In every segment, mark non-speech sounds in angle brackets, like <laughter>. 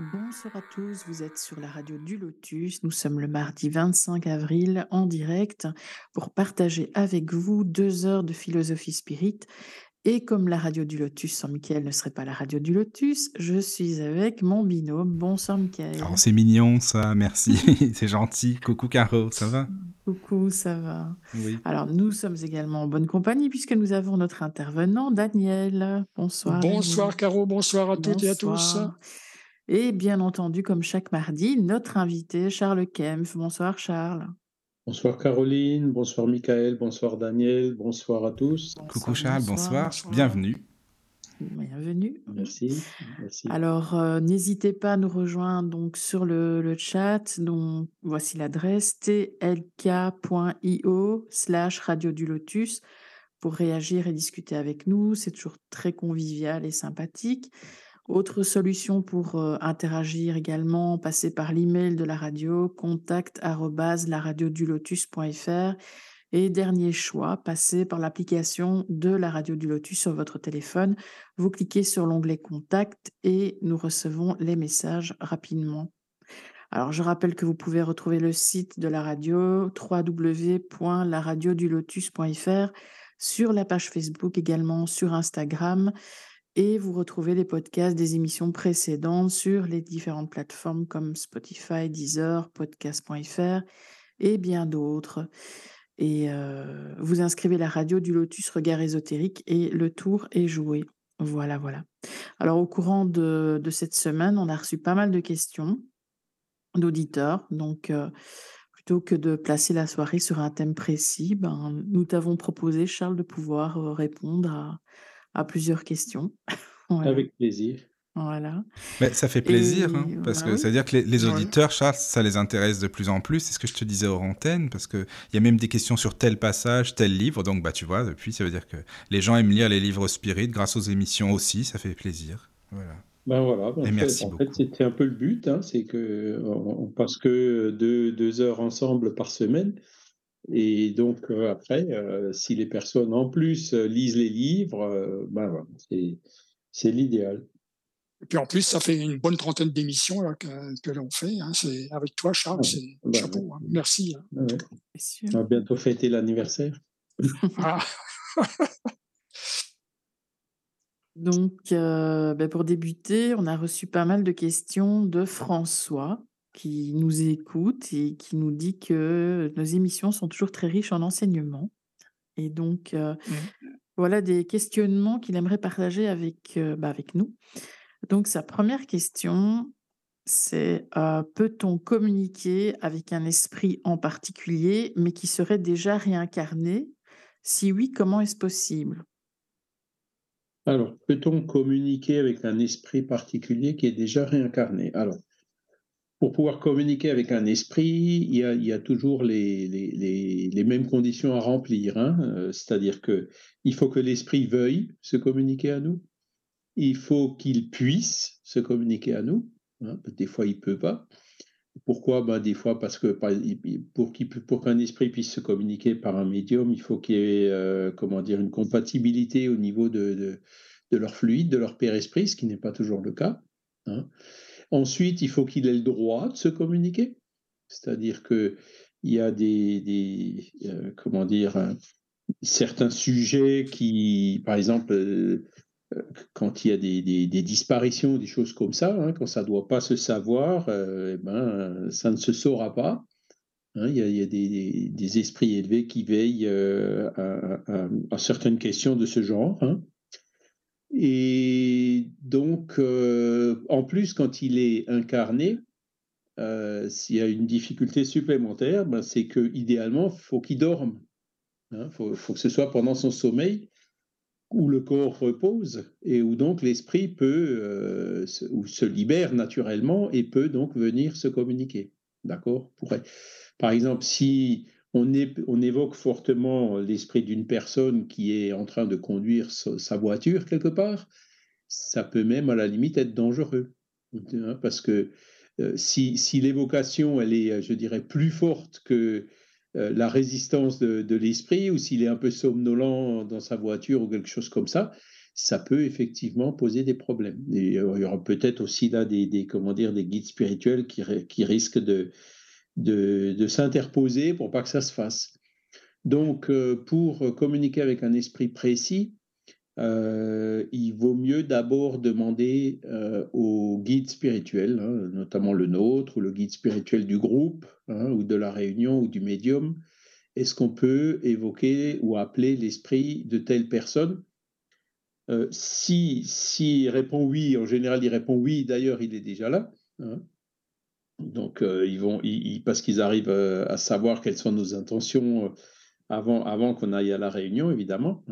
Bonsoir à tous, vous êtes sur la radio du Lotus. Nous sommes le mardi 25 avril en direct pour partager avec vous deux heures de philosophie spirit. Et comme la radio du Lotus sans Mickaël ne serait pas la radio du Lotus, je suis avec mon binôme. Bonsoir Mickaël. Oh, c'est mignon ça, merci, <laughs> c'est gentil. Coucou Caro, ça va? Coucou, ça va. Oui. Alors nous sommes également en bonne compagnie puisque nous avons notre intervenant Daniel. Bonsoir. Bonsoir Caro, bonsoir à toutes et à tous. Et bien entendu, comme chaque mardi, notre invité Charles Kempf. Bonsoir Charles. Bonsoir Caroline, bonsoir Michael, bonsoir Daniel, bonsoir à tous. Coucou Charles, bonsoir. bonsoir. Bienvenue. Bienvenue. Merci. merci. Alors, euh, n'hésitez pas à nous rejoindre donc sur le, le chat. Donc, voici l'adresse tlk.io slash radio du lotus pour réagir et discuter avec nous. C'est toujours très convivial et sympathique. Autre solution pour euh, interagir également, passer par l'email de la radio, contact laradiodulotus.fr. Et dernier choix, passer par l'application de la radio du Lotus sur votre téléphone. Vous cliquez sur l'onglet Contact et nous recevons les messages rapidement. Alors, je rappelle que vous pouvez retrouver le site de la radio www.laradiodulotus.fr sur la page Facebook, également sur Instagram. Et vous retrouvez les podcasts des émissions précédentes sur les différentes plateformes comme Spotify, Deezer, podcast.fr et bien d'autres. Et euh, vous inscrivez la radio du Lotus Regard Ésotérique et le tour est joué. Voilà, voilà. Alors, au courant de, cette semaine, on a reçu pas mal de questions d'auditeurs. Donc, euh, plutôt que de placer la soirée sur un thème précis, ben, nous t'avons proposé, Charles, de pouvoir euh, répondre à, à plusieurs questions. <laughs> Voilà. Avec plaisir. Voilà. Mais ça fait plaisir, Et hein, parce voilà, que oui. ça veut dire que les, les Ouais. auditeurs, Charles, ça les intéresse de plus en plus. C'est ce que je te disais hors antenne, parce qu'il y a même des questions sur tel passage, tel livre. Donc, bah, tu vois, depuis, ça veut dire que les gens aiment lire les livres spirit grâce aux émissions aussi. Ça fait plaisir. Voilà. Ben voilà, ben Et en merci fait, en fait, beaucoup. c'était un peu le but, hein, c'est que on, on passe que deux, deux heures ensemble par semaine. Et donc euh, après, euh, si les personnes en plus euh, lisent les livres, euh, ben voilà, c'est c'est l'idéal. Et puis en plus, ça fait une bonne trentaine d'émissions là, que, que l'on fait. hein. C'est avec toi, Charles, c'est bah, chapeau. hein. Merci. hein. Ouais. On va bientôt fêter l'anniversaire. Ah, <laughs> <laughs> Donc, euh, ben, pour débuter, on a reçu pas mal de questions de François qui nous écoute et qui nous dit que nos émissions sont toujours très riches en enseignements. Et donc, euh, voilà des questionnements qu'il aimerait partager avec, euh, bah, avec nous. Donc, sa première question, c'est euh, peut-on communiquer avec un esprit en particulier, mais qui serait déjà réincarné? Si oui, comment est-ce possible? Alors, peut-on communiquer avec un esprit particulier qui est déjà réincarné? Alors, pour pouvoir communiquer avec un esprit, il y a, toujours les, mêmes conditions à remplir. hein. Euh, C'est-à-dire que il faut que l'esprit veuille se communiquer à nous. Il faut qu'il puisse se communiquer à nous. hein. Des fois, il peut pas. Pourquoi? Ben, Des fois, parce que pour qu'il qu'un esprit puisse se communiquer par un médium, il faut qu'il y ait euh, comment dire, une compatibilité au niveau de, leur fluide, de leur père-esprit, ce qui n'est pas toujours le cas. hein. Ensuite, il faut qu'il ait le droit de se communiquer. C'est-à-dire qu'il y a des, euh, comment dire, euh, certains sujets qui, par exemple, euh, quand il y a des, des- des disparitions, des choses comme ça, hein, quand ça ne doit pas se savoir, eh ben, ça ne se saura pas. Hein, il y a, des, esprits élevés qui veillent à certaines questions de ce genre. hein. Et donc, euh, en plus, quand il est incarné, euh, s'il y a une difficulté supplémentaire, ben, c'est que idéalement, faut qu'il dorme. Il faut, faut que ce soit pendant son sommeil où le corps repose et où donc l'esprit peut euh, ou se libère naturellement et peut donc venir se communiquer. D'accord? Par exemple, si on, évoque fortement l'esprit d'une personne qui est en train de conduire sa voiture quelque part, ça peut même à la limite être dangereux. Hein, parce que euh, si, l'évocation, elle est, je dirais, plus forte que euh, la résistance de, l'esprit ou s'il est un peu somnolent dans sa voiture ou quelque chose comme ça, ça peut effectivement poser des problèmes. Et euh, il y aura peut-être aussi là des, comment dire, des guides spirituels qui risquent de, de, s'interposer pour pas que ça se fasse. Donc, euh, pour communiquer avec un esprit précis, euh, il vaut mieux d'abord demander euh, au guide spirituel, hein, notamment le nôtre ou le guide spirituel du groupe hein, ou de la réunion ou du médium, est-ce qu'on peut évoquer ou appeler l'esprit de telle personne? Si S'il répond oui, en général il répond oui, d'ailleurs il est déjà là. Hein. Donc ils vont, parce qu'ils arrivent à savoir quelles sont nos intentions avant, avant qu'on aille à la réunion, évidemment.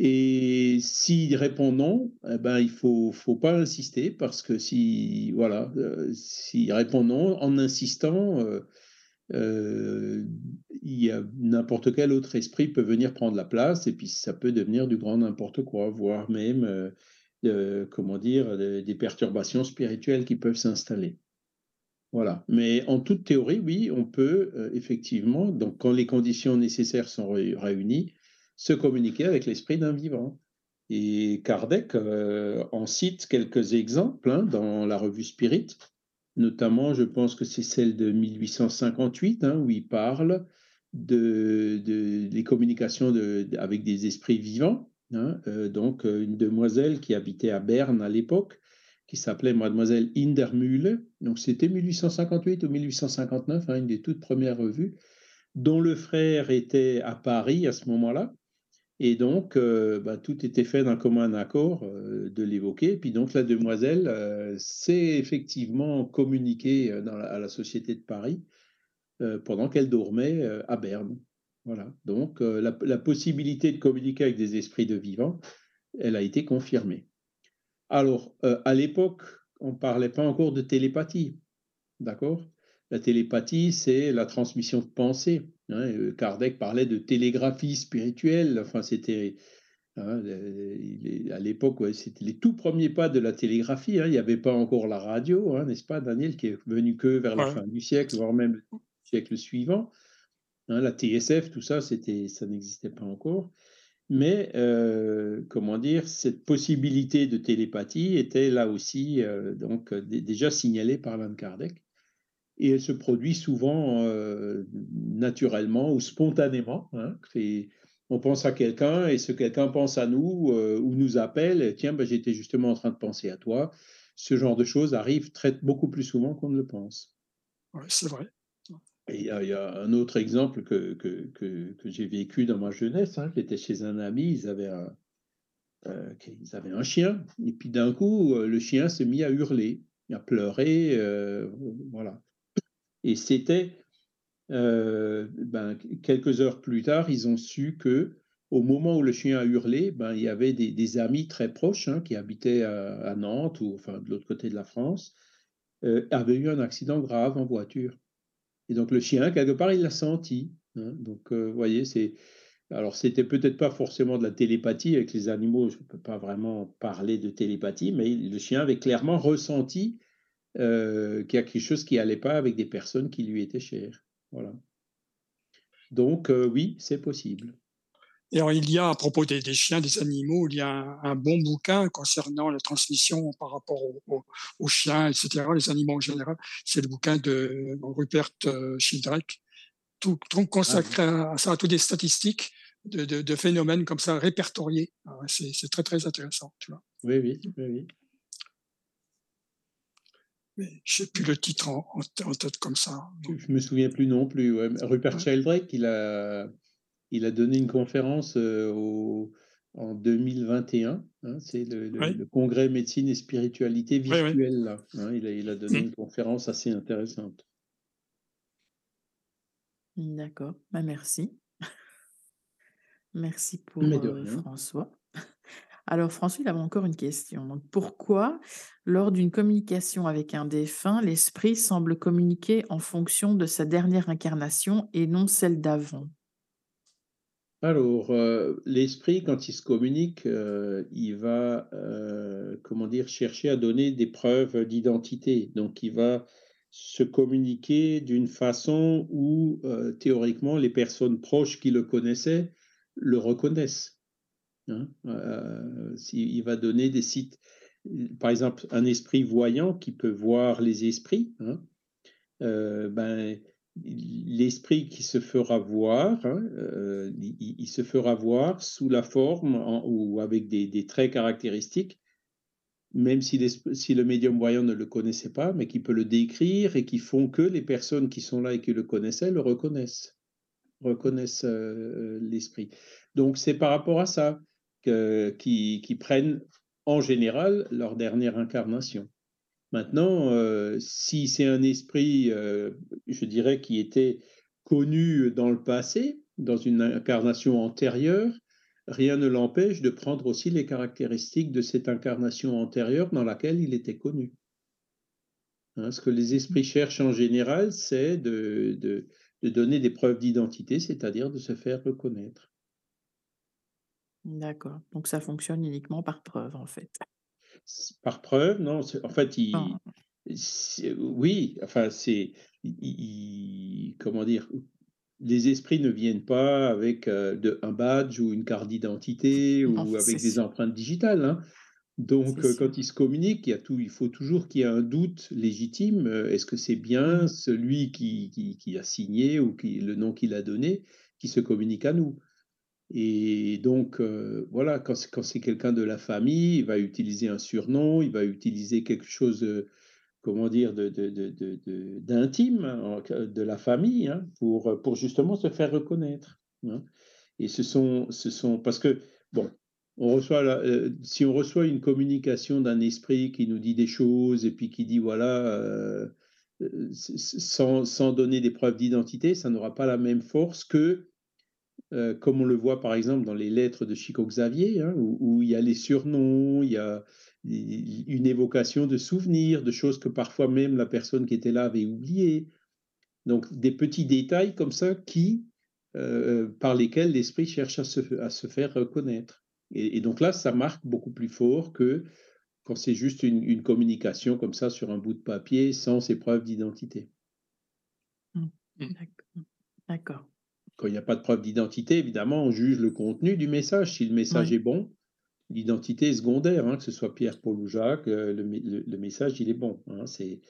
Et s'il répond non, eh ben, il ne faut, pas insister parce que si, voilà, euh, s'il répond non, en insistant, euh, euh, n'importe quel autre esprit peut venir prendre la place et puis ça peut devenir du grand n'importe quoi, voire même, comment dire, des perturbations spirituelles qui peuvent s'installer. Voilà. Mais en toute théorie, oui, on peut effectivement, donc quand les conditions nécessaires sont réunies, se communiquer avec l'esprit d'un vivant. Et Kardec euh, en cite quelques exemples hein, dans la revue Spirit, notamment, je pense que c'est celle de 1858, hein, où il parle de, des communications avec des esprits vivants. Hein, euh, donc, euh, une demoiselle qui habitait à Berne à l'époque, qui s'appelait Mademoiselle Indermühle. Donc, c'était 1858 ou 1859, une des toutes premières revues, dont le frère était à Paris à ce moment-là. Et donc, euh, bah, tout était fait d'un commun accord euh, de l'évoquer. Puis donc, la demoiselle euh, s'est effectivement communiquée à la Société de Paris pendant qu'elle dormait à Berne. Voilà. Donc, la, possibilité de communiquer avec des esprits de vivants, elle a été confirmée. Alors, à l'époque, on ne parlait pas encore de télépathie. D'accord? La télépathie, c'est la transmission de pensée. Hein, euh, Kardec parlait de télégraphie spirituelle. Enfin, c'était hein, à l'époque, c'était les tout premiers pas de la télégraphie. Hein. il n'y avait pas encore la radio, n'est-ce pas, Daniel, qui est venu que vers la fin du siècle, voire même le siècle suivant. la TSF, tout ça, c'était, ça n'existait pas encore. Mais euh, comment dire, cette possibilité de télépathie était là aussi euh, donc déjà signalée par Van Kardec et elle se produit souvent euh, naturellement ou spontanément. Hein. on pense à quelqu'un et ce quelqu'un pense à nous euh, ou nous appelle, tiens, ben, j'étais justement en train de penser à toi. Ce genre de choses arrive beaucoup plus souvent qu'on ne le pense. Oui, c'est vrai. Il y, a un autre exemple que, que, que, j'ai vécu dans ma jeunesse. Hein. J'étais chez un ami, ils avaient un, euh, ils avaient un chien, et puis d'un coup, le chien s'est mis à hurler, à pleurer, voilà. Et c'était euh, ben, quelques heures plus tard, ils ont su que au moment où le chien a hurlé, ben, il y avait des, amis très proches hein, qui habitaient à, Nantes ou enfin de l'autre côté de la France, euh, avaient eu un accident grave en voiture. Et donc le chien, quelque part, il l'a senti. Hein. donc, euh, vous voyez, c'est alors c'était peut-être pas forcément de la télépathie avec les animaux. Je ne peux pas vraiment parler de télépathie, mais le chien avait clairement ressenti euh, qu'il y a quelque chose qui n'allait pas avec des personnes qui lui étaient chères. Voilà. Donc euh, oui, c'est possible. Et alors, il y a, à propos des, chiens, des animaux, il y a un, bon bouquin concernant la transmission par rapport aux, chiens, etc., les animaux en général. C'est le bouquin de Rupert euh, Sheldrake, tout, consacré ah. à, ça, à toutes des statistiques de, phénomènes comme ça répertoriés. Ah c'est très, très intéressant, tu vois. Oui, oui, oui. oui je sais plus le titre en, tête comme ça. Je me souviens plus non plus. Rupert Sheldrake, il a, il a donné une conférence euh, au, en 2021. Hein, c'est le, congrès médecine et spiritualité visuelle. Hein, il, a, il, a, donné mmh. une conférence assez intéressante. D'accord, bah, merci. merci pour euh, François. Alors François, il avait encore une question. Donc, pourquoi, lors d'une communication avec un défunt, l'esprit semble communiquer en fonction de sa dernière incarnation et non celle d'avant? Alors, euh, l'esprit, quand il se communique, euh, il va, euh, comment dire, chercher à donner des preuves d'identité. Donc, il va se communiquer d'une façon où, théoriquement, les personnes proches qui le connaissaient le reconnaissent. Hein. il va donner des sites, par exemple, un esprit voyant qui peut voir les esprits, hein, ben, l'esprit qui se fera voir, hein, euh, il, se fera voir sous la forme ou avec des, traits caractéristiques, même si, le médium voyant ne le connaissait pas, mais qui peut le décrire et qui font que les personnes qui sont là et qui le connaissaient le reconnaissent, reconnaissent euh, l'esprit. Donc c'est par rapport à ça qu'ils qui prennent en général leur dernière incarnation. Maintenant, euh, si c'est un esprit, euh, je dirais, qui était connu dans le passé, dans une incarnation antérieure, rien ne l'empêche de prendre aussi les caractéristiques de cette incarnation antérieure dans laquelle il était connu. Hein, ce que les esprits cherchent en général, c'est de, de donner des preuves d'identité, c'est-à-dire de se faire reconnaître. D'accord. Donc ça fonctionne uniquement par preuve, en fait. Par preuve, non, en fait, il, oui, enfin, c'est, comment dire, les esprits ne viennent pas avec euh, de, un badge ou une carte d'identité ou avec des empreintes digitales. Hein. Donc, euh, quand ils se communiquent, il, y a tout, il faut toujours qu'il y ait un doute légitime. Euh, est-ce que c'est bien mmh. celui qui, qui, qui, a signé ou qui, le nom qu'il a donné qui se communique à nous et donc, euh, voilà, quand, c'est quelqu'un de la famille, il va utiliser un surnom, il va utiliser quelque chose, comment dire, d'intime de, hein, de, la famille hein, pour, pour justement se faire reconnaître. Hein. Et ce sont, ce sont, parce que, bon, on reçoit euh, si on reçoit une communication d'un esprit qui nous dit des choses et puis qui dit, voilà, euh, sans, sans donner des preuves d'identité, ça n'aura pas la même force que euh, comme on le voit par exemple dans les lettres de Chico Xavier, hein, où, il y a les surnoms, il y a une évocation de souvenirs, de choses que parfois même la personne qui était là avait oubliées. Donc des petits détails comme ça qui, euh, par lesquels l'esprit cherche à se, faire reconnaître. Et, donc là, ça marque beaucoup plus fort que quand c'est juste une, une, communication comme ça sur un bout de papier sans ces preuves d'identité. Mmh. D'accord. Quand il n'y a pas de preuve d'identité, évidemment, on juge le contenu du message. Si le message est bon, l'identité est secondaire, hein, que ce soit Pierre, Paul ou Jacques, euh, le, message, il est bon. Hein. c'est,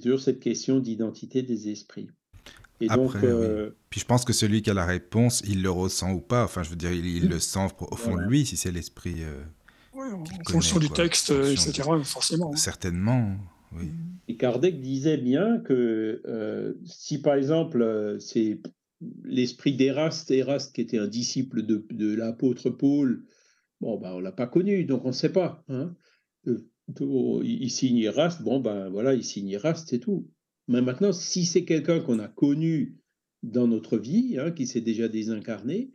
toujours cette question d'identité des esprits. Et donc, euh, Puis je pense que celui qui a la réponse, il le ressent ou pas. Enfin, je veux dire, il, le sent au fond de lui, si c'est l'esprit. Euh, en fonction du texte, etc., forcément. Hein. Certainement. Oui. Et Kardec disait bien que si par exemple c'est l'esprit d'Eraste, Eraste qui était un disciple de, l'apôtre Paul, bon, ben, on ne l'a pas connu, donc on ne sait pas. Hein. Euh, il signe Eraste, bon, ben voilà, il signe Eraste, c'est tout. Mais maintenant, si c'est quelqu'un qu'on a connu dans notre vie, hein, qui s'est déjà désincarné,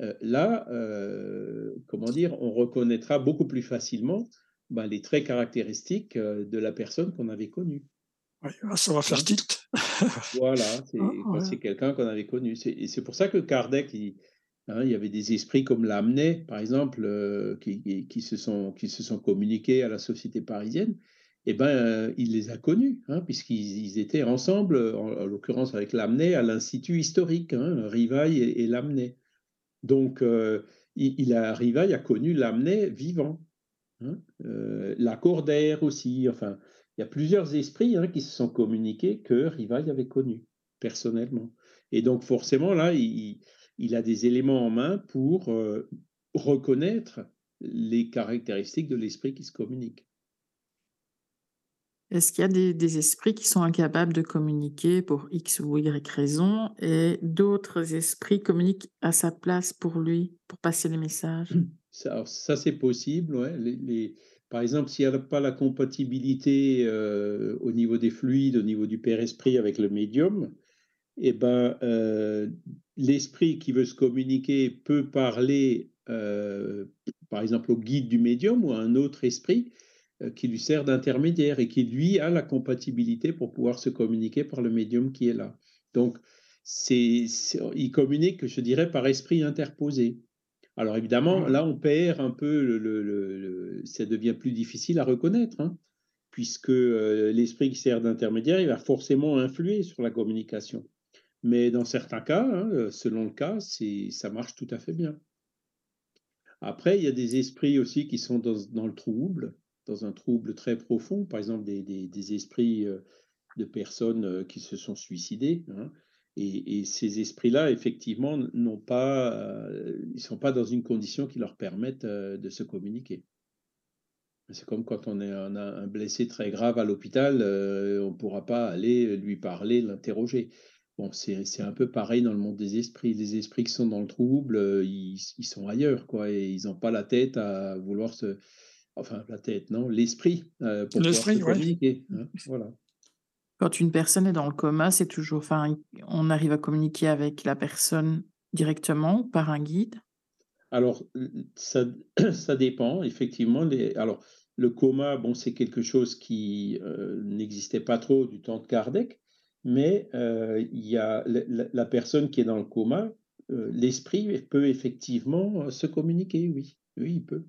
euh, là, euh, comment dire, on reconnaîtra beaucoup plus facilement ben, les traits caractéristiques de la personne qu'on avait connue. Ça va faire tilt. <laughs> voilà, c'est quelqu'un qu'on avait connu. Et c'est pour ça que Kardec, il, hein, il, y avait des esprits comme Lamennais, par exemple, euh, qui, qui, se sont, qui se sont communiqués à la société parisienne. Eh ben, euh, il les a connus, hein, puisqu'ils étaient ensemble, en, l'occurrence avec Lamennais, à l'Institut historique, hein, Rivail et, et Donc, euh, il, a, Rivail a connu Lamennais vivant. Hein, Lacordaire aussi, enfin, il y a plusieurs esprits hein, qui se sont communiqués que Rivail avait connus personnellement. Et donc forcément, là, il, a des éléments en main pour euh, reconnaître les caractéristiques de l'esprit qui se communique. Est-ce qu'il y a des, esprits qui sont incapables de communiquer pour X ou Y raison et d'autres esprits communiquent à sa place pour lui, pour passer les messages? Ça, ça c'est possible. Ouais. les, par exemple, s'il n'y a pas la compatibilité euh, au niveau des fluides, au niveau du Père-Esprit avec le médium, eh ben, euh, l'esprit qui veut se communiquer peut parler euh, par exemple au guide du médium ou à un autre esprit qui lui sert d'intermédiaire et qui lui a la compatibilité pour pouvoir se communiquer par le médium qui est là. Donc, c'est, il communique, je dirais, par esprit interposé. Alors évidemment, mmh. là, on perd un peu, le, ça devient plus difficile à reconnaître, hein, puisque euh, l'esprit qui sert d'intermédiaire, il va forcément influer sur la communication. Mais dans certains cas, hein, euh, selon le cas, ça marche tout à fait bien. Après, il y a des esprits aussi qui sont dans, le trouble, dans un trouble très profond, par exemple des, esprits euh, de personnes qui se sont suicidées. Hein, et, ces esprits-là, effectivement, n'ont pas, euh, ils ne sont pas dans une condition qui leur permette euh, de se communiquer. C'est comme quand on, est, a un blessé très grave à l'hôpital, euh, on ne pourra pas aller lui parler, l'interroger. Bon, c'est un peu pareil dans le monde des esprits. Les esprits qui sont dans le trouble, ils, ils sont ailleurs, quoi, et ils n'ont pas la tête à vouloir se. Enfin, la tête, non, l'esprit pour pouvoir se communiquer. Hein, voilà. Quand une personne est dans le coma, c'est toujours, enfin, on arrive à communiquer avec la personne directement par un guide? Alors, ça, <clears throat> ça dépend, effectivement. Les, alors, le coma, bon, c'est quelque chose qui euh, n'existait pas trop du temps de Kardec, mais euh, il y a la, personne qui est dans le coma, euh, l'esprit peut effectivement se communiquer, oui. Oui, il peut.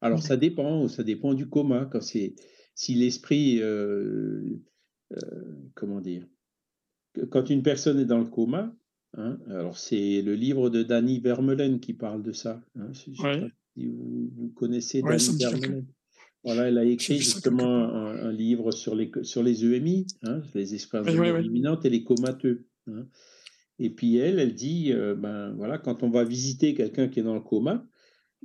Alors, ça dépend, ça dépend du coma. Quand c'est si l'esprit, euh, euh, comment dire, quand une personne est dans le coma, hein, alors c'est le livre de Danny Vermeulen qui parle de ça. Hein, si, vous, connaissez Danny Vermeulen. Voilà, elle a écrit justement un, livre sur les, sur les EMI, hein, les expériences imminentes et les comateux. Et puis elle, elle dit, euh, ben voilà, quand on va visiter quelqu'un qui est dans le coma,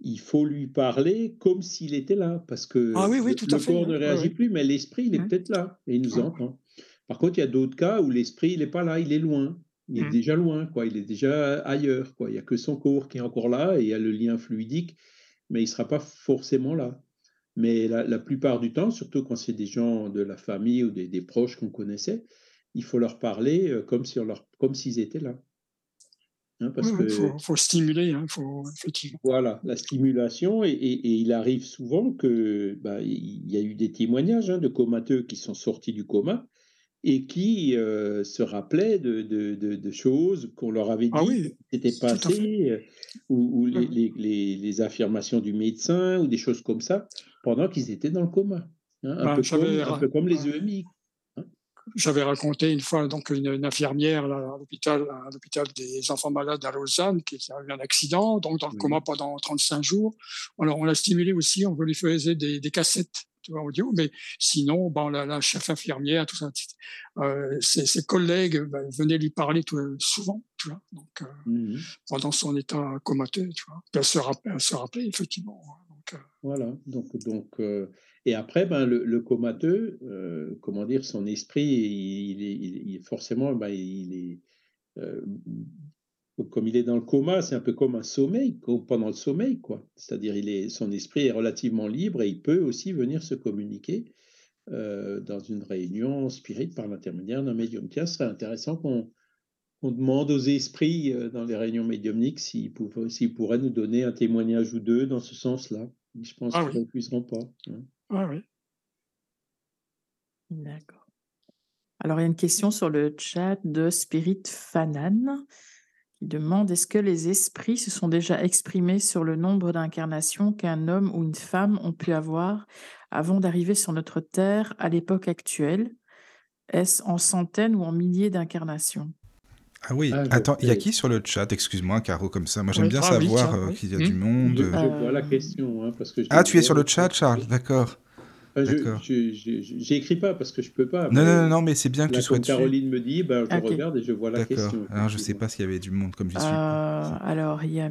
il faut lui parler comme s'il était là, parce que ah oui, oui, tout le, corps ne réagit plus, mais l'esprit, il est mmh. peut-être là et il nous entend. Par contre, il y a d'autres cas où l'esprit, il n'est pas là, il est loin. Il est mmh. déjà loin, quoi. Il est déjà ailleurs, quoi. Il n'y a que son corps qui est encore là et il y a le lien fluidique, mais il ne sera pas forcément là. Mais la, plupart du temps, surtout quand c'est des gens de la famille ou des, des proches qu'on connaissait, il faut leur parler euh, comme si leur, comme s'ils étaient là. Hein, parce que, faut, stimuler, hein, faut, Voilà, la stimulation, et, il arrive souvent que bah, il y a eu des témoignages hein, de comateux qui sont sortis du coma et qui euh, se rappelaient de, de, de, choses qu'on leur avait ah dit qui étaient passées, euh, ou, mmh. les, les, les, affirmations du médecin, ou des choses comme ça, pendant qu'ils étaient dans le coma. un, bah, peu comme, un, peu comme, les EMI j'avais raconté une fois donc une, infirmière à l'hôpital à l'hôpital des enfants malades à Lausanne qui a eu un accident donc dans le coma pendant 35 jours. Alors on l'a stimulé aussi on lui faisait des, des cassettes audio mais sinon bon la, la chef infirmière tout ça euh, ses, ses, collègues ben, venaient lui parler tout, souvent tu vois donc euh, mmh pendant son état comateux tu vois. Elle se rappelait, elle se rappelait effectivement hein, voilà donc donc euh, et après, ben, le, comateux, euh, comment dire, son esprit, il, est, forcément, ben, il est, euh, comme il est dans le coma, c'est un peu comme un sommeil, pendant le sommeil, quoi. C'est-à-dire, il est, son esprit est relativement libre et il peut aussi venir se communiquer dans une réunion spirit par l'intermédiaire d'un médium. Tiens, ce serait intéressant qu'on demande aux esprits dans les réunions médiumniques s'ils pourraient nous donner un témoignage ou deux dans ce sens-là. Je pense ah qu'ils ne puisseront pas. Hein. Oui, oui. D'accord. Alors, il y a une question sur le chat de Spirit Fanan qui demande est-ce que les esprits se sont déjà exprimés sur le nombre d'incarnations qu'un homme ou une femme ont pu avoir avant d'arriver sur notre Terre à l'époque actuelle? Est-ce en centaines ou en milliers d'incarnations? Ah oui, ah, attends, il y a qui sur le chat? Excuse-moi, Caro, comme ça. Moi, j'aime bien ah savoir euh, qu'il y a du hmm. monde. Je, vois la question. Hein, parce que ah, tu es sur le chat, Charles D'accord. je n'écris pas parce que je peux pas. Non, non, non, mais c'est bien que tu sois dessus. Caroline me dit, ben, je regarde et je vois la question. Alors, je sais pas s'il y avait du monde comme je suis. Euh, alors, il y a,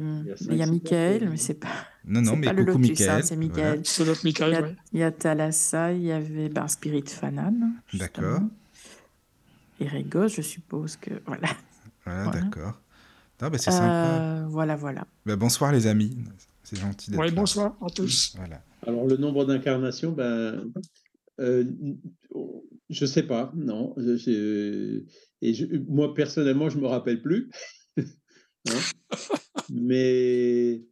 il y a Michael, mais c'est pas. Non, non, mais pas coucou Michael. Hein, c'est Michael. Michael, Il y a Thalassa, il y avait ben, Spirit Fanan. D'accord. Et Régos, je suppose que. Voilà. Voilà, d'accord. bah, c'est sympa. Euh, voilà, voilà. Bah, bonsoir les amis. C'est gentil d'être Oui, bonsoir à tous. Voilà. Alors, le nombre d'incarnations, ben, euh, je ne sais pas, non. et moi, personnellement, je ne me rappelle plus. <laughs> Hein. Mais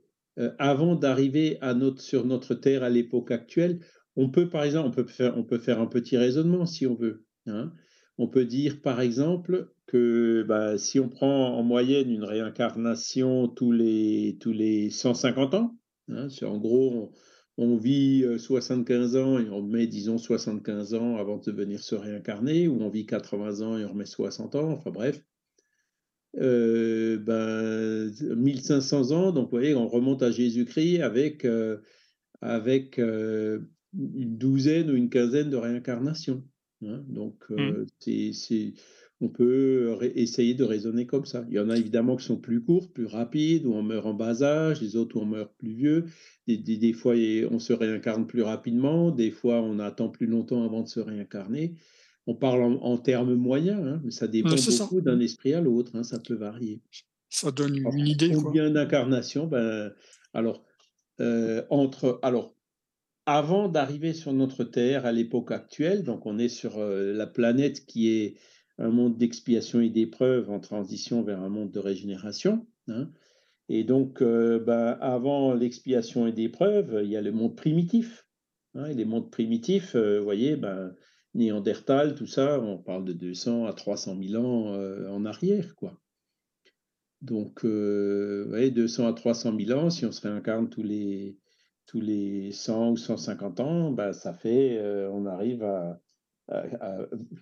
avant d'arriver à notre, sur notre Terre à l'époque actuelle, on peut, par exemple, on peut faire, on peut faire un petit raisonnement si on veut. Hein. On peut dire, par exemple, que bah, si on prend en moyenne une réincarnation tous les, tous les 150 ans, hein, en gros, on, vit 75 ans et on met, disons, 75 ans avant de venir se réincarner, ou on vit 80 ans et on remet 60 ans, enfin bref. Euh, ben, 1500 ans, donc vous voyez, on remonte à Jésus-Christ avec, euh, avec euh, une douzaine ou une quinzaine de réincarnations. Hein. donc, mmh. c'est, on peut essayer de raisonner comme ça. Il y en a évidemment qui sont plus courtes, plus rapides, où on meurt en bas âge, les autres où on meurt plus vieux. Des, des, fois, on se réincarne plus rapidement, des fois, on attend plus longtemps avant de se réincarner. On parle en, termes moyens, hein, mais ça dépend beaucoup d'un esprit à l'autre, hein, ça peut varier. Ça donne une idée. Combien d'incarnations ben, Alors, euh, entre, alors, avant d'arriver sur notre Terre à l'époque actuelle, donc on est sur euh, la planète qui est un monde d'expiation et d'épreuve en transition vers un monde de régénération. Hein. Et donc, euh, ben, avant l'expiation et d'épreuve, il y a le monde primitif. Hein, et les mondes primitifs, vous voyez, ben, Néandertal, tout ça, on parle de 200 à 300 000 ans euh, en arrière, quoi. Donc, euh, voyez, 200 à 300 000 ans, si on se réincarne tous les, tous les 100 ou 150 ans, bah, ça fait, euh, on arrive à,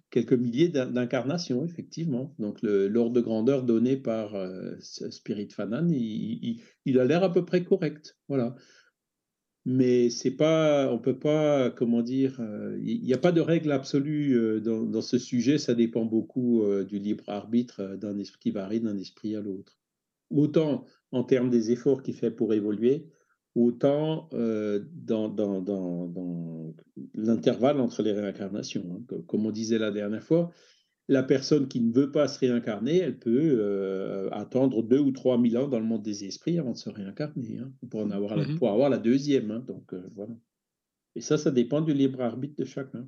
quelques milliers d'incarnations, effectivement. Donc, l'ordre de grandeur donné par Spirit Fanan, il, a l'air à peu près correct. Voilà mais c'est pas, on peut pas, comment dire, euh, il n'y a pas de règle absolue euh, dans, ce sujet. Ça dépend beaucoup euh, du libre arbitre d'un esprit qui varie d'un esprit à l'autre. Autant en termes des efforts qu'il fait pour évoluer, autant dans, dans, dans, l'intervalle entre les réincarnations. Hein. Comme on disait la dernière fois, la personne qui ne veut pas se réincarner, elle peut euh, attendre deux ou trois mille ans dans le monde des esprits avant de se réincarner, hein, pour, en avoir la, mmh pour avoir la deuxième. Hein, donc euh, voilà. Et ça, ça dépend du libre arbitre de chacun.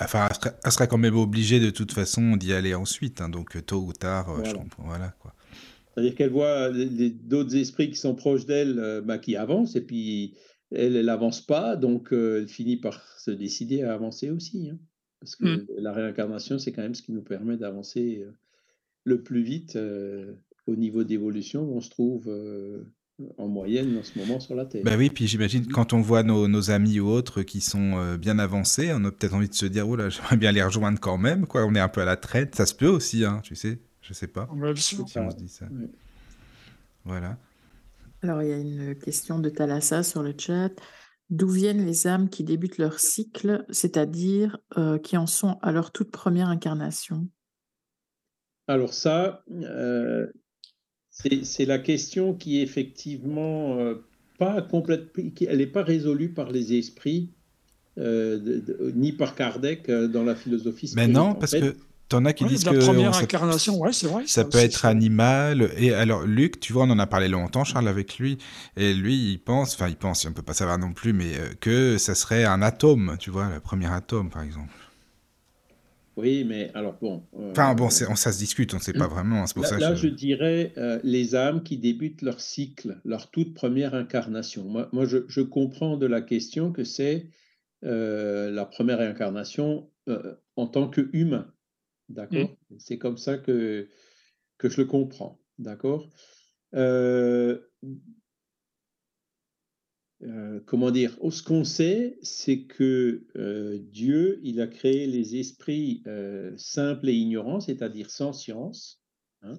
Enfin, elle serait, quand même obligée de toute façon d'y aller ensuite, donc euh, tôt ou tard, voilà. je comprends. Voilà, quoi. C'est-à-dire qu'elle voit d'autres esprits qui sont proches d'elle, bah, qui avancent, et puis elle, elle n'avance pas, donc elle finit par se décider à avancer aussi. Hein. Parce que mmh. la réincarnation, c'est quand même ce qui nous permet d'avancer le plus vite au niveau d'évolution où on se trouve en moyenne en ce moment sur la Terre. Bah oui, puis j'imagine quand on voit nos, amis ou autres qui sont bien avancés, on a peut-être envie de se dire, oh là, j'aimerais bien les rejoindre quand même, quoi. On est un peu à la traite, ça se peut aussi, hein, tu sais, je sais pas. Si on se dit ça. Voilà. Alors, il y a une question de Thalassa sur le chat. D'où viennent les âmes qui débutent leur cycle, c'est-à-dire euh, qui en sont à leur toute première incarnation? Alors ça, euh, c'est la question qui est effectivement euh, pas complète, elle n'est pas résolue par les esprits, ni par Kardec dans la philosophie. Mais non, parce que T'en as qui disent la première incarnation, ouais, c'est vrai. Ça, peut être animal. Et alors, Luc, tu vois, on en a parlé longtemps, Charles, avec lui. Et lui, il pense, enfin, il pense, on peut pas savoir non plus, mais euh, que ça serait un atome, tu vois, le premier atome, par exemple. Oui, mais alors bon. Euh, enfin, bon, on, ça se discute, on ne sait pas vraiment. Pour là, ça là je... dirais euh, les âmes qui débutent leur cycle, leur toute première incarnation. Moi, moi je, je comprends de la question que c'est la première incarnation en tant qu'humain. D'accord? Mmh. C'est comme ça que, que je le comprends. D'accord? Euh, euh, comment dire? Ce qu'on sait, c'est que euh, Dieu, il a créé les esprits simples et ignorants, c'est-à-dire sans science. Hein.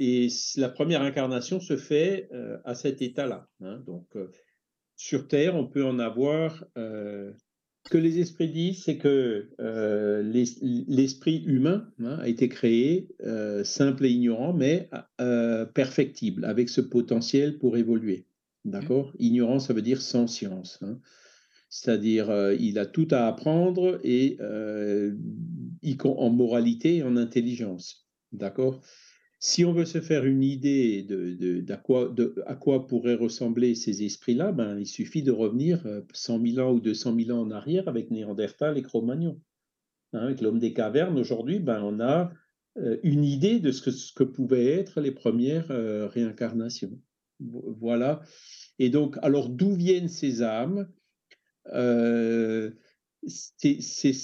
et la première incarnation se fait à cet état-là. Hein. Donc, sur Terre, on peut en avoir ce que les esprits disent, c'est que euh, l'esprit humain hein, a été créé euh, simple et ignorant, mais euh, perfectible, avec ce potentiel pour évoluer. D'accord? Ignorant, ça veut dire sans science. Hein. C'est-à-dire, il a tout à apprendre et en moralité et en intelligence. D'accord? Si on veut se faire une idée de, à quoi pourraient ressembler ces esprits-là, ben, il suffit de revenir 100 euh, 000 ans ou 200 000 ans en arrière avec Néandertal et Cro-Magnon. Hein, avec l'homme des cavernes, aujourd'hui, ben, on a euh, une idée de ce que, pouvaient être les premières euh, réincarnations. Voilà. Et donc, alors d'où viennent ces âmes? C'est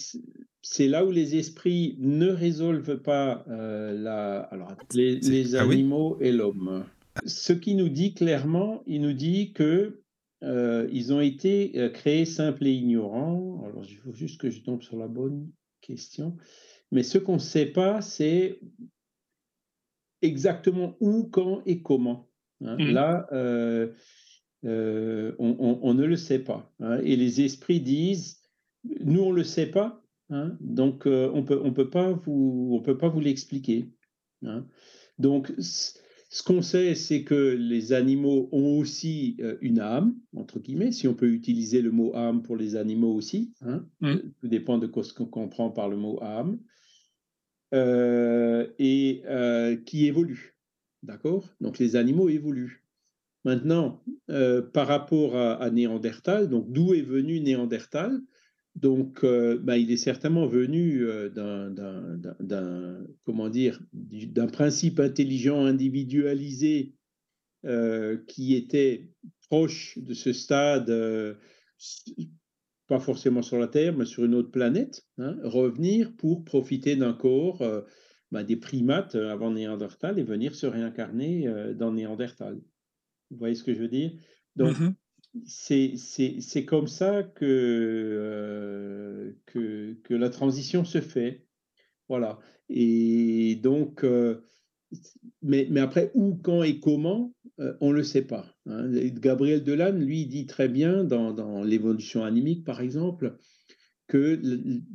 là où les esprits ne résolvent pas euh, la, alors, les, ah animaux et l'homme. Ce qui nous dit clairement, il nous dit que euh, ils ont été créés simples et ignorants. Alors, il faut juste que je tombe sur la bonne question. Mais ce qu'on ne sait pas, c'est exactement où, quand et comment. Hein. Mmh. Là, euh, euh, on, ne le sait pas. Hein. Et les esprits disent, nous, on ne le sait pas, hein. donc euh, on peut, on peut pas vous, on peut pas vous l'expliquer. Donc, ce qu'on sait, c'est que les animaux ont aussi une âme, entre guillemets, si on peut utiliser le mot âme pour les animaux aussi. Mmh. Tout dépend de ce qu'on comprend par le mot âme. et qui évolue. D'accord? Donc les animaux évoluent. Maintenant, euh, par rapport à, Néandertal, donc d'où est venu Néandertal? Donc, euh, bah, il est certainement venu euh, d'un, comment dire, d'un principe intelligent individualisé qui était proche de ce stade, pas forcément sur la Terre, mais sur une autre planète, hein, revenir pour profiter d'un corps bah, des primates euh, avant Néandertal et venir se réincarner euh, dans Néandertal. Vous voyez ce que je veux dire? Donc, mmh c'est comme ça que, euh, que, que, la transition se fait. Voilà. Et donc, mais, mais, après, où, quand et comment, on ne le sait pas. Hein. Gabriel Delanne, lui, dit très bien dans, dans l'évolution animique, par exemple, que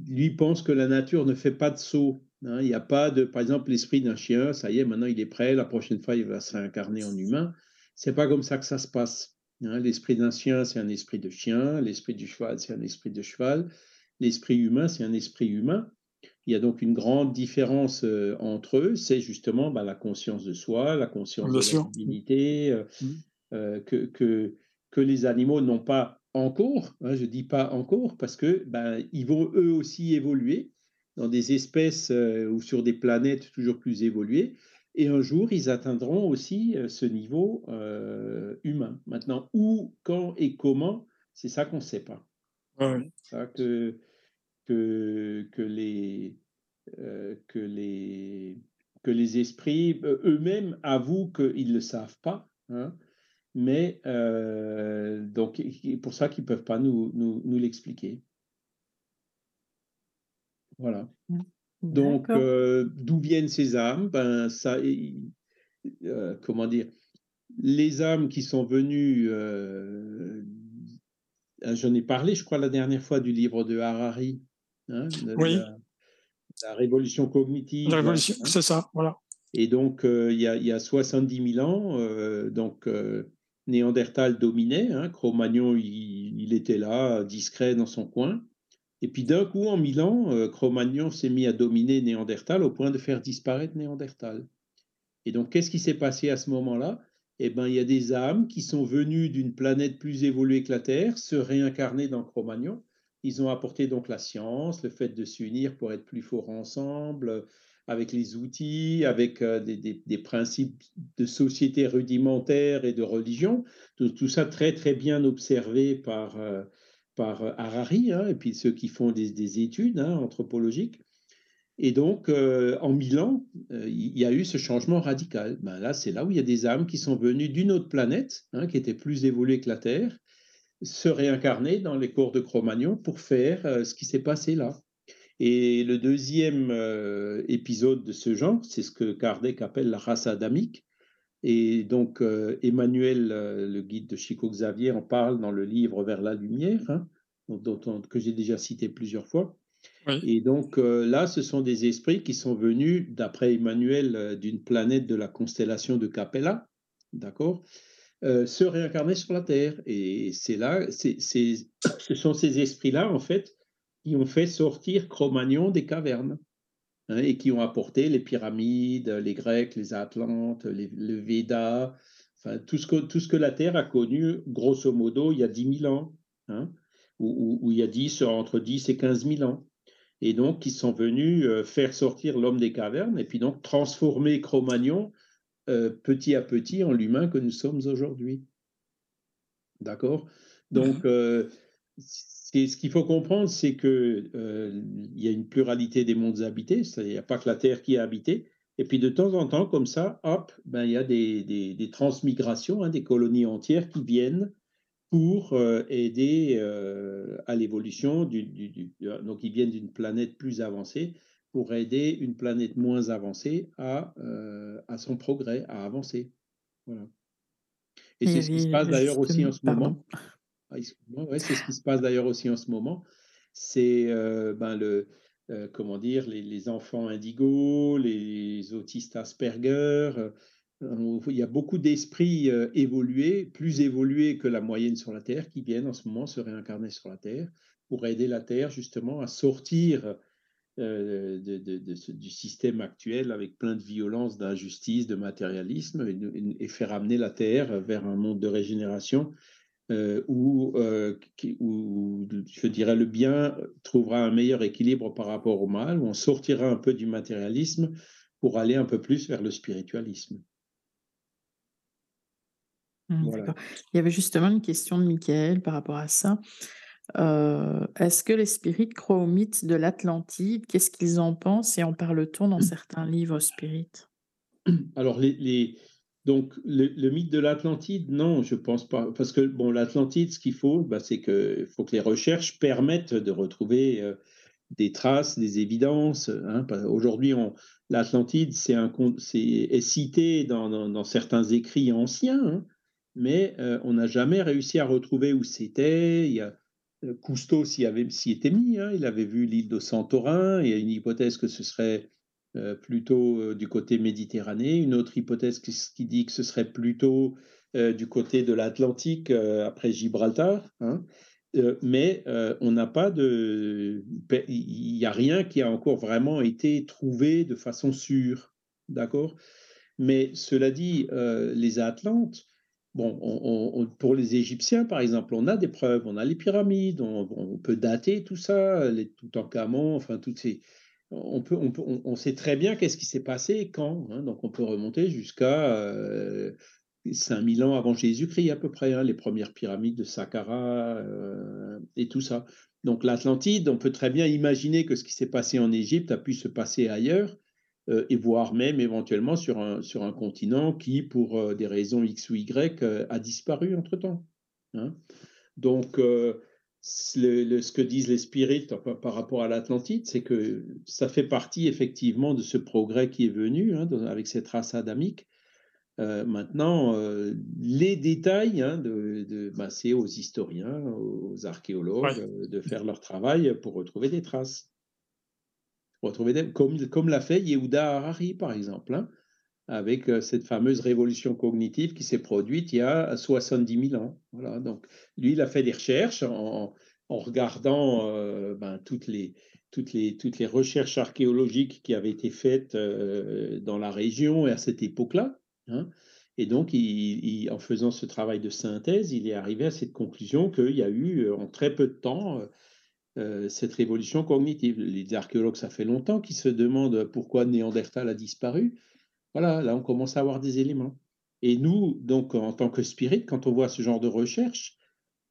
lui pense que la nature ne fait pas de saut Hein, il n'y a pas de, par exemple, l'esprit d'un chien, ça y est, maintenant il est prêt, la prochaine fois il va se réincarner en humain. C'est pas comme ça que ça se passe. Hein. l'esprit d'un chien, c'est un esprit de chien, l'esprit du cheval, c'est un esprit de cheval, l'esprit humain, c'est un esprit humain. Il y a donc une grande différence euh, entre eux, c'est justement bah, la conscience de soi, la conscience de la divinité, euh, mmh. euh, que, que, que les animaux n'ont pas encore, hein, je dis pas encore, parce que ben, ils vont eux aussi évoluer dans des espèces ou sur des planètes toujours plus évoluées. Et un jour, ils atteindront aussi euh, ce niveau euh, humain. Maintenant, où, quand et comment, c'est ça qu'on ne sait pas. C'est Ça que, que, que, les, que, les, que les esprits eux-mêmes avouent qu'ils ne le savent pas. Hein, mais donc, pour ça qu'ils ne peuvent pas nous, nous, nous l'expliquer. Voilà. Donc, euh, d'où viennent ces âmes? Ben, ça, euh, comment dire? Les âmes qui sont venues, euh, j'en ai parlé, je crois, la dernière fois du livre de Harari. Hein, oui. La, révolution cognitive. La révolution, hein. c'est ça, voilà. Et donc, il y, a, y, a 70 000 ans, donc Néandertal dominait. Hein, Cro-Magnon, il, il, était là, discret dans son coin. Et puis d'un coup, en Milan, euh, Cro-Magnon s'est mis à dominer Néandertal au point de faire disparaître Néandertal. Et donc, qu'est-ce qui s'est passé à ce moment-là? Eh bien, il y a des âmes qui sont venues d'une planète plus évoluée que la Terre, se réincarner dans Cro-Magnon. Ils ont apporté donc la science, le fait de s'unir pour être plus forts ensemble, avec les outils, avec euh, des, principes de société rudimentaire et de religion. Tout, ça très, très bien observé par... Euh, par euh, Harari, hein, et puis ceux qui font des, études hein, anthropologiques. Et donc, euh, en Milan, euh, il y a eu ce changement radical. Ben là, c'est là où il y a des âmes qui sont venues d'une autre planète, hein, qui était plus évoluée que la Terre, se réincarner dans les corps de Cro-Magnon pour faire ce qui s'est passé là. Et le deuxième épisode de ce genre, c'est ce que Kardec appelle la race adamique, et donc, euh, Emmanuel, euh, le guide de Chico Xavier, en parle dans le livre Vers la lumière, hein, dont, que j'ai déjà cité plusieurs fois. Et donc euh, là, ce sont des esprits qui sont venus, d'après Emmanuel, d'une planète de la constellation de Capella, d'accord, se réincarner sur la Terre. Et c'est là, c'est, ce sont ces esprits-là, en fait, qui ont fait sortir Cro-Magnon des cavernes. Hein, et qui ont apporté les pyramides, les Grecs, les Atlantes, le Veda, enfin, tout, ce que, tout ce que la Terre a connu, grosso modo, il y a 10 000 ans, hein, ou, il y a 10, entre 10 et 15 000 ans. Et donc, ils sont venus euh, faire sortir l'homme des cavernes et puis donc transformer Cro-Magnon euh, petit à petit en l'humain que nous sommes aujourd'hui. D'accord? Donc, Mhm. euh, ce qu'il faut comprendre, c'est que euh, y a une pluralité des mondes habités, il n'y a pas que la Terre qui est habitée. Et puis de temps en temps, comme ça, hop, ben, il y a des, des- des transmigrations, hein, des colonies entières qui viennent pour euh, aider euh, à l'évolution. Du, du- du- donc, ils viennent d'une planète plus avancée pour aider une planète moins avancée à, euh, à son progrès, à avancer. Voilà. Et y c'est ce qui se passe d'ailleurs aussi en ce pardon. moment. C'est ce qui se passe d'ailleurs aussi en ce moment. C'est euh, ben, le, euh, comment dire, les, enfants indigos, les autistes Asperger. euh, il y a beaucoup d'esprits évolués, plus évolués que la moyenne sur la Terre, qui viennent en ce moment se réincarner sur la Terre pour aider la Terre justement à sortir de, du système actuel avec plein de violence, d'injustice, de matérialisme et faire amener la Terre vers un monde de régénération euh, où, euh, qui- où, je dirais, le bien trouvera un meilleur équilibre par rapport au mal, où on sortira un peu du matérialisme pour aller un peu plus vers le spiritualisme. Mmh, Voilà. Il y avait justement une question de Michael par rapport à ça. Euh, est-ce que les spirites croient au mythe de l'Atlantide? Qu'est-ce qu'ils en pensent et en parle-t-on dans certains livres spirites? Alors, les, les- donc, le, mythe de l'Atlantide, non, je pense pas. Parce que, bon, l'Atlantide, ce qu'il faut, bah, c'est que faut que les recherches permettent de retrouver euh, des traces, des évidences. hein. Aujourd'hui, l'Atlantide, c'est est cité dans, dans- certains écrits anciens, hein, mais euh, on n'a jamais réussi à retrouver où c'était. Euh, Cousteau s'y était mis, hein, il avait vu l'île de Santorin, il y a une hypothèse que ce serait plutôt euh, du côté méditerranéen, une autre hypothèse qui, dit que ce serait plutôt euh, du côté de l'Atlantique euh, après Gibraltar. hein. Euh, mais euh, on n'a pas de. Il n'y a rien qui a encore vraiment été trouvé de façon sûre. D'accord? Mais cela dit, euh, les Atlantes, bon, on- on- on- pour les Égyptiens, par exemple, on a des preuves, on a les pyramides, on, on peut dater tout ça, les Toutankhamon, enfin, toutes ces. On, peut, on, peut- on- sait très bien qu'est-ce qui s'est passé et quand. hein. donc, on peut remonter jusqu'à euh, 5000 ans avant Jésus-Christ, à peu près, hein, les premières pyramides de Saqqara euh, et tout ça. Donc, l'Atlantide, on peut très bien imaginer que ce qui s'est passé en Égypte a pu se passer ailleurs euh, et voire même éventuellement sur un, sur un continent qui, pour euh, des raisons X ou Y, euh, a disparu entre-temps. hein. Donc, euh, le- le- ce que disent les spirites par, rapport à l'Atlantide, c'est que ça fait partie effectivement de ce progrès qui est venu hein, avec cette race adamique. Euh, maintenant, euh, les détails, hein, de, de- ben, c'est aux historiens, aux archéologues Ouais. euh, de faire leur travail pour retrouver des traces. Retrouver des- comme, comme l'a fait Yehuda Harari, par exemple, hein, avec euh, cette fameuse révolution cognitive qui s'est produite il y a 70 000 ans. Voilà, donc, lui, il a fait des recherches en, regardant euh, ben, toutes, les, toutes, les, toutes les recherches archéologiques qui avaient été faites euh, dans la région et à cette époque-là. hein. Et donc, en faisant ce travail de synthèse, il est arrivé à cette conclusion qu'il y a eu en très peu de temps cette révolution cognitive. Les archéologues, ça fait longtemps qu'ils se demandent pourquoi Néandertal a disparu. Voilà, là, on commence à avoir des éléments. Et nous, donc, en tant que spirit, quand on voit ce genre de recherche,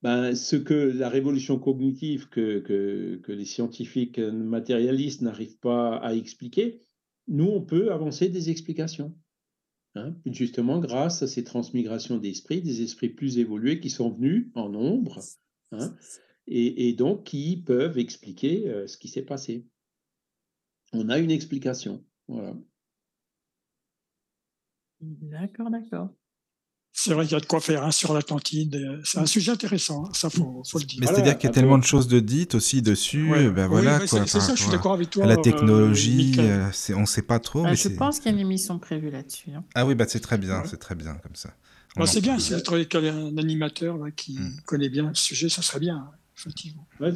ben, ce que la révolution cognitive que, que, les scientifiques matérialistes n'arrivent pas à expliquer, nous, on peut avancer des explications. hein, justement, grâce à ces transmigrations d'esprits, des esprits plus évolués qui sont venus en nombre, hein, et, et donc qui peuvent expliquer euh, ce qui s'est passé. On a une explication. Voilà. D'accord, d'accord. C'est vrai qu'il y a de quoi faire hein, sur l'Atlantide. C'est un sujet intéressant, hein, ça faut, faut le dire. Mais Voilà, c'est-dire qu'il y a après- tellement de choses de dites aussi dessus, Ouais. ben Oui, voilà quoi. c'est ça, je suis d'accord avec toi. la euh, technologie, euh, c'est- on ne sait pas trop. Ah, mais je c'est- pense qu'il y a une émission prévue là-dessus. hein. Ah oui, bah c'est très bien, Ouais. c'est très bien comme ça. On Bah, c'est bien, si vous trouvez qu'il y a un animateur là, qui Mm. connaît bien le sujet, ça serait bien, hein, effectivement. Ouais,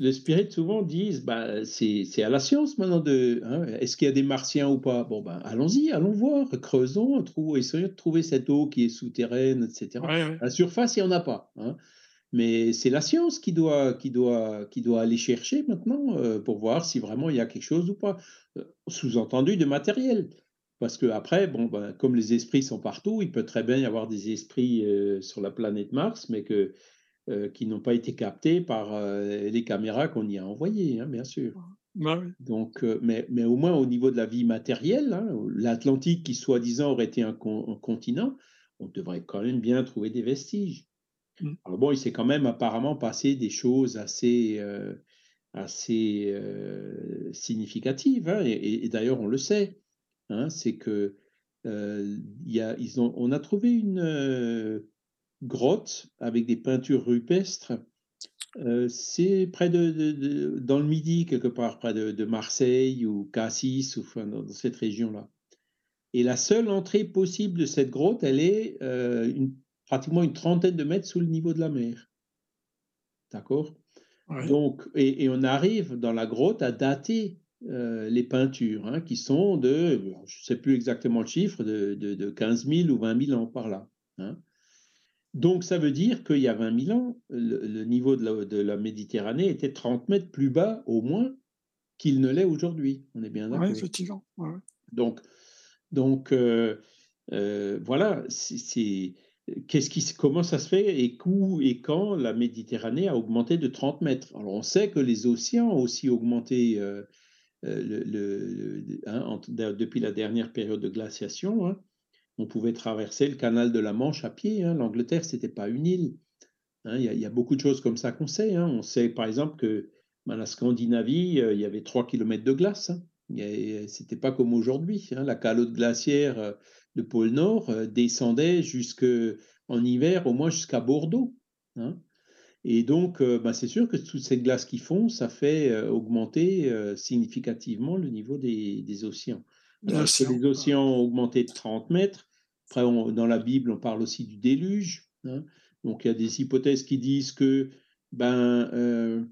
le, spirit souvent disent bah, c'est c'est à la science maintenant de hein, est-ce qu'il y a des martiens ou pas? Bon ben allons-y allons voir creusons trou- essayons de trouver cette eau qui est souterraine etc Ouais, ouais. à la surface il n'y en a pas hein. mais c'est la science qui doit qui doit qui doit aller chercher maintenant euh, pour voir si vraiment il y a quelque chose ou pas Euh, sous-entendu de matériel Parce que après, bon, ben, comme les esprits sont partout, il peut très bien y avoir des esprits euh, sur la planète Mars, mais que, euh, qui n'ont pas été captés par euh, les caméras qu'on y a envoyées, hein, bien sûr. Bah. Donc, euh, mais, mais au moins au niveau de la vie matérielle, hein, l'Atlantique qui soi-disant aurait été un, con- un continent, on devrait quand même bien trouver des vestiges. Mm. Alors bon, il s'est quand même apparemment passé des choses assez, assez significatives, hein, et, et- et d'ailleurs on le sait, c'est que y a, ils ont, on a trouvé une grotte avec des peintures rupestres euh, c'est près de, de- de- dans le Midi, quelque part, près de, de Marseille ou Cassis, ou enfin, dans, dans cette région-là. Et la seule entrée possible de cette grotte, elle est euh, une- pratiquement une trentaine de mètres sous le niveau de la mer. D'accord? Ouais. Donc, et, et on arrive dans la grotte à dater euh, les peintures, hein, qui sont de, je ne sais plus exactement le chiffre, de 15 000 ou 20 000 ans par là. hein. Donc, ça veut dire qu'il y a 20 000 ans, le, le niveau de la, de la Méditerranée était 30 mètres plus bas, au moins, qu'il ne l'est aujourd'hui. On est bien d'accord. effectivement. Ouais, ouais. Donc, donc euh, euh, voilà, c'est- qu'est-ce qui, comment ça se fait et où et quand la Méditerranée a augmenté de 30 mètres? Alors, on sait que les océans ont aussi augmenté euh, le, le- le- hein, depuis la dernière période de glaciation. hein. On pouvait traverser le canal de la Manche à pied. hein. L'Angleterre, c'était pas une île. hein. Il y, a- beaucoup de choses comme ça qu'on sait. hein. On sait, par exemple, que dans la Scandinavie, euh, il y avait 3 km de glace. hein. Il y a- C'était pas comme aujourd'hui. La calotte glaciaire euh, de pôle Nord euh, descendait jusque en hiver, au moins jusqu'à Bordeaux. Et donc, bah, c'est sûr que toutes ces glaces qui font, ça fait augmenter significativement le niveau des océans. Océans. les océans ont augmenté de 30 mètres Après, on- dans la Bible, on parle aussi du déluge. hein. Donc, il y a des hypothèses qui disent que, ben, euh,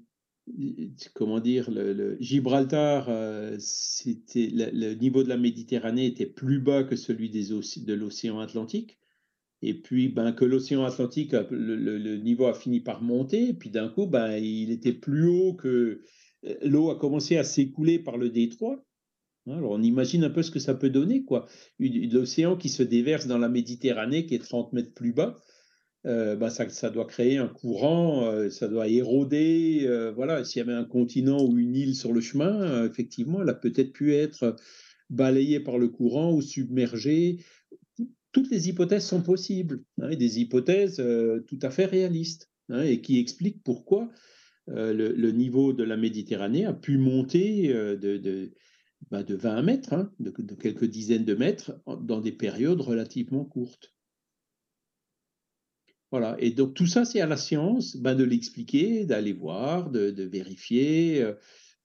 comment dire, le, le- Gibraltar, euh, c'était le, le niveau de la Méditerranée était plus bas que celui des de l'océan Atlantique. Et puis, ben, que l'océan Atlantique, le, le- niveau a fini par monter. Et puis, d'un coup, ben, il était plus haut que euh, l'eau a commencé à s'écouler par le détroit. Hein, Alors, on imagine un peu ce que ça peut donner, quoi. L'océan qui se déverse dans la Méditerranée, qui est 30 mètres plus bas, euh, bah, ça, ça doit créer un courant, euh, ça doit éroder. euh, voilà, s'il y avait un continent ou une île sur le chemin, effectivement, elle a peut-être pu être balayée par le courant ou submergée. Toutes les hypothèses sont possibles, hein, et des hypothèses tout à fait réalistes, hein, et qui expliquent pourquoi le, niveau de la Méditerranée a pu monter de, bah, de 20 mètres, hein, de, quelques dizaines de mètres, dans des périodes relativement courtes. Voilà. Et donc tout ça, c'est à la science ben, de l'expliquer, d'aller voir, de, vérifier, euh,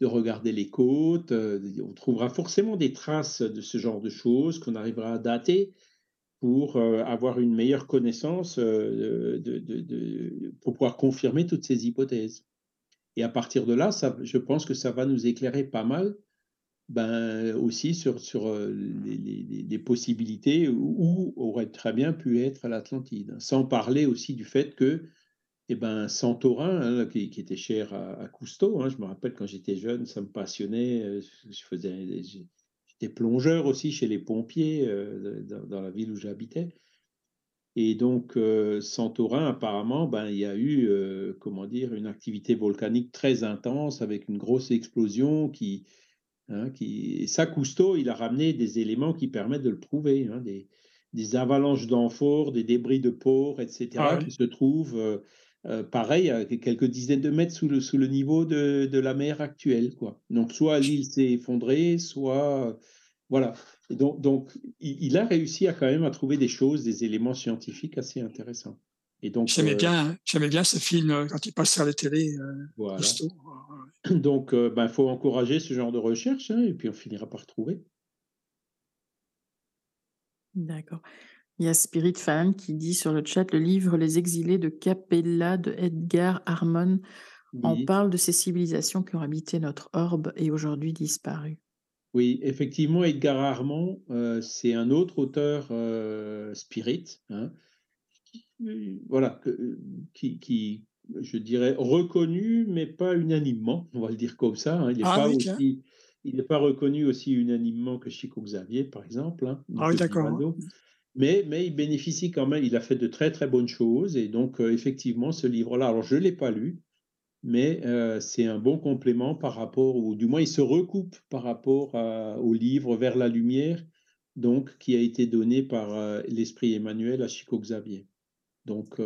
de regarder les côtes. euh, on trouvera forcément des traces de ce genre de choses qu'on arrivera à dater pour euh, avoir une meilleure connaissance, pour pouvoir confirmer toutes ces hypothèses. Et à partir de là, je pense que ça va nous éclairer pas mal ben, aussi sur, sur euh, les, les- les- possibilités où, aurait très bien pu être l'Atlantide. Sans parler aussi du fait que eh ben, Santorin, hein, qui, qui était cher à, à Cousteau, hein, je me rappelle quand j'étais jeune, ça me passionnait. euh, Je faisais, j'étais plongeur aussi chez les pompiers euh, dans, la ville où j'habitais. Et donc, euh, Santorin, apparemment, ben, il y a eu, comment dire, une activité volcanique très intense avec une grosse explosion qui, hein, qui... Et ça, Cousteau, il a ramené des éléments qui permettent de le prouver, hein, des, des avalanches d'amphores, des débris de pores, etc., Ah oui. qui se trouvent, euh, euh, pareil, à quelques dizaines de mètres sous le, sous le niveau de, de la mer actuelle. Quoi. Donc, soit l'île s'est effondrée, soit... Voilà. Et donc, donc il, il a réussi à quand même à trouver des choses, des éléments scientifiques assez intéressants. Et donc, J'aimais euh, bien, j'aimais bien ce film euh, quand il passait à la télé. euh, voilà. Donc, il ben, faut encourager ce genre de recherche, hein, et puis on finira par trouver. D'accord. Il y a Spirit Fan qui dit sur le chat le livre Les exilés de Capella de Edgar Harmon en Oui. parle de ces civilisations qui ont habité notre orbe et aujourd'hui disparues. Oui, effectivement, Edgar Armand, euh, c'est un autre auteur euh, spirit, hein, voilà, que- qui, qui, je dirais, reconnu, mais pas unanimement, on va le dire comme ça. hein. Il n'est Ah pas oui, tiens. aussi, il n'est pas reconnu aussi unanimement que Chico Xavier, par exemple. Hein, ah oui, d'accord. Mais, mais il bénéficie quand même, il a fait de très très bonnes choses. Et donc, euh, effectivement, ce livre-là, alors je ne l'ai pas lu, mais euh, c'est un bon complément par rapport, ou du moins il se recoupe par rapport au livre Vers la lumière, donc qui a été donné par euh, l'esprit Emmanuel à Chico Xavier. Donc,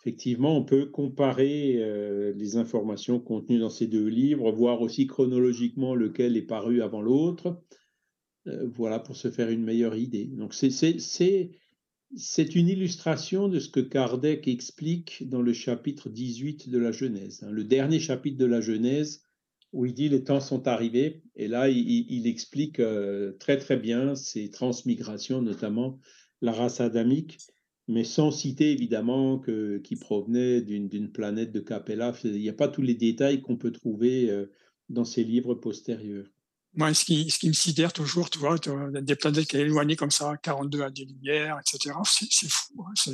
effectivement, on peut comparer les informations contenues dans ces deux livres, voir aussi chronologiquement lequel est paru avant l'autre. voilà, pour se faire une meilleure idée. Donc, c'est une illustration de ce que Kardec explique dans le chapitre 18 de la Genèse, hein, le dernier chapitre de la Genèse, où il dit les temps sont arrivés. Et là, il, explique très très bien ces transmigrations, notamment la race adamique mais sans citer évidemment que, qui provenait d'une planète de Capella. Il n'y a pas tous les détails qu'on peut trouver euh, dans ces livres postérieurs. Moi, ce qui, ce qui me sidère toujours, tu vois, des planètes qui sont éloignées comme ça, 42 années-lumière, etc., c'est fou. Hein,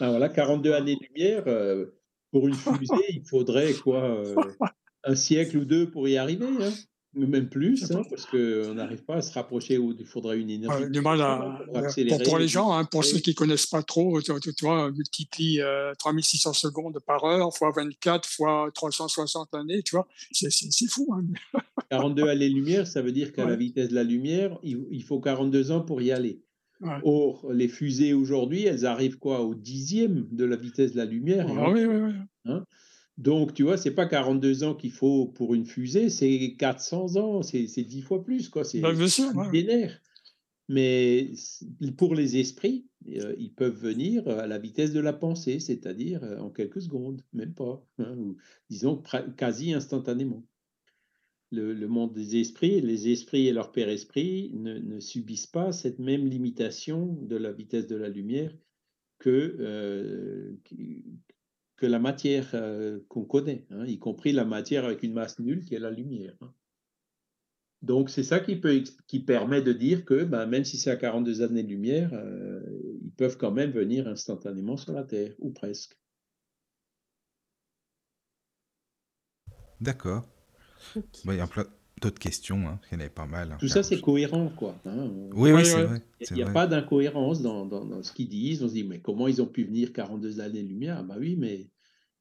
ah, voilà, 42 années-lumière, euh, pour une fusée, il faudrait quoi euh, <laughs> Un siècle ou deux pour y arriver hein même plus, hein, parce qu'on n'arrive pas à se rapprocher où il faudrait une énergie. du mal à, pour, les gens, hein, pour ceux qui ne connaissent pas trop, tu, vois, multiplie 3600 secondes par heure fois 24 fois 360 années, tu vois, c'est fou. Hein. <laughs> 42 années-lumière, ça veut dire qu'à la vitesse de la lumière, il, faut 42 ans pour y aller. Or, les fusées aujourd'hui, elles arrivent quoi Au dixième de la vitesse de la lumière. Ah, oui, oui, oui. Donc, tu vois, c'est pas 42 ans qu'il faut pour une fusée, c'est 400 ans, c'est 10 fois plus, quoi. C'est bah, Mais pour les esprits, euh, ils peuvent venir à la vitesse de la pensée, c'est-à-dire euh, en quelques secondes, même pas, hein, ou disons quasi instantanément. Le, monde des esprits, les esprits et leur père esprit ne, subissent pas cette même limitation de la vitesse de la lumière que, euh, que la matière euh, qu'on connaît, hein, y compris la matière avec une masse nulle qui est la lumière. Hein. Donc c'est ça qui, peut, qui permet de dire que ben, même si c'est à 42 années-lumière, euh, ils peuvent quand même venir instantanément sur la Terre, ou presque. D'accord. il y a plein d'autres questions, hein. il y en avait pas mal. Hein. Tout ça, c'est cohérent, quoi. Oui, oui, c'est vrai. Il n'y a, pas d'incohérence dans, dans, ce qu'ils disent. On se dit, mais comment ils ont pu venir 42 années-lumière? Bah oui, mais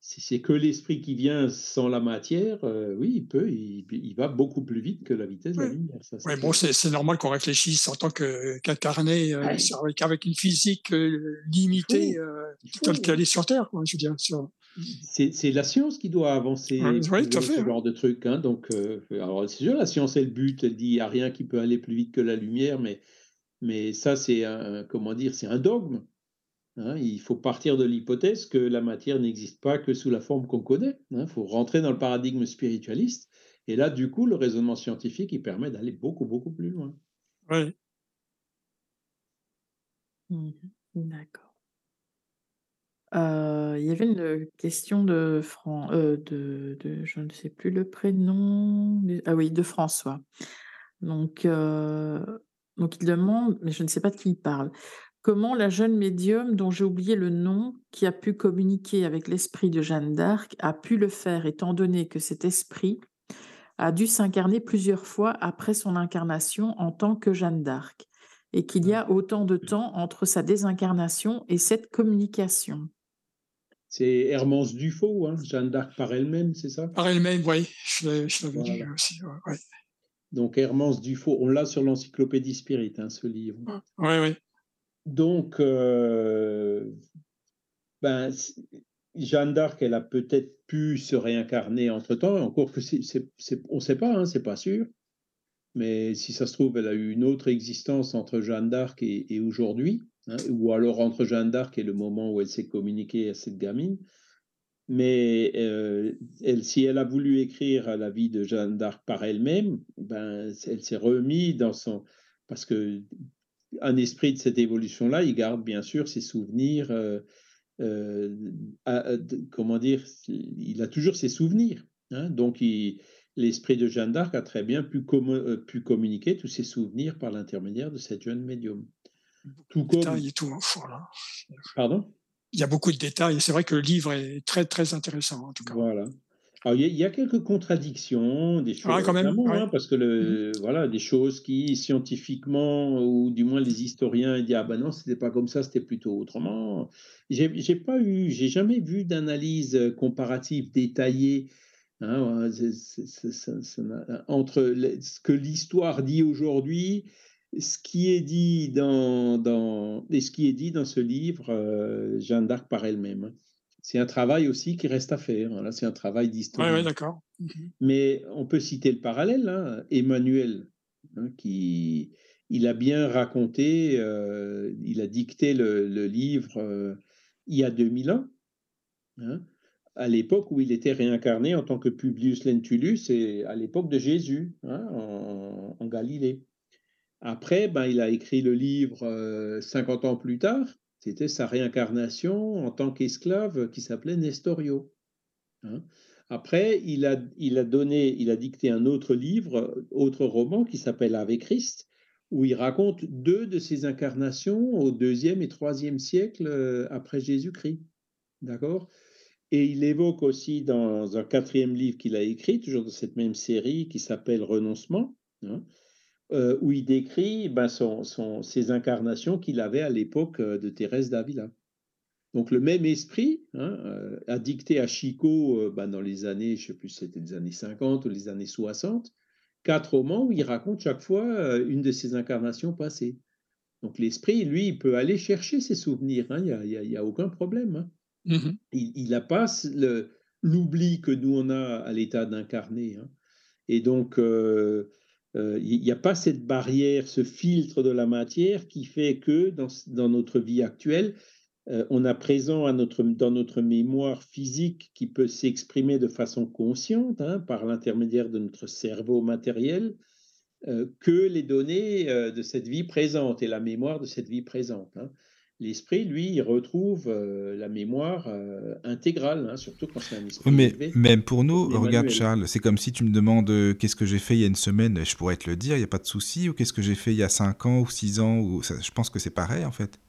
si c'est que l'esprit qui vient sans la matière, euh, oui, il peut, il, va beaucoup plus vite que la vitesse de la lumière. bon, c'est normal qu'on réfléchisse en tant qu'incarné, euh, avec, une physique euh, limitée, telle qu'elle est sur Terre, quoi, je veux dire. C'est la science qui doit avancer oui, ce genre de truc. Hein, donc, alors c'est sûr, la science est le but. Elle dit il n'y a rien qui peut aller plus vite que la lumière, mais, mais ça, c'est un, comment dire, c'est un dogme. Hein, il faut partir de l'hypothèse que la matière n'existe pas que sous la forme qu'on connaît. Il hein. faut rentrer dans le paradigme spiritualiste. Et là, du coup, le raisonnement scientifique, il permet d'aller beaucoup, beaucoup plus loin. Oui. Mmh D'accord. Euh, il y avait une question de, Fran euh, de, je ne sais plus le prénom, ah oui, de François. Donc, euh, donc il demande, mais je ne sais pas de qui il parle. Comment la jeune médium, dont j'ai oublié le nom, qui a pu communiquer avec l'esprit de Jeanne d'Arc, a pu le faire étant donné que cet esprit a dû s'incarner plusieurs fois après son incarnation en tant que Jeanne d'Arc, et qu'il y a autant de temps entre sa désincarnation et cette communication? C'est Hermance Dufaux, hein, Jeanne d'Arc par elle-même, c'est ça? Par elle-même, oui, je l'avais dit aussi. Donc Hermance Dufaux, on l'a sur l'encyclopédie Spirit, hein, ce livre. Oui, oui. Donc, euh, ben, Jeanne d'Arc, elle a peut-être pu se réincarner entre-temps, encore que on ne sait pas, hein, c'est pas sûr. Mais si ça se trouve, elle a eu une autre existence entre Jeanne d'Arc et, aujourd'hui, hein, ou alors entre Jeanne d'Arc et le moment où elle s'est communiquée à cette gamine. Mais euh, si elle a voulu écrire la vie de Jeanne d'Arc par elle-même, ben, elle s'est remise dans son... Parce que un esprit de cette évolution-là, il garde bien sûr ses souvenirs. Euh, euh, comment dire Il a toujours ses souvenirs. Hein. donc, l'esprit de Jeanne d'Arc a très bien pu, euh, pu, communiquer tous ses souvenirs par l'intermédiaire de cette jeune médium. Tout comme... Détails et tout. Voilà. Pardon? Il y a beaucoup de détails. C'est vrai que le livre est très, très intéressant, en tout cas. Voilà. Il y, a quelques contradictions, des choses, quand même, hein, parce que le, mmh voilà, des choses qui scientifiquement, ou du moins les historiens, disent ah ben non, c'était pas comme ça, c'était plutôt autrement. J'ai pas eu, j'ai jamais vu d'analyse comparative détaillée hein, entre ce que l'histoire dit aujourd'hui, ce qui est dit dans, dans, et ce qui est dit dans ce livre, euh, Jeanne d'Arc par elle-même. C'est un travail aussi qui reste à faire. Là, c'est un travail d'histoire. Oui, d'accord. Mhm. Mais on peut citer le parallèle. Hein, Emmanuel, hein, qui il a bien raconté, euh, il a dicté le, livre euh, il y a 2000 ans, hein, à l'époque où il était réincarné en tant que Publius Lentulus et à l'époque de Jésus, en, en, Galilée. Après, ben, il a écrit le livre 50 euh, ans plus tard, c'était sa réincarnation en tant qu'esclave qui s'appelait Nestorio. Hein. Après, il a, il a donné, il a dicté un autre livre, autre roman qui s'appelle Ave Christ, où il raconte deux de ses incarnations au deuxième et troisième siècle euh, après Jésus-Christ. D'accord Et il évoque aussi dans un quatrième livre qu'il a écrit, toujours dans cette même série, qui s'appelle Renoncement, hein, euh, où il décrit ben, son, ses incarnations qu'il avait à l'époque euh, de Thérèse d'Avila. Donc le même esprit hein, euh, a dicté à Chico ben, dans les années, je ne sais plus si c'était les années 50 ou les années 60, quatre romans où il raconte chaque fois une de ses incarnations passées. Donc l'esprit, lui, il peut aller chercher ses souvenirs, hein, il n'y a, a, aucun problème. Hein. Mmh il n'a pas l'oubli que nous, on a à l'état d'incarner. Et donc, euh, il n'y a pas cette barrière, ce filtre de la matière qui fait que dans, notre vie actuelle, euh, on a présent dans notre mémoire physique qui peut s'exprimer de façon consciente hein, par l'intermédiaire de notre cerveau matériel euh, que les données de cette vie présente et la mémoire de cette vie présente. Hein. L'esprit, lui, il retrouve euh, la mémoire euh, intégrale, hein, surtout quand c'est un esprit. mais même pour nous, regarde Charles, c'est comme si tu me demandes euh, qu'est-ce que j'ai fait il y a une semaine, je pourrais te le dire, il n'y a pas de souci, ou qu'est-ce que j'ai fait il y a 5 ans ou 6 ans, ou je pense que c'est pareil en fait.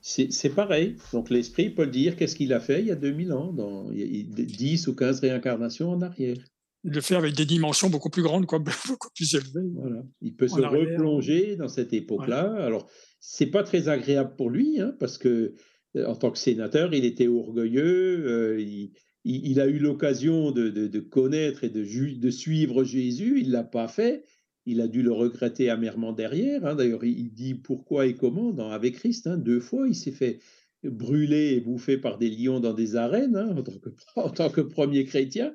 C'est pareil. Donc l'esprit peut le dire qu'est-ce qu'il a fait il y a 2000 ans, dans il y a 10 ou 15 réincarnations en arrière. Il le fait avec des dimensions beaucoup plus grandes, quoi, <laughs> beaucoup plus élevées. Voilà. Il peut se replonger dans cette époque-là. Alors, c'est pas très agréable pour lui, hein, parce que euh, en tant que sénateur, il était orgueilleux, euh, il, a eu l'occasion de, connaître et de, suivre Jésus, il l'a pas fait, il a dû le regretter amèrement derrière. Hein. D'ailleurs, il dit pourquoi et comment dans Avec Christ, hein, deux fois, il s'est fait brûler et bouffer par des lions dans des arènes en, tant que, <laughs> en tant que premier chrétien,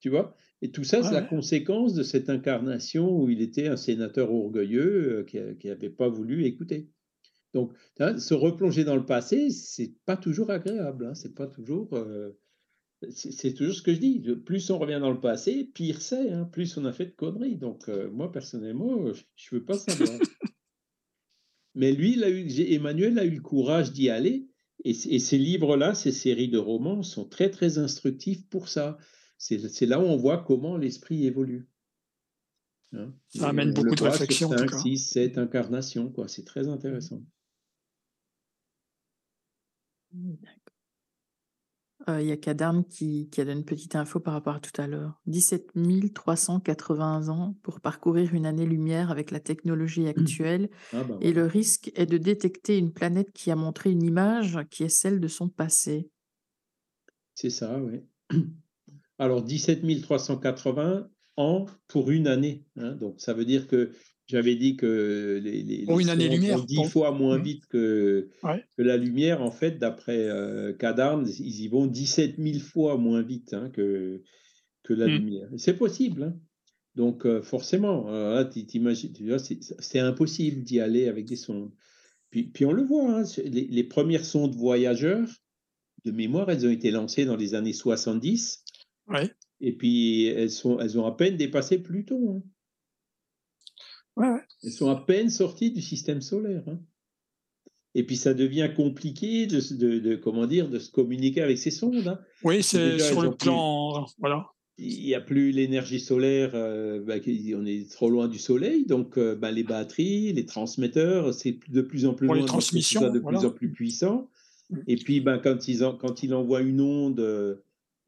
tu vois. Et tout ça, c'est la conséquence de cette incarnation où il était un sénateur orgueilleux euh, qui n'avait pas voulu écouter. Donc, se replonger dans le passé, c'est pas toujours agréable. Hein, c'est pas toujours. Euh, c'est toujours ce que je dis. Plus on revient dans le passé, pire c'est. Hein, plus on a fait de conneries. Donc, euh, moi, personnellement, je ne veux pas savoir. <laughs> Mais lui, il a eu, Emmanuel a eu le courage d'y aller. Et, et ces livres-là, ces séries de romans sont très, très instructifs pour ça. C'est là où on voit comment l'esprit évolue. Hein. Ça amène beaucoup de réflexion. 5, 6, 7 incarnations. C'est très intéressant. Euh, il y a Kadarm qui, qui, a donné une petite info par rapport à tout à l'heure. 17 380 ans pour parcourir une année-lumière avec la technologie mmh. actuelle. Ah bah et le risque est de détecter une planète qui a montré une image qui est celle de son passé. C'est ça, oui. Alors 17 380 ans pour une année. Hein. donc ça veut dire que j'avais dit que les, les, une année lumière, 10 fois moins mmh. vite que, que, la lumière. En fait, d'après euh, ils y vont 17 000 fois moins vite hein, que, que la mmh. lumière. C'est possible. Hein. Donc euh, forcément, c'est impossible d'y aller avec des sondes. Puis, puis on le voit, hein, les, les, premières sondes voyageurs, de mémoire, elles ont été lancées dans les années 70. Ouais. Et puis, elles, sont, elles ont à peine dépassé Pluton. Hein. Elles sont à peine sorties du système solaire. Hein. Et puis, ça devient compliqué de, de, comment dire, de se communiquer avec ces sondes. Hein. Oui, c'est sur le plan. voilà. Il n'y a plus l'énergie solaire, euh, bah, on est trop loin du soleil, donc euh, bah, les batteries, les transmetteurs, c'est de plus en plus loin, les transmissions, de plus en plus puissant. Mm. Et puis, ben, quand, ils quand il envoient une onde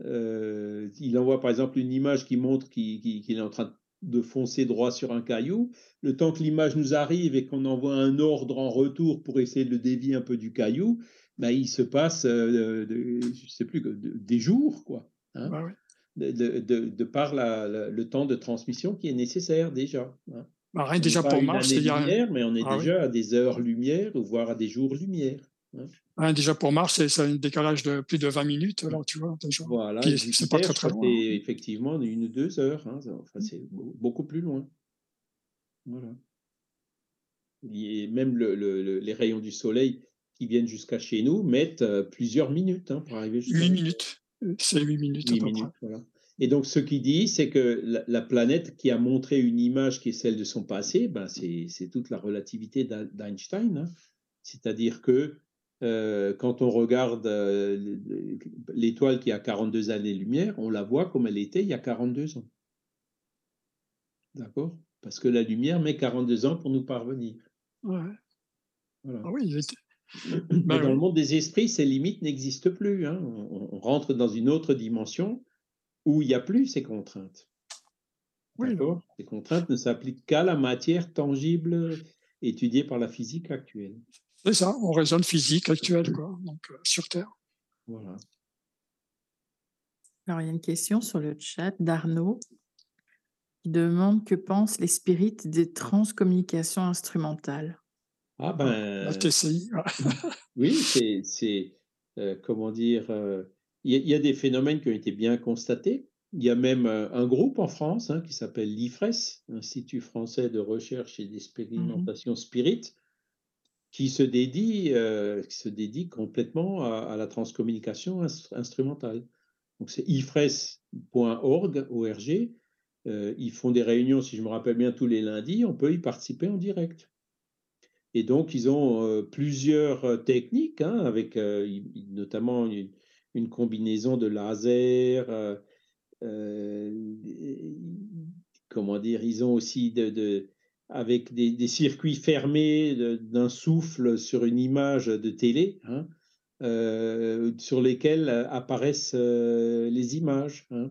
euh, il envoie par exemple une image qui montre qu'il est en train de foncer droit sur un caillou. Le temps que l'image nous arrive et qu'on envoie un ordre en retour pour essayer de le dévier un peu du caillou, ben, il se passe, euh, je sais plus, des jours, quoi. Hein, de, de, de, par la, le temps de transmission qui est nécessaire déjà. Hein. Bah, rien déjà pour Mars, a... mais on est ah déjà à des heures-lumière, voire à des jours-lumière. Hein. déjà pour Mars, c'est un décalage de plus de 20 minutes, tu vois. Déjà. Voilà, c'est pas très très loin. C'est effectivement une ou deux heures. Hein, enfin, c'est beaucoup plus loin. Voilà. Et même le, le, les rayons du soleil qui viennent jusqu'à chez nous mettent euh, plusieurs minutes hein, pour arriver jusqu'à 8 minutes. C'est 8 minutes. 8 minutes voilà. Et donc, ce qu'il dit, c'est que la, planète qui a montré une image qui est celle de son passé, ben c'est toute la relativité d'Einstein. Hein. C'est-à-dire que euh, quand on regarde euh, l'étoile qui a 42 années-lumière, on la voit comme elle était il y a 42 ans. D'accord? Parce que la lumière met 42 ans pour nous parvenir. Ouais. Voilà. Ah oui, Mais ben dans le monde des esprits, ces limites n'existent plus. Hein. on, rentre dans une autre dimension où il n'y a plus ces contraintes. Oui. Ces contraintes ne s'appliquent qu'à la matière tangible étudiée par la physique actuelle. C'est ça, on raisonne physique actuelle, quoi, donc euh, sur Terre. Voilà. Alors, il y a une question sur le chat d'Arnaud qui demande que pensent les spirites des transcommunications instrumentales. Ah ben. <laughs> oui, c'est, euh, comment dire, euh, il y, a des phénomènes qui ont été bien constatés. Il y a même euh, un groupe en France hein, qui s'appelle l'IFRES, Institut français de recherche et d'expérimentation mmh spirit, qui se dédie, euh, qui se dédie complètement à, la transcommunication instrumentale. Donc c'est ifres.org, ORG. Euh, ils font des réunions, si je me rappelle bien, tous les lundis. On peut y participer en direct. Et donc, ils ont plusieurs techniques, hein, avec notamment une, combinaison de laser. Euh, euh, comment dire Ils ont aussi de, avec des, circuits fermés d'un souffle sur une image de télé, hein, euh, sur lesquels apparaissent les images. Hein,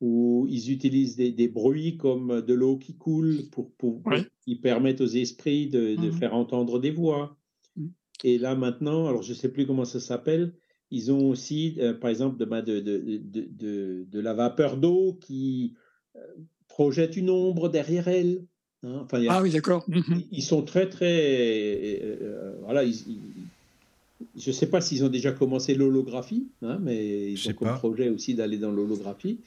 où ils utilisent des, bruits comme de l'eau qui coule pour, pour, qui permettent aux esprits de, de mmh faire entendre des voix. Mmh. Et là maintenant, alors je ne sais plus comment ça s'appelle, ils ont aussi, euh, par exemple, de, de, de, la vapeur d'eau qui euh, projette une ombre derrière elle. Hein. Enfin, ah oui, d'accord. Ils sont très, très. Euh, voilà, je ne sais pas s'ils ont déjà commencé l'holographie, hein, mais ils ont comme projet aussi d'aller dans l'holographie.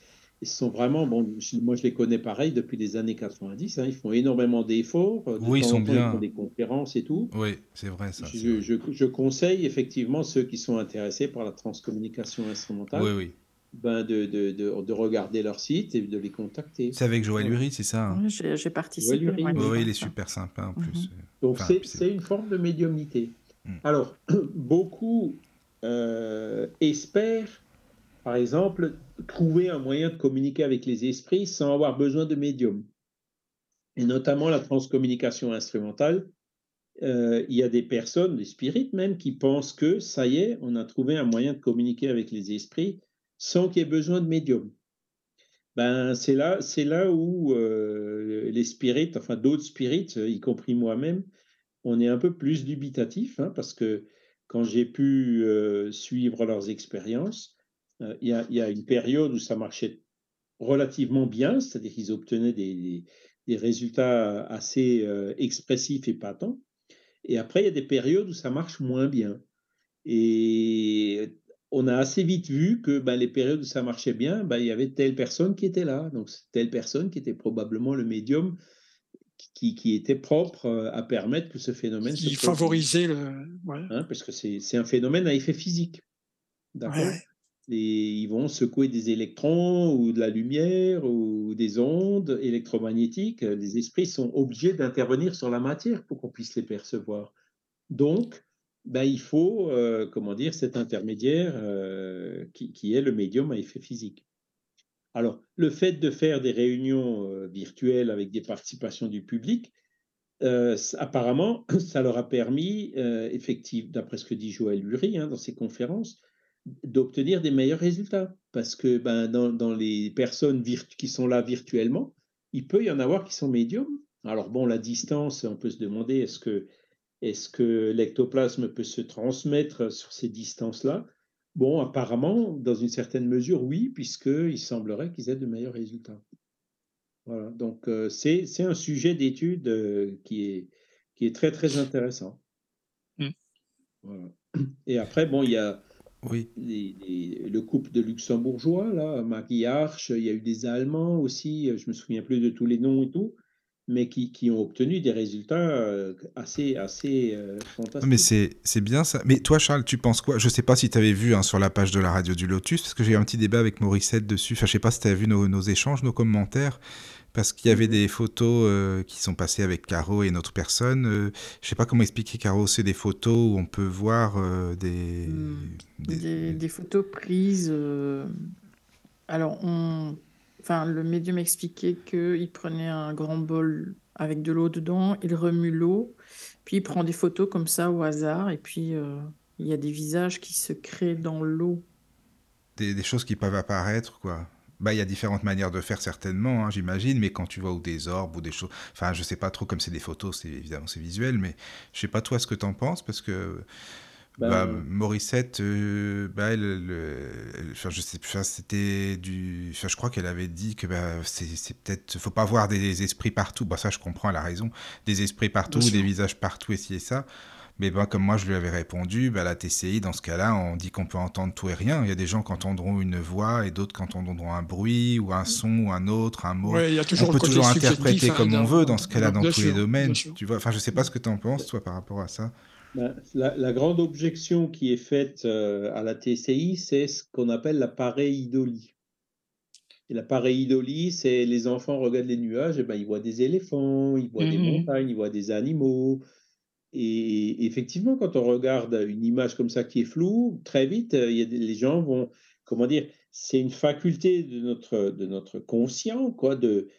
Ils sont vraiment, bon, moi je les connais pareil depuis les années 90, hein, ils font énormément d'efforts, de oui, ils sont bien. Ils font des conférences et tout. Oui, c'est vrai ça. Je, je, je, conseille effectivement ceux qui sont intéressés par la transcommunication instrumentale. Oui, oui. Ben de, de, de, de, regarder leur site et de les contacter. C'est avec Joël Lurie, c'est ça hein? J'ai participé. Oui, il est super sympa en plus. Mhm. Donc c'est une forme de médiumnité. Hmm. Alors, <clears throat> beaucoup euh, espèrent par exemple, trouver un moyen de communiquer avec les esprits sans avoir besoin de médium. Et notamment la transcommunication instrumentale. Euh, il y a des personnes, des spirites même, qui pensent que ça y est, on a trouvé un moyen de communiquer avec les esprits sans qu'il y ait besoin de médium. Ben, c'est là, c'est là où euh, les spirites, enfin d'autres spirites, y compris moi-même, on est un peu plus dubitatif, hein, parce que quand j'ai pu euh, suivre leurs expériences, euh, il y, a, une période où ça marchait relativement bien, c'est-à-dire qu'ils obtenaient des, résultats assez expressifs et patents. Et après, il y a des périodes où ça marche moins bien. Et on a assez vite vu que ben, les périodes où ça marchait bien, ben, il y avait telle personne qui était là. Donc, telle personne qui était probablement le médium qui, qui était propre euh, à permettre que ce phénomène se favorisait le. Hein, parce que c'est un phénomène à effet physique. D'accord? Et ils vont secouer des électrons ou de la lumière ou des ondes électromagnétiques. Les esprits sont obligés d'intervenir sur la matière pour qu'on puisse les percevoir. Donc, ben, il faut, euh, comment dire, cet intermédiaire euh, qui, est le médium à effet physique. Alors, le fait de faire des réunions euh, virtuelles avec des participations du public, apparemment, <coughs> ça leur a permis, effectivement, d'après ce que dit Joël Lurie hein, dans ses conférences, d'obtenir des meilleurs résultats. Parce que ben, dans, dans les personnes qui sont là virtuellement, il peut y en avoir qui sont médiums. Alors bon, la distance, on peut se demander est-ce que, est que l'ectoplasme peut se transmettre sur ces distances-là? Bon, apparemment, dans une certaine mesure, oui, puisqu'il semblerait qu'ils aient de meilleurs résultats. Voilà, donc euh, c'est un sujet d'étude euh, qui, est, qui est très, très intéressant. Mmh. Voilà. Et après, bon, il y a oui. le couple de luxembourgeois, là, Marie Arch, il y a eu des Allemands aussi, je me souviens plus de tous les noms et tout, mais qui, qui ont obtenu des résultats euh, assez, assez euh, fantastiques. Mais c'est bien ça. Mais toi, Charles, tu penses quoi? Je sais pas si tu avais vu hein, sur la page de la radio du Lotus, parce que j'ai eu un petit débat avec Morissette dessus. Enfin, je sais pas si tu as vu nos, nos échanges, nos commentaires parce qu'il y avait des photos euh, qui sont passées avec Caro et une autre personne. Je euh, je sais pas comment expliquer, Caro, c'est des photos où on peut voir euh, des, hmm. des... des... photos prises. Alors, on... enfin, le médium expliquait qu'il prenait un grand bol avec de l'eau dedans, il remue l'eau, puis il prend des photos comme ça au hasard, et puis il y a des visages qui se créent dans l'eau. Des, des choses qui peuvent apparaître, quoi. Bah, il y a différentes manières de faire certainement, hein, j'imagine, mais quand tu vois ou des orbes ou des choses, enfin, je sais pas trop comme c'est des photos, c'est évidemment c'est visuel, mais je sais pas toi ce que tu en penses parce que bah, bah Morissette, euh, bah, je sais plus, c'était du, je crois qu'elle avait dit que bah, c'est peut-être, faut pas voir des esprits partout. Bah ça, je comprends, elle a raison, des esprits partout, des visages partout, et ci et ça. Mais ben, comme moi je lui avais répondu, ben, la TCI, dans ce cas-là, on dit qu'on peut entendre tout et rien. Il y a des gens qui entendront une voix et d'autres qui entendront un bruit ou un son ou un autre, un mot. on peut toujours interpréter hein, comme on veut dans ce cas-là, dans tous les domaines. Tu vois enfin, je ne sais pas ce que tu en penses, toi, par rapport à ça. La, grande objection qui est faite euh, à la TCI, c'est ce qu'on appelle la pareidolie. Et la pareidolie, c'est les enfants regardent les nuages, et ben, ils voient des éléphants, ils voient des mmh montagnes, ils voient des animaux, et effectivement, quand on regarde une image comme ça qui est floue, très vite, il y a les gens vont, comment dire, c'est une faculté de notre, de notre conscient, quoi, de,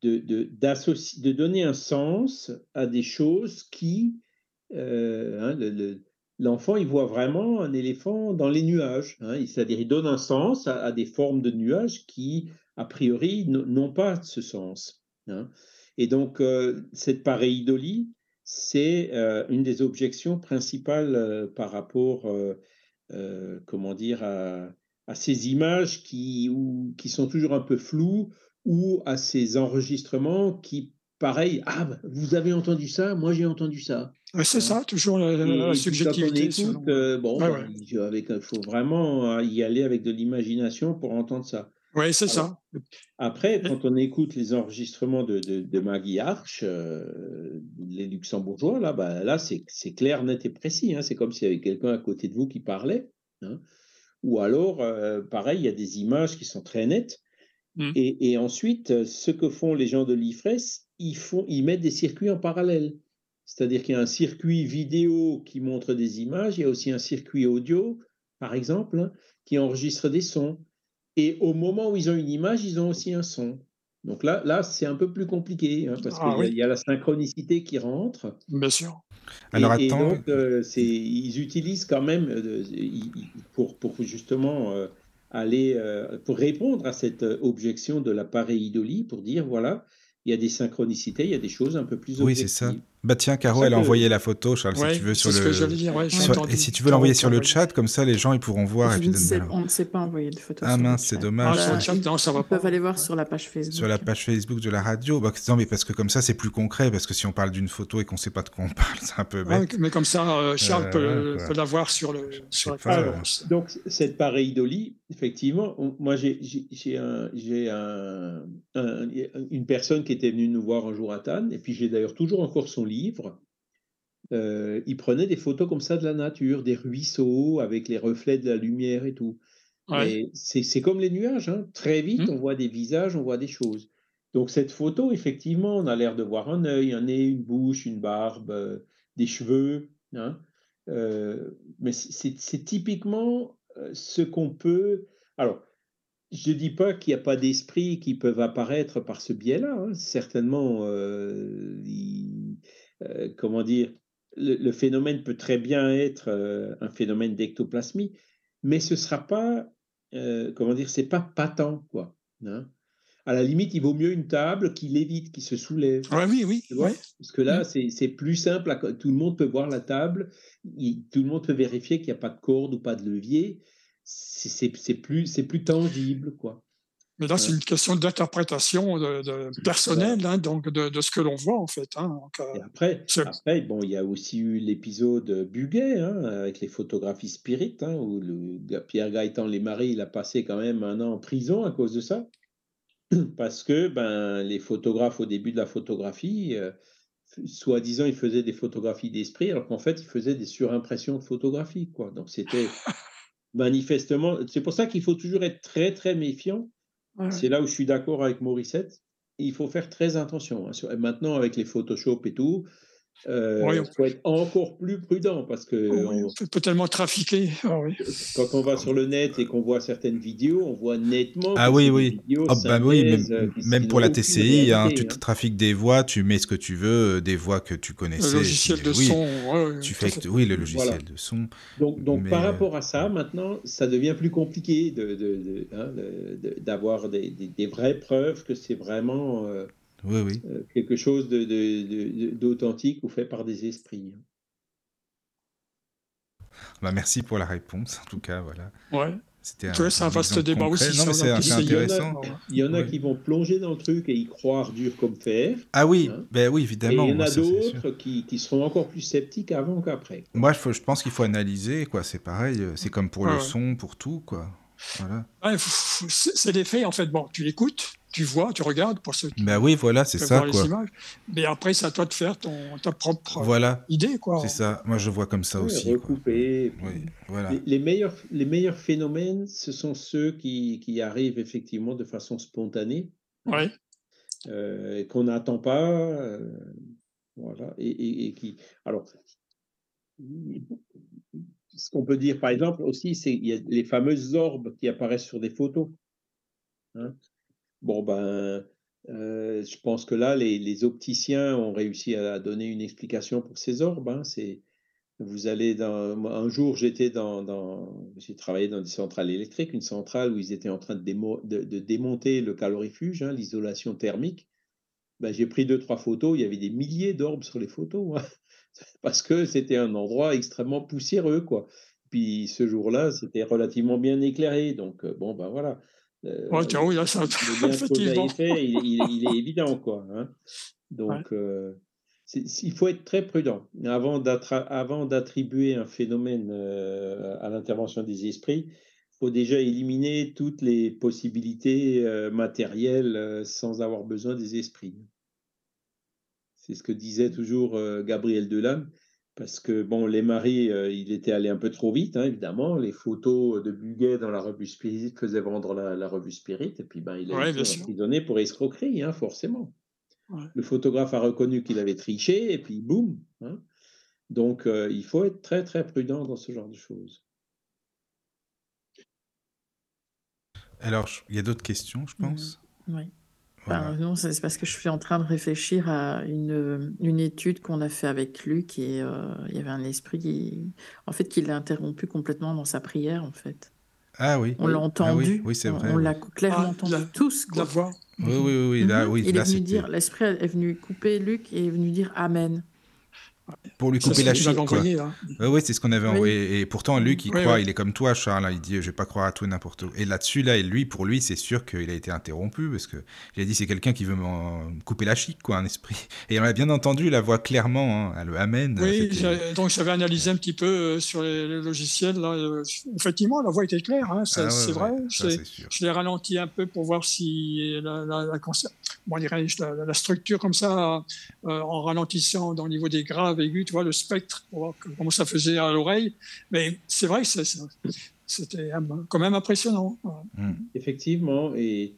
de, de, de donner un sens à des choses qui, euh, hein, l'enfant, il voit vraiment un éléphant dans les nuages, hein, c'est-à-dire il donne un sens à, des formes de nuages qui, a priori, n'ont pas ce sens. Hein. Et donc, euh, cette pareidolie, c'est euh, une des objections principales euh, par rapport, comment dire, à, ces images qui sont toujours un peu floues ou à ces enregistrements qui, pareil, ah, vous avez entendu ça, moi j'ai entendu ça. c'est ça, toujours la, subjectivité. bon, bah, il faut vraiment y aller avec de l'imagination pour entendre ça. Oui, c'est ça. Après, quand on écoute les enregistrements de, de, Maggie Arch, euh, les luxembourgeois, là, bah, là c'est clair, net et précis. Hein. C'est comme s'il y avait quelqu'un à côté de vous qui parlait. Hein. Ou alors, euh, pareil, il y a des images qui sont très nettes. Mmh. Et, et, ensuite, ce que font les gens de l'IFRES, ils, font, ils mettent des circuits en parallèle. C'est-à-dire qu'il y a un circuit vidéo qui montre des images, il y a aussi un circuit audio, par exemple, hein, qui enregistre des sons. Et au moment où ils ont une image, ils ont aussi un son. Donc là, là c'est un peu plus compliqué, hein, parce ah qu'il y, a la synchronicité qui rentre. Bien sûr. Alors et, attends. donc, euh, ils utilisent quand même, euh, pour, pour, justement euh, aller, pour répondre à cette objection de l'appareil idolie, pour dire, voilà, il y a des synchronicités, il y a des choses un peu plus Oui, c'est ça. Bah tiens, Caro, elle a envoyé la photo, Charles, si tu veux sur le. et si tu veux l'envoyer sur le chat, comme ça, les gens ils pourront voir. on ne sait pas envoyer de photos. Ah mince, c'est dommage. Ah, ils peuvent aller voir sur la page Facebook. Sur la page Facebook de la radio. Bah, non, mais parce que comme ça, c'est plus concret, parce que si on parle d'une photo et qu'on ne sait pas de quoi on parle, c'est un peu bête. mais comme ça, euh, Charles peut, peut la voir sur, le, sur la page. donc, cette pareidolie, effectivement, moi, j'ai un, un, une personne qui était venue nous voir un jour à Tannes, et puis j'ai d'ailleurs toujours encore son livre, euh, il prenait des photos comme ça de la nature, des ruisseaux avec les reflets de la lumière et tout. C'est comme les nuages, hein. très vite mmh. on voit des visages, on voit des choses. Donc cette photo, effectivement, on a l'air de voir un œil, un nez, une bouche, une barbe, euh, des cheveux. Hein. Euh, mais c'est typiquement ce qu'on peut. Alors, je ne dis pas qu'il n'y a pas d'esprits qui peuvent apparaître par ce biais-là. Hein. Certainement, euh, comment dire, le, phénomène peut très bien être euh, un phénomène d'ectoplasmie, mais ce sera pas, euh, comment dire, c'est pas patent, quoi. hein. À la limite, il vaut mieux une table qui lévite, qui se soulève. Ouais, oui, oui. Tu vois? ouais. Parce que là, Mm. c'est plus simple. à Tout le monde peut voir la table. il- tout le monde peut vérifier qu'il n'y a pas de corde ou pas de levier. C'est plus, c'est plus tangible, quoi. Mais là, c'est une question d'interprétation de, de- personnelle, hein, donc de, de ce que l'on voit, en fait. hein. Donc, euh, Et après, bon, il y a aussi eu l'épisode Buguet, hein, avec les photographies Spirit, hein, où le Pierre Gaëtan Lesmaris, il a passé quand même un an en prison à cause de ça. <clears throat> Parce que ben, les photographes, au début de la photographie, euh, soi-disant, ils faisaient des photographies d'esprit, alors qu'en fait, ils faisaient des surimpressions de photographies. Quoi. Donc, c'était <laughs> manifestement. C'est pour ça qu'il faut toujours être très, très méfiant. C'est là où je suis d'accord avec Morissette. Il faut faire très attention. hein. Maintenant, avec les Photoshop et tout, euh, Oui, il on- faut être encore plus prudent parce que oui, on- on peut tellement trafiquer. Ah, oui. quand on va sur le net et qu'on voit certaines vidéos, on voit nettement Ah oui, oui. Ah bah oui, même, euh, même pour la TCI, hein, tu hein. trafiques des voix, tu mets ce que tu veux, euh, des voix que tu Le connaissais. logiciel puis, de oui, son. ouais, Tu fais oui, le logiciel Voilà. de son. Donc, donc Mais, par euh, rapport à ça, maintenant, ça devient plus compliqué de, de- de- hein, de- de- d'avoir des, des- des vraies preuves que c'est vraiment euh, Oui, oui. euh, quelque chose de- de- de- d'authentique ou fait par des esprits. Bah, merci pour la réponse, en tout cas, voilà. Ouais. C'était un vaste débat concret. aussi Non. Il y en a-. Il y en a qui vont plonger dans le truc et y croire dur comme fer. Ah oui, Hein. ben oui, Et évidemment. il y en a d'autres qui, qui seront encore plus sceptiques avant qu'après. Moi, je, je pense qu'il faut analyser, quoi. C'est pareil, euh, c'est comme pour Ouais, le ouais. son, pour tout, quoi. Voilà. Ouais, c'est des faits, en fait. Bon, tu écoutes, tu vois, tu regardes pour ceux qui Ben oui, voilà, c'est ça, voir les quoi. images. Mais après, c'est à toi de faire ton, ta propre Voilà, idée, quoi. c'est ça. Moi, je vois comme ça Oui, aussi. recouper. Oui, voilà. Les, les meilleurs, les meilleurs phénomènes, ce sont ceux qui, qui arrivent effectivement de façon spontanée, Ouais. euh, qu'on n'attend pas. euh, voilà. Et, et- et qui. Alors, ce qu'on peut dire, par exemple, aussi, c'est qu'il y a les fameuses orbes qui apparaissent sur des photos. hein. Bon, ben. euh, je pense que là, les, opticiens ont réussi à donner une explication pour ces orbes. hein. C'est, vous allez Un jour, j'étais dans, J'ai travaillé dans des centrales électriques, une centrale où ils étaient en train de démonter le calorifuge, hein, l'isolation thermique. Ben, j'ai pris deux, trois photos. Il y avait des milliers d'orbes sur les photos. Parce que c'était un endroit extrêmement poussiéreux, quoi. Puis ce jour-là, c'était relativement bien éclairé. Donc, euh, bon, ben voilà. Euh, Ouais, tiens, oui, là, <laughs> ça, le il, il- il est évident, quoi. hein. Donc, euh, il faut être très prudent. Avant d'attribuer un phénomène euh, à l'intervention des esprits, il faut déjà éliminer toutes les possibilités matérielles sans avoir besoin des esprits. C'est ce que disait toujours euh, Gabriel Delam, parce que bon, les maris, euh, il était allé un peu trop vite, hein, évidemment. Les photos de Buguet dans la revue Spirit faisaient vendre la, la revue Spirit, et puis ben, il a Ouais, été emprisonné pour escroquerie, hein, forcément. Ouais. Le photographe a reconnu qu'il avait triché, et puis boum. hein. Donc, euh, il faut être très très prudent dans ce genre de choses. Alors, il y a d'autres questions, je pense? Oui. Voilà. Enfin, non, c'est parce que je suis en train de réfléchir à une, une étude qu'on a fait avec Luc et euh, il y avait un esprit qui, en fait, qui l'a interrompu complètement dans sa prière, en fait. Ah oui. On l'a Ah oui, entendu. oui, c'est on- vrai, On oui. l'a clairement Ah, entendu la- tous, La quoi. voix. Oui, oui, oui, oui, là, Mhm. oui, Il là, est venu dire, l'esprit est venu couper Luc et est venu dire Amen. Pour lui couper la envoyé, là. Oui, c'est ce qu'on avait Oui. envoyé. Et pourtant, Luc, il Oui, croit, oui. il est comme toi, Charles. hein, Il dit, je vais pas croire à tout et n'importe où. Et là-dessus, là, et lui, pour lui, c'est sûr qu'il a été interrompu parce que il a dit, c'est quelqu'un qui veut m'en- me couper la chic, quoi, un esprit. <laughs> Et on a bien entendu la voix clairement, hein, le Amen. Oui, donc j'avais analysé un petit peu euh, sur les, les logiciels. Là, euh, effectivement, la voix était claire, hein, Ah ouais, c'est ouais, vrai. ça, je l'ai ralenti un peu pour voir si la, la, la, la- la structure comme ça, euh, en ralentissant dans le niveau des graves tu vois, le spectre, pour voir que- comment ça faisait à l'oreille. Mais c'est vrai que c'était quand même impressionnant. Mm. Effectivement, et,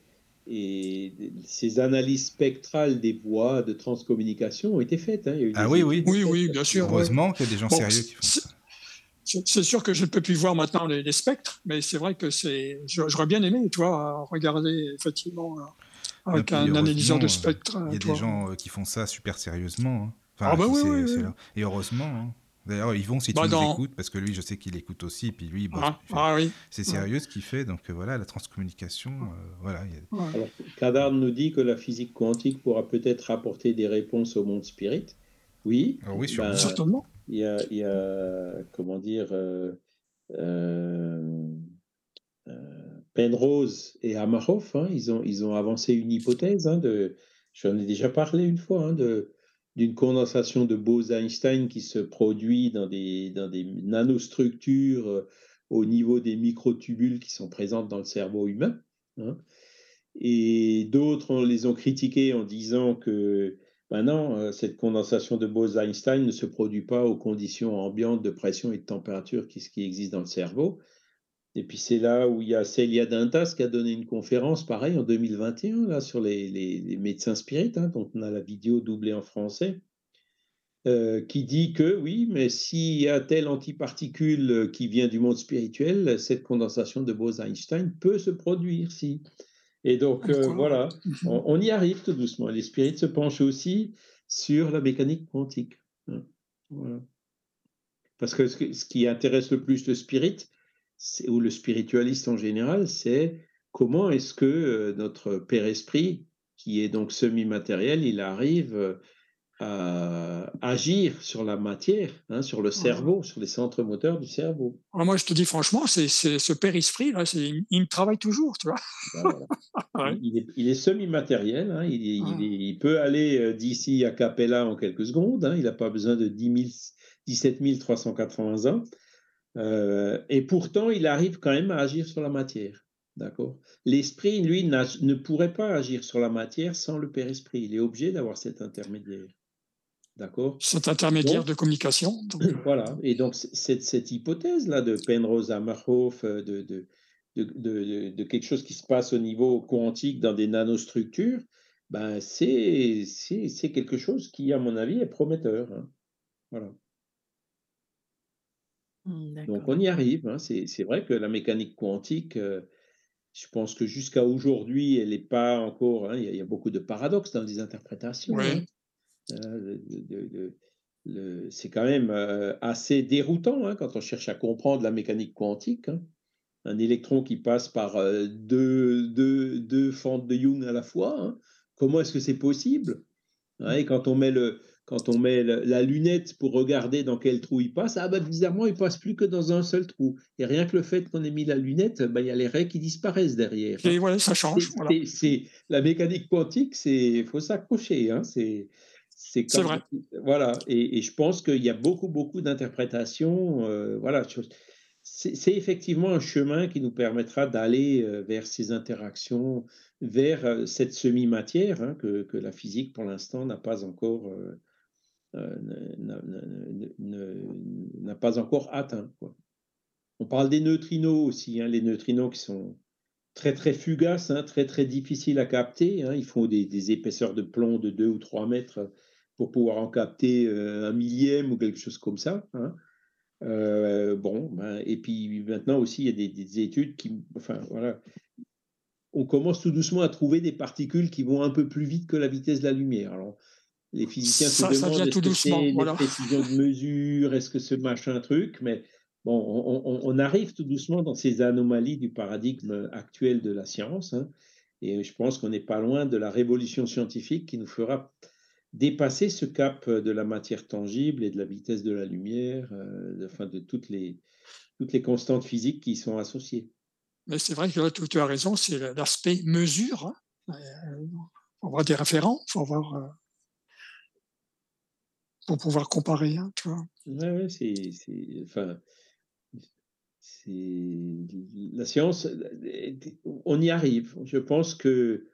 et ces analyses spectrales des voix de transcommunication ont été faites. hein. Il y a eu Ah oui, oui. Oui, oui, bien sûr. Heureusement qu'il y a des gens Bon, sérieux qui font c'est- ça. C'est sûr que je ne peux plus voir maintenant les, les spectres, mais c'est vrai que c'est. J'aurais bien aimé, tu vois, regarder effectivement euh, avec puis, un analyseur de spectre. Il y a des gens euh, qui font ça super sérieusement. hein. Ah bah qui oui, c'est- oui, c'est oui. là. Et heureusement. hein. D'ailleurs, Yvon, si tu Bah, nous dans- écoutes, parce que lui, je sais qu'il écoute aussi, puis lui, Ah, fait- ah oui. c'est sérieux ce qu'il fait. Donc euh, voilà, la transcommunication, euh, voilà. il y a- Alors, Kadar nous dit que la physique quantique pourra peut-être apporter des réponses au monde spirit. Oui. Ah oui, sûrement. Ben, Certainement. il y a, il y a, comment dire, euh, euh, Penrose et Amarov, hein, ils, ont, ils ont avancé une hypothèse, hein, de, j'en ai déjà parlé une fois, hein, de, d'une condensation de Bose-Einstein qui se produit dans des, nanostructures euh, au niveau des microtubules qui sont présentes dans le cerveau humain. hein. Et d'autres les ont critiqués en disant que ben non, euh, cette condensation de Bose-Einstein ne se produit pas aux conditions ambiantes de pression et de température qui existent dans le cerveau. Et puis c'est là où il y a Celia Dantas qui a donné une conférence, pareil, en 2021, là, sur les, les- les médecins spirites, hein, dont on a la vidéo doublée en français, euh, qui dit que oui, mais s'il y a telle antiparticule qui vient du monde spirituel, cette condensation de Bose-Einstein peut se produire, si. Et donc, euh, voilà, Mhm. on, on y arrive tout doucement. Les spirites se penchent aussi sur la mécanique quantique. hein. Voilà. Parce que ce, qui intéresse le plus le spirit, ou le spiritualiste en général, c'est comment est-ce que euh, notre Père Esprit, qui est donc semi-matériel, il arrive euh, à agir sur la matière, hein, sur le cerveau, sur les centres moteurs du cerveau. Alors moi, je te dis franchement, c'est, c'est ce périsprit là, c'est, il, me travaille toujours, tu vois. Ben voilà. <laughs> Ouais. Il est, il est semi-matériel, hein, Ah. il peut aller euh, d'ici à Capella en quelques secondes, hein, il n'a pas besoin de 10 000 17 380 ans, Euh, et pourtant il arrive quand même à agir sur la matière. D'accord? L'esprit, lui, ne pourrait pas agir sur la matière sans le père-esprit. Il est obligé d'avoir cet intermédiaire. D'accord? Cet intermédiaire Donc- de communication. donc, euh, voilà. Et donc, cette, cette hypothèse-là de Penrose Amarhoff, euh, de, de, de, de- de- quelque chose qui se passe au niveau quantique dans des nanostructures, ben, c'est quelque chose qui, à mon avis, est prometteur. hein. Voilà. Hmm, Donc, D'accord. on y arrive. hein. C'est c'est vrai que la mécanique quantique, euh, je pense que jusqu'à aujourd'hui, elle n'est pas encore. hein, Il y, a- il y a beaucoup de paradoxes dans les interprétations. Hein. Euh, le- c'est quand même euh, assez déroutant hein, quand on cherche à comprendre la mécanique quantique. hein. Un électron qui passe par euh, deux, deux, deux fentes de Young à la fois, hein. comment est-ce que c'est possible? Hein, Et quand on met, le, quand on met le- la lunette pour regarder dans quel trou il passe, ah ben bizarrement, il passe plus que dans un seul trou. Et rien que le fait qu'on ait mis la lunette, ben, il y a les raies qui disparaissent derrière. Et voilà, ça change. C'est- Voilà. la mécanique quantique, c'est faut s'accrocher. Hein, c'est c'est vrai. Voilà. Et, et je pense qu'il y a beaucoup beaucoup d'interprétations. euh, voilà. C'est effectivement un chemin qui nous permettra d'aller euh, vers ces interactions, vers euh, cette semi-matière hein, que, que la physique pour l'instant n'a pas encore euh, n'a- n'a- pas encore atteint. quoi. On parle des neutrinos aussi, hein, les neutrinos qui sont très très fugaces, hein, très très difficiles à capter. hein. Il faut des, épaisseurs de plomb de 2 ou 3 mètres pour pouvoir en capter euh, un millième ou quelque chose comme ça. Euh, bon, ben, et puis maintenant aussi, il y a des, des études qui, enfin voilà, on commence tout doucement à trouver des particules qui vont un peu plus vite que la vitesse de la lumière. Alors, les physiciens Ça- se demandent est-ce que doucement, c'est voilà. des précisions de mesure, est-ce que ce machin truc, mais bon, on, on- on arrive tout doucement dans ces anomalies du paradigme actuel de la science, hein, et je pense qu'on n'est pas loin de la révolution scientifique qui nous fera dépasser ce cap de la matière tangible et de la vitesse de la lumière, euh, de, enfin, de toutes les, toutes les constantes physiques qui y sont associées. Mais c'est vrai que tu, tu as raison, c'est l'aspect mesure. Il faut avoir des référents, faut avoir. Euh, pour pouvoir comparer, hein. Ouais, c'est, enfin, la science, on y arrive. Je pense que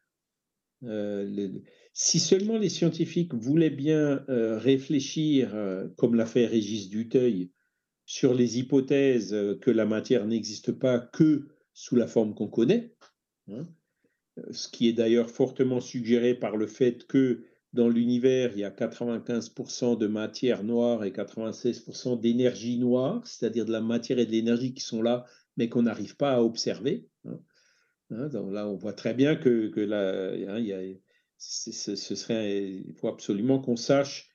euh, si seulement les scientifiques voulaient bien euh, réfléchir, euh, comme l'a fait Régis Duteuil, sur les hypothèses euh, que la matière n'existe pas que sous la forme qu'on connaît, hein, ce qui est d'ailleurs fortement suggéré par le fait que dans l'univers, il y a 95% de matière noire et 96% d'énergie noire, c'est-à-dire de la matière et de l'énergie qui sont là, mais qu'on n'arrive pas à observer. hein. Hein, donc là, on voit très bien que, que là, hein, il, y a- ce serait, il faut absolument qu'on sache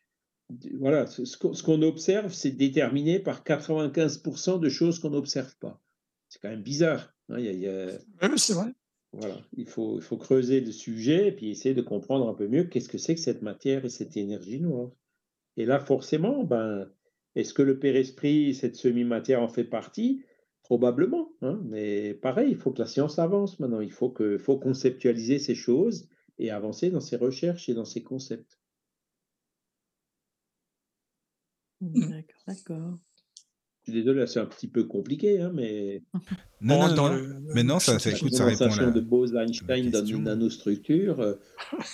voilà, ce qu'on observe, c'est déterminé par 95% de choses qu'on n'observe pas. C'est quand même bizarre. Hein, c'est vrai. Voilà, il faut, il faut creuser le sujet et puis essayer de comprendre un peu mieux qu'est-ce que c'est que cette matière et cette énergie noire. Et là, forcément, ben, est-ce que le Père-Esprit, cette semi-matière en fait partie? Probablement, hein, mais pareil, il faut que la science avance maintenant. Il faut, que, faut conceptualiser ces choses et avancer dans ses recherches et dans ses concepts. D'accord. Je suis désolé, c'est un petit peu compliqué, hein, mais. Non, non, non, mais non, ça, ça, écoute, ça répond à la, de Bose-Einstein dans une nanostructure. Euh, <laughs>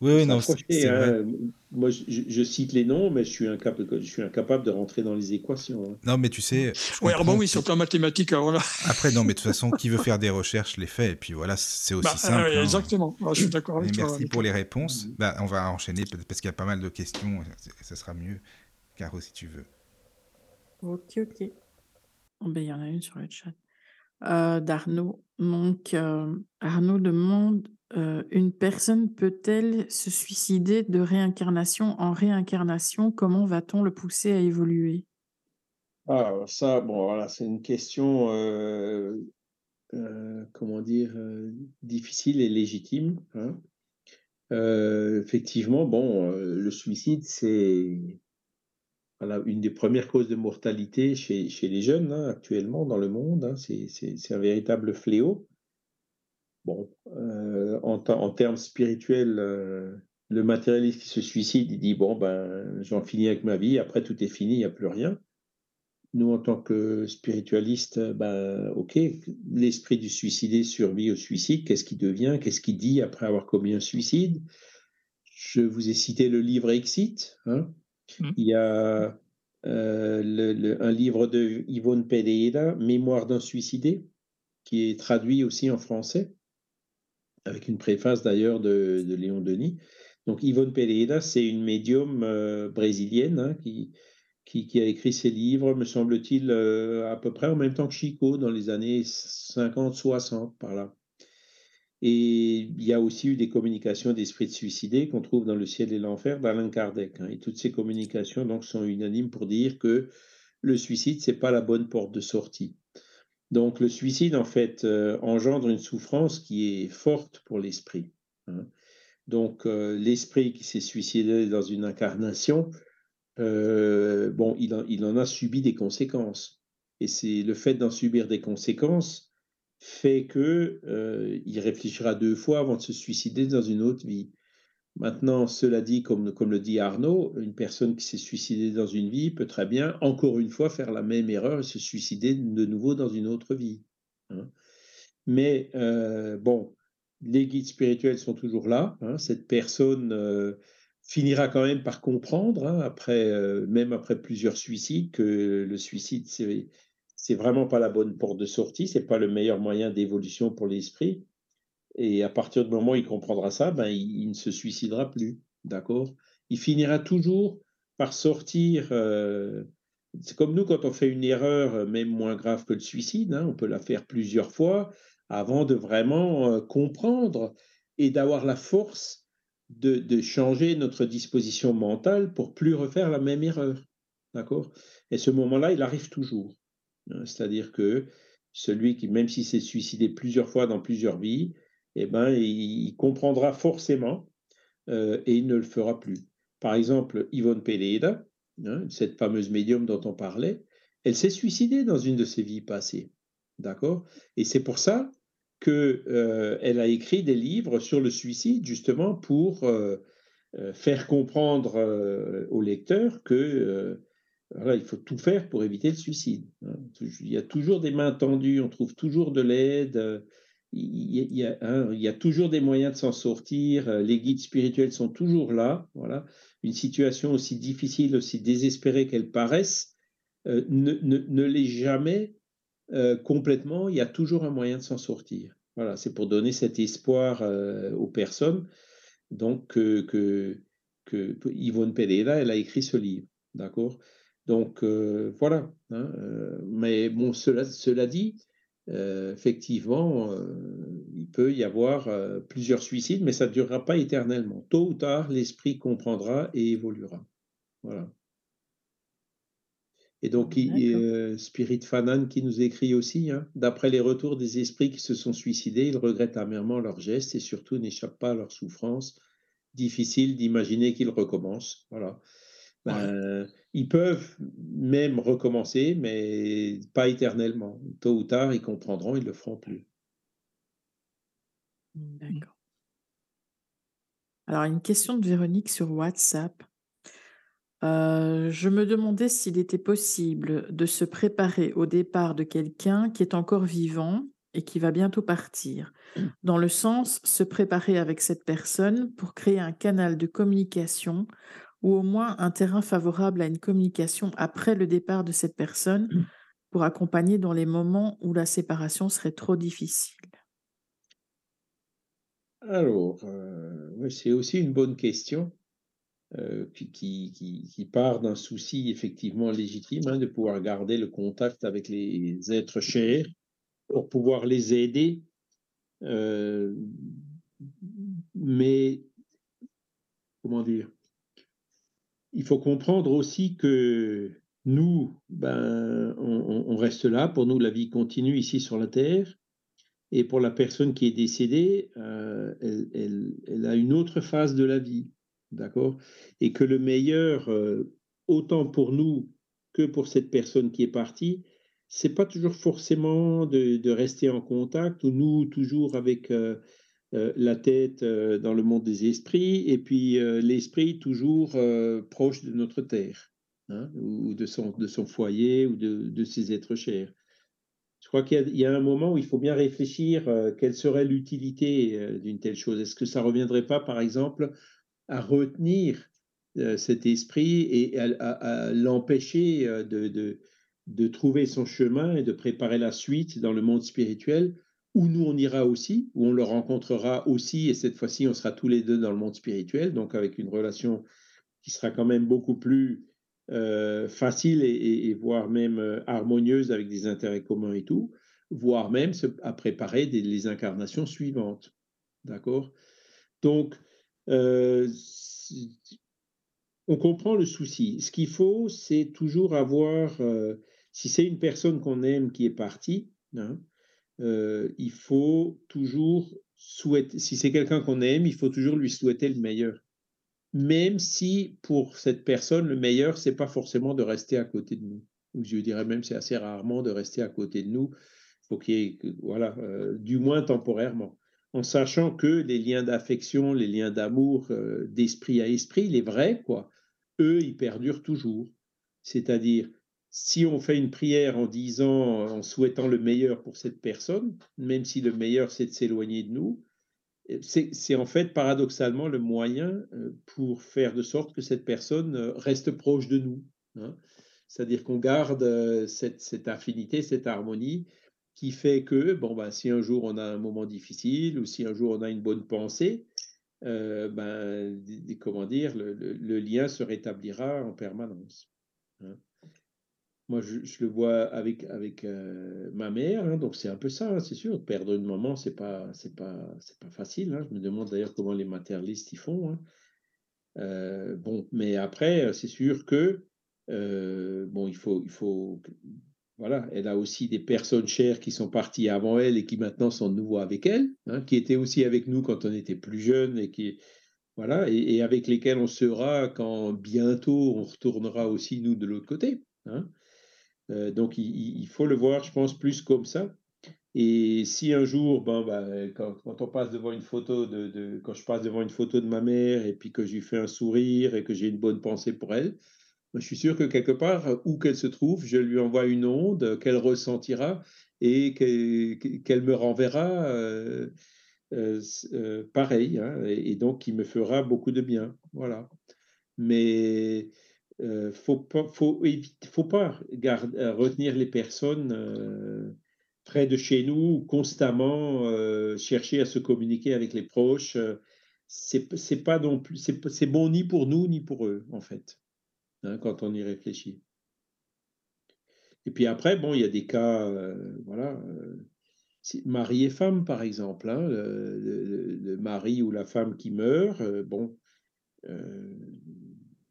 oui, oui, non, c'est hein. Moi, je, je, cite les noms, mais je suis, incapable, je suis incapable de rentrer dans les équations. Hein. Non, mais tu sais. Oui, bon, oui, sur le plan mathématique, voilà. <laughs> Après, non, mais de toute façon, qui veut faire des recherches les fait, et puis voilà, c'est aussi bah, simple. Euh, exactement, je suis d'accord avec toi. Merci pour les réponses. Bah, on va enchaîner, parce qu'il y a pas mal de questions, ça sera mieux. Caro, si tu veux. Ok, ok. Oh, ben, il y en a une sur le chat. Euh, D'Arnaud. Donc, euh, Arnaud demande euh, Une personne peut-elle se suicider de réincarnation en réincarnation? Comment va-t-on le pousser à évoluer? Ah, ça, bon, voilà, c'est une question, comment dire, difficile et légitime. Hein. effectivement, bon, le suicide, c'est une des premières causes de mortalité chez, les jeunes hein, actuellement dans le monde. Hein, c'est un véritable fléau. Bon, euh, en, en, termes spirituels, euh, le matérialiste qui se suicide, il dit bon ben j'en finis avec ma vie, après tout est fini, il n'y a plus rien. Nous, en tant que spiritualistes, ben ok, l'esprit du suicidé survit au suicide. Qu'est-ce qu'il devient Qu'est-ce qu'il dit après avoir commis un suicide? Je vous ai cité le livre Exit. Hein, Mmh. Il y a euh, un livre de Yvonne Pereira, Mémoire d'un suicidé, qui est traduit aussi en français, avec une préface d'ailleurs de, Léon Denis. Donc Yvonne Pereira, c'est une médium euh, brésilienne hein, qui, a écrit ces livres, me semble-t-il, euh, à peu près en même temps que Chico, dans les années 50-60, par là. Et il y a aussi eu des communications d'esprits de suicidés qu'on trouve dans Le ciel et l'enfer d'Alain Kardec. Hein. Et toutes ces communications donc, sont unanimes pour dire que le suicide, c'est pas la bonne porte de sortie. Donc le suicide, en fait, euh, engendre une souffrance qui est forte pour l'esprit. Hein. Donc euh, l'esprit qui s'est suicidé dans une incarnation, euh, bon, il il en a subi des conséquences. Et c'est le fait d'en subir des conséquences fait que euh, il réfléchira deux fois avant de se suicider dans une autre vie. Maintenant, cela dit, comme, comme le dit Arnaud, une personne qui s'est suicidée dans une vie peut très bien, encore une fois, faire la même erreur et se suicider de nouveau dans une autre vie. Hein. Mais euh, bon, les guides spirituels sont toujours là. Hein. Cette personne euh, finira quand même par comprendre, hein, après, même après plusieurs suicides, que le suicide, c'est c'est vraiment pas la bonne porte de sortie, c'est pas le meilleur moyen d'évolution pour l'esprit. Et à partir du moment où il comprendra ça, ben, il, ne se suicidera plus. D'accord? Il finira toujours par sortir. Euh, c'est comme nous, quand on fait une erreur, même moins grave que le suicide, hein, on peut la faire plusieurs fois avant de vraiment euh, comprendre et d'avoir la force de, de, changer notre disposition mentale pour plus refaire la même erreur. D'accord? Et ce moment-là, il arrive toujours. Hein, c'est-à-dire que celui qui, même s'il s'est suicidé plusieurs fois dans plusieurs vies, eh ben, il, comprendra forcément euh, et il ne le fera plus. Par exemple, Yvonne Peleda, hein, cette fameuse médium dont on parlait, elle s'est suicidée dans une de ses vies passées. D'accord? Et c'est pour ça qu'elle euh, a écrit des livres sur le suicide, justement pour euh, faire comprendre aux lecteurs que il faut tout faire pour éviter le suicide. Hein. Il y a toujours des mains tendues, on trouve toujours de l'aide, euh, il y, a, hein, il y a toujours des moyens de s'en sortir, euh, les guides spirituels sont toujours là. Voilà. Une situation aussi difficile, aussi désespérée qu'elle paraisse, euh, ne, l'est jamais complètement, il y a toujours un moyen de s'en sortir. Voilà, c'est pour donner cet espoir aux personnes. Donc, que Yvonne Pereira, elle a écrit ce livre. D'accord? Donc euh, voilà. Hein, euh, mais bon, cela, cela dit, euh, effectivement, il peut y avoir plusieurs suicides, mais ça ne durera pas éternellement. Tôt ou tard, l'esprit comprendra et évoluera. Voilà. Et donc, Spirit Fanan qui nous écrit aussi, hein, d'après les retours des esprits qui se sont suicidés, ils regrettent amèrement leurs gestes et surtout n'échappent pas à leur souffrance. Difficile d'imaginer qu'ils recommencent. Voilà. Ben, ils peuvent même recommencer, mais pas éternellement. Tôt ou tard, ils comprendront, ils le feront plus. D'accord. Alors, une question de Véronique sur WhatsApp. Euh, je me demandais s'il était possible de se préparer au départ de quelqu'un qui est encore vivant et qui va bientôt partir, dans le sens se préparer avec cette personne pour créer un canal de communication ou au moins un terrain favorable à une communication après le départ de cette personne pour accompagner dans les moments où la séparation serait trop difficile? Alors, euh, c'est aussi une bonne question. Euh, qui, qui, part d'un souci effectivement légitime hein, de pouvoir garder le contact avec les êtres chers pour pouvoir les aider. Euh, mais, comment dire, il faut comprendre aussi que nous, ben, on, reste là, pour nous la vie continue ici sur la Terre, et pour la personne qui est décédée, euh, elle, a une autre phase de la vie. D'accord? Et que le meilleur, euh, autant pour nous que pour cette personne qui est partie, c'est pas toujours forcément de, rester en contact, ou nous, toujours avec euh, euh, la tête dans le monde des esprits, et puis l'esprit toujours proche de notre terre, hein, ou de son, de son foyer, ou de, de ses êtres chers. Je crois qu'il y, a un moment où il faut bien réfléchir quelle serait l'utilité d'une telle chose. Est-ce que ça reviendrait pas, par exemple, à retenir euh, cet esprit et à, l'empêcher euh, de, de, trouver son chemin et de préparer la suite dans le monde spirituel, où nous on ira aussi, où on le rencontrera aussi, et cette fois-ci on sera tous les deux dans le monde spirituel, donc avec une relation qui sera quand même beaucoup plus euh, facile et, voire même harmonieuse avec des intérêts communs et tout, voire même à préparer les incarnations suivantes. D'accord? Donc, euh, on comprend le souci. Ce qu'il faut, c'est toujours avoir, euh, si c'est une personne qu'on aime qui est partie, hein, euh, il faut toujours souhaiter, si c'est quelqu'un qu'on aime, il faut toujours lui souhaiter le meilleur. Même si pour cette personne, le meilleur, c'est pas forcément de rester à côté de nous. Ou je dirais même, c'est assez rarement de rester à côté de nous. Faut qu'il y voilà, du moins temporairement en sachant que les liens d'affection, les liens d'amour euh, d'esprit à esprit, les vrais, quoi, eux, ils perdurent toujours. C'est-à-dire, si on fait une prière en disant, en souhaitant le meilleur pour cette personne, même si le meilleur c'est de s'éloigner de nous, c'est en fait paradoxalement le moyen euh, pour faire de sorte que cette personne euh, reste proche de nous. Hein. C'est-à-dire qu'on garde cette, affinité, cette harmonie, qui fait que, bon, ben, si un jour on a un moment difficile ou si un jour on a une bonne pensée, euh, ben, comment dire, le, le, lien se rétablira en permanence. Hein. Moi, je, le vois avec, avec euh, ma mère, hein, donc c'est un peu ça, hein, c'est sûr. Perdre une maman, c'est pas, pas, pas facile. Hein. Je me demande d'ailleurs comment les matérialistes y font. Euh, bon, mais après, c'est sûr que bon, il faut, il faut voilà, elle a aussi des personnes chères qui sont parties avant elle et qui maintenant sont de nouveau avec elle, qui étaient aussi avec nous quand on était plus jeunes et qui voilà, et, avec lesquelles on sera quand bientôt on retournera aussi nous de l'autre côté. Euh, donc il, faut le voir, je pense, plus comme ça. Et si un jour, ben, ben quand, on passe devant une photo de, quand je passe devant une photo de ma mère et puis que je lui fais un sourire et que j'ai une bonne pensée pour elle, je suis sûr que quelque part, où qu'elle se trouve, je lui envoie une onde qu'elle ressentira et qu'elle me renverra euh, euh, pareil, hein, et, donc qui me fera beaucoup de bien. Voilà. Mais il faut faut, faut pas retenir les personnes près de chez nous, constamment chercher à se communiquer avec les proches. c'est pas non plus, c'est bon ni pour nous ni pour eux en fait. Hein, quand on y réfléchit. Et puis après, bon, il y a des cas, euh, voilà, euh, mari et femme, par exemple, hein, le, mari ou la femme qui meurt, euh, bon,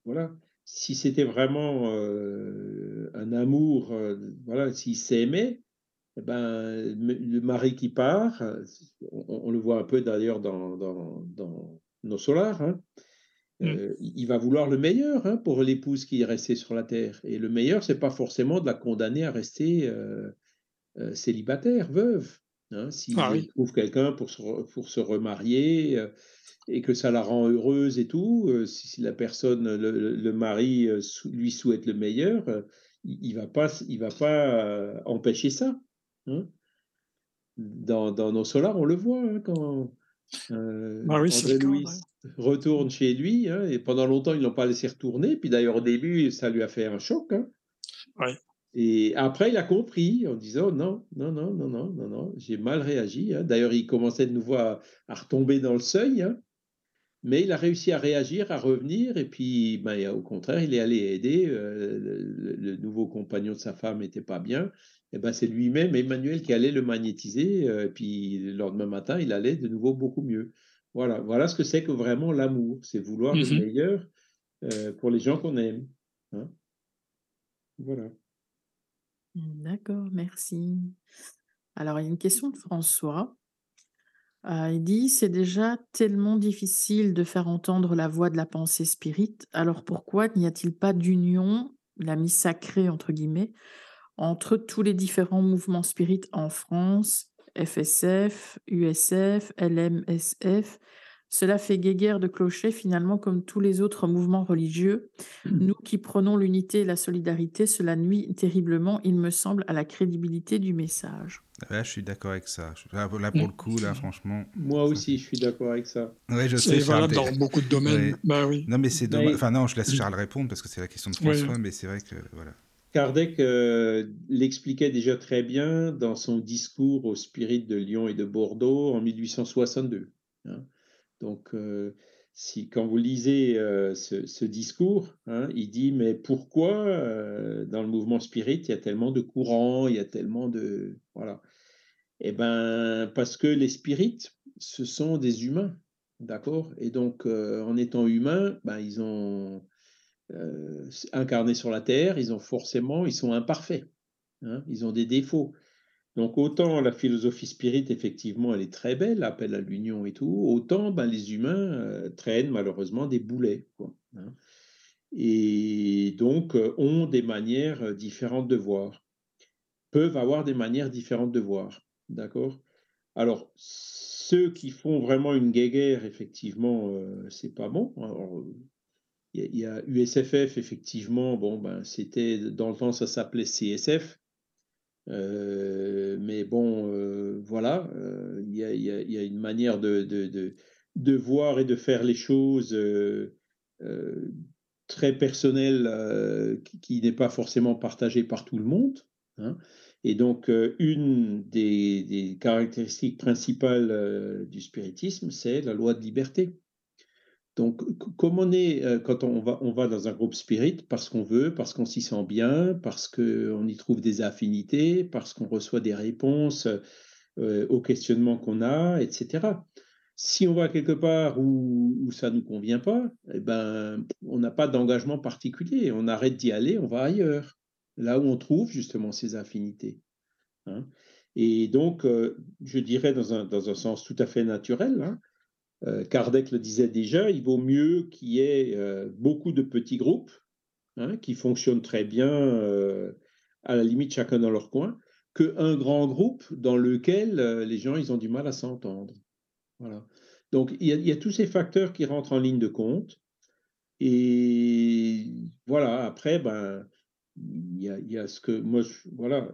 voilà, si c'était vraiment un amour, voilà, s'ils s'aimaient, eh ben, le mari qui part, on, le voit un peu d'ailleurs dans, dans, nos solars, hein, mmh. il va vouloir le meilleur hein, pour l'épouse qui est restée sur la terre. Et le meilleur, c'est pas forcément de la condamner à rester célibataire, veuve. Hein, S'il ah trouve quelqu'un pour se, pour se remarier, et que ça la rend heureuse et tout, euh, si, la personne, le, mari euh, lui souhaite le meilleur, euh, il, ne va pas, il va pas empêcher ça. Hein. Dans, dans, nos solars, on le voit hein, quand ah Louis retourne chez lui, hein, et pendant longtemps ils l'ont pas laissé retourner. Puis d'ailleurs au début, ça lui a fait un choc. Et après, il a compris en disant non, non, non, non, non, non, non, j'ai mal réagi. D'ailleurs, il commençait de nouveau à, à retomber dans le seuil. Mais il a réussi à réagir, à revenir, et puis ben, au contraire, il est allé aider. Euh, le, nouveau compagnon de sa femme n'était pas bien. Et ben, c'est lui-même, Emmanuel, qui allait le magnétiser. Euh, et puis le lendemain matin, il allait de nouveau beaucoup mieux. Voilà, voilà ce que c'est que vraiment l'amour. C'est vouloir le mmh meilleur euh, pour les gens qu'on aime. Hein. voilà. D'accord, merci. Alors, il y a une question de François. Ah, il dit: «C'est déjà tellement difficile de faire entendre la voix de la pensée spirite, alors pourquoi n'y a-t-il pas d'union, la mise sacrée» entre guillemets, entre tous les différents mouvements spirites en France, FSF, USF, LMSF? Cela fait guéguerre de clocher finalement comme tous les autres mouvements religieux. Mmh. Nous qui prenons l'unité et la solidarité, cela nuit terriblement, il me semble, à la crédibilité du message. Là, je suis d'accord avec ça. Là, pour le coup, là, franchement. Moi aussi, je suis d'accord avec ça. Ouais, je sais. C'est dans beaucoup de domaines. Bah, oui. Non, mais c'est dommage. Enfin, non, je laisse Charles répondre parce que c'est la question de François, mais c'est vrai que voilà. Kardec euh, l'expliquait déjà très bien dans son discours au spirit de Lyon et de Bordeaux en 1862. Hein. Donc, euh, si, quand vous lisez euh, ce, discours, hein, il dit Mais pourquoi euh, dans le mouvement spirit, il y a tellement de courants, il y a tellement de. Voilà. Eh bien, parce que les spirites, ce sont des humains, d'accord? Et donc, en étant humains, ben, ils ont incarné sur la terre, ils ont forcément, ils sont imparfaits, hein, ils ont des défauts. Donc autant la philosophie spirit, effectivement, elle est très belle, appel à l'union et tout, autant ben, les humains euh, traînent malheureusement des boulets. Hein. Et donc euh, ont des manières euh, différentes de voir, peuvent avoir des manières différentes de voir. D'accord Alors, ceux qui font vraiment une guéguerre, effectivement, c'est pas bon. il y, a USFF, effectivement, bon, ben, c'était, dans le temps, ça s'appelait CSF. Euh, mais bon, euh, voilà, euh, il y, a, une manière de, voir et de faire les choses très personnelle qui, n'est pas forcément partagée par tout le monde. Hein. Et donc, une des, caractéristiques principales du spiritisme, c'est la loi de liberté. Donc, comme on est, euh, quand on va, on va dans un groupe spirit, parce qu'on veut, parce qu'on s'y sent bien, parce qu'on y trouve des affinités, parce qu'on reçoit des réponses euh, aux questionnements qu'on a, etc. Si on va quelque part où, ça ne nous convient pas, eh ben, on n'a pas d'engagement particulier. On arrête d'y aller, on va ailleurs, là où on trouve justement ces affinités. Hein. Et donc, euh, je dirais dans un, dans un, sens tout à fait naturel, hein, euh, Kardec le disait déjà, il vaut mieux qu'il y ait euh, beaucoup de petits groupes hein, qui fonctionnent très bien, euh, à la limite chacun dans leur coin, qu'un grand groupe dans lequel les gens ils ont du mal à s'entendre. Voilà. Donc il y, a, tous ces facteurs qui rentrent en ligne de compte. Et voilà, après, ben, il y a, y a, ce que moi, voilà,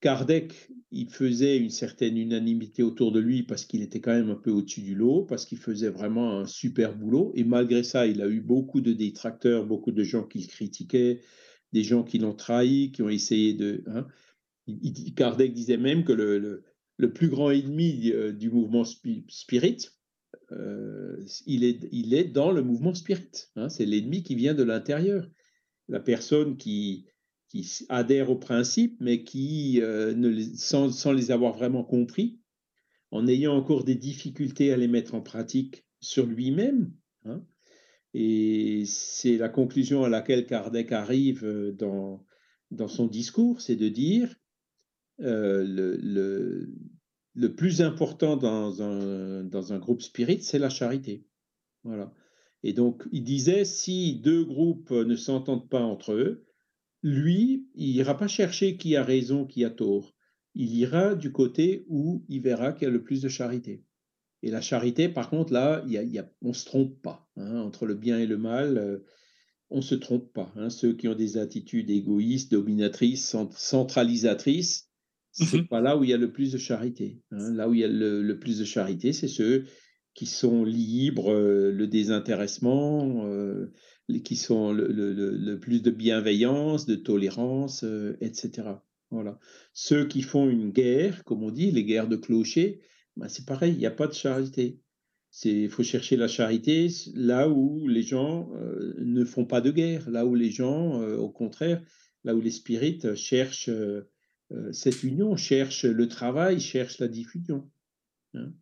Kardec, il faisait une certaine unanimité autour de lui parce qu'il était quand même un peu au-dessus du lot, parce qu'il faisait vraiment un super boulot. Et malgré ça, il a eu beaucoup de détracteurs, beaucoup de gens qui le critiquaient, des gens qui l'ont trahi, qui ont essayé de. Hein. Kardec disait même que le, plus grand ennemi euh, du mouvement spirit, euh, il, est, il est dans le mouvement spirit. Hein. C'est l'ennemi qui vient de l'intérieur. La personne qui, qui adhèrent au principe, mais qui, euh, sans, les avoir vraiment compris, en ayant encore des difficultés à les mettre en pratique sur lui-même, hein, Et c'est la conclusion à laquelle Kardec arrive euh, dans, dans son discours, c'est de dire euh, le, le, le, plus important dans un, dans un groupe spirit, c'est la charité. Voilà. Et donc, il disait, si deux groupes ne s'entendent pas entre eux, lui, il ira pas chercher qui a raison, qui a tort. Il ira du côté où il verra qu'il y a le plus de charité. Et la charité, par contre, là, il y a, on ne se trompe pas. Hein, entre le bien et le mal, euh, on ne se trompe pas. Hein. Ceux qui ont des attitudes égoïstes, dominatrices, centralisatrices, c'est n'est mmh pas là où il y a le plus de charité. Hein. Là où il y a le, plus de charité, c'est ceux qui sont libres, euh, le désintéressement, euh, qui sont le, plus de bienveillance, de tolérance, etc. Voilà. Ceux qui font une guerre, comme on dit, les guerres de clochers, bah, c'est pareil, il n'y a pas de charité. Il faut chercher la charité là où les gens euh, ne font pas de guerre, là où les gens, euh, au contraire, là où les spirites cherchent euh, cette union, cherchent le travail, cherchent la diffusion. Hein.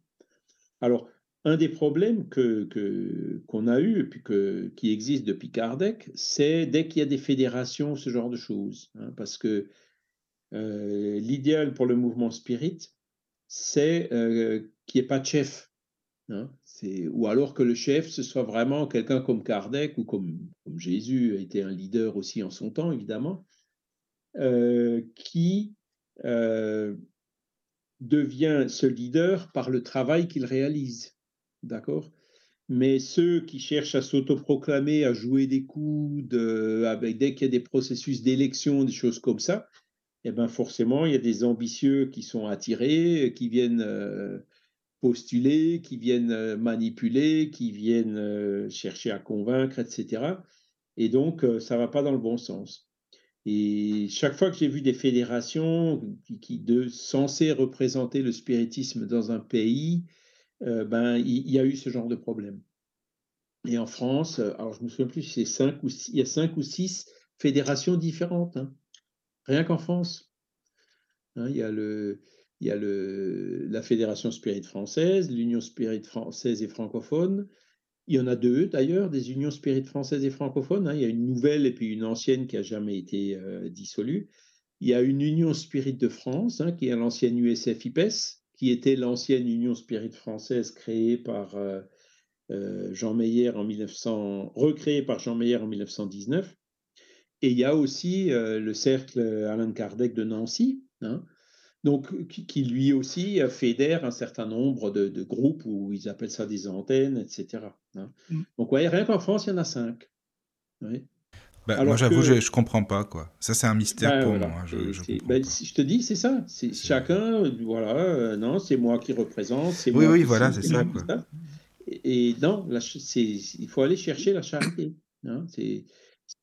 Alors, un des problèmes qu'on a eu, puis que, qui existe depuis Kardec, c'est dès qu'il y a des fédérations, ce genre de choses. Hein, parce que l'idéal pour le mouvement spirit, c'est euh, qu'il n'y ait pas de chef. Hein. ou alors que le chef, ce soit vraiment quelqu'un comme Kardec ou comme, Jésus a été un leader aussi en son temps, évidemment, euh, qui euh, devient ce leader par le travail qu'il réalise. D'accord mais ceux qui cherchent à s'autoproclamer, à jouer des coups, avec, dès qu'il y a des processus d'élection, des choses comme ça, eh ben forcément, il y a des ambitieux qui sont attirés, qui viennent euh, postuler, qui viennent euh, manipuler, qui viennent euh, chercher à convaincre, etc. Et donc, ça ne va pas dans le bon sens. Et chaque fois que j'ai vu des fédérations qui, qui censées représenter le spiritisme dans un pays, ben, il, y a eu ce genre de problème. Et en France, alors je me souviens plus, c'est cinq ou il y a cinq ou six fédérations différentes. Hein. Rien qu'en France. Hein, il y a, le, il y a le, la Fédération Spirit française, l'Union Spirit française et francophone. Il y en a deux d'ailleurs, des unions Spirit françaises et francophones. Hein. Il y a une nouvelle et puis une ancienne qui a jamais été euh, dissolue. Il y a une Union Spirit de France, qui est l'ancienne USF-IPES, qui était l'ancienne Union Spirit française créée par euh, euh, Jean Meyer en 1900, recréée par Jean Meyer en 1919. Et il y a aussi euh, le cercle Alain Kardec de Nancy, hein, donc, qui, lui aussi fédère un certain nombre de, groupes où ils appellent ça des antennes, etc. Hein. Mmh. Donc, ouais, rien qu'en France, il y en a cinq. Bah, moi, j'avoue, je ne comprends pas. quoi. Ça, c'est un mystère pour moi. Je, je, bah, je, te dis, c'est ça. C'est chacun, voilà, euh, non, c'est moi qui représente. Oui, oui, voilà, c'est ça. Et, non, il faut aller chercher la charité. Hein, c'est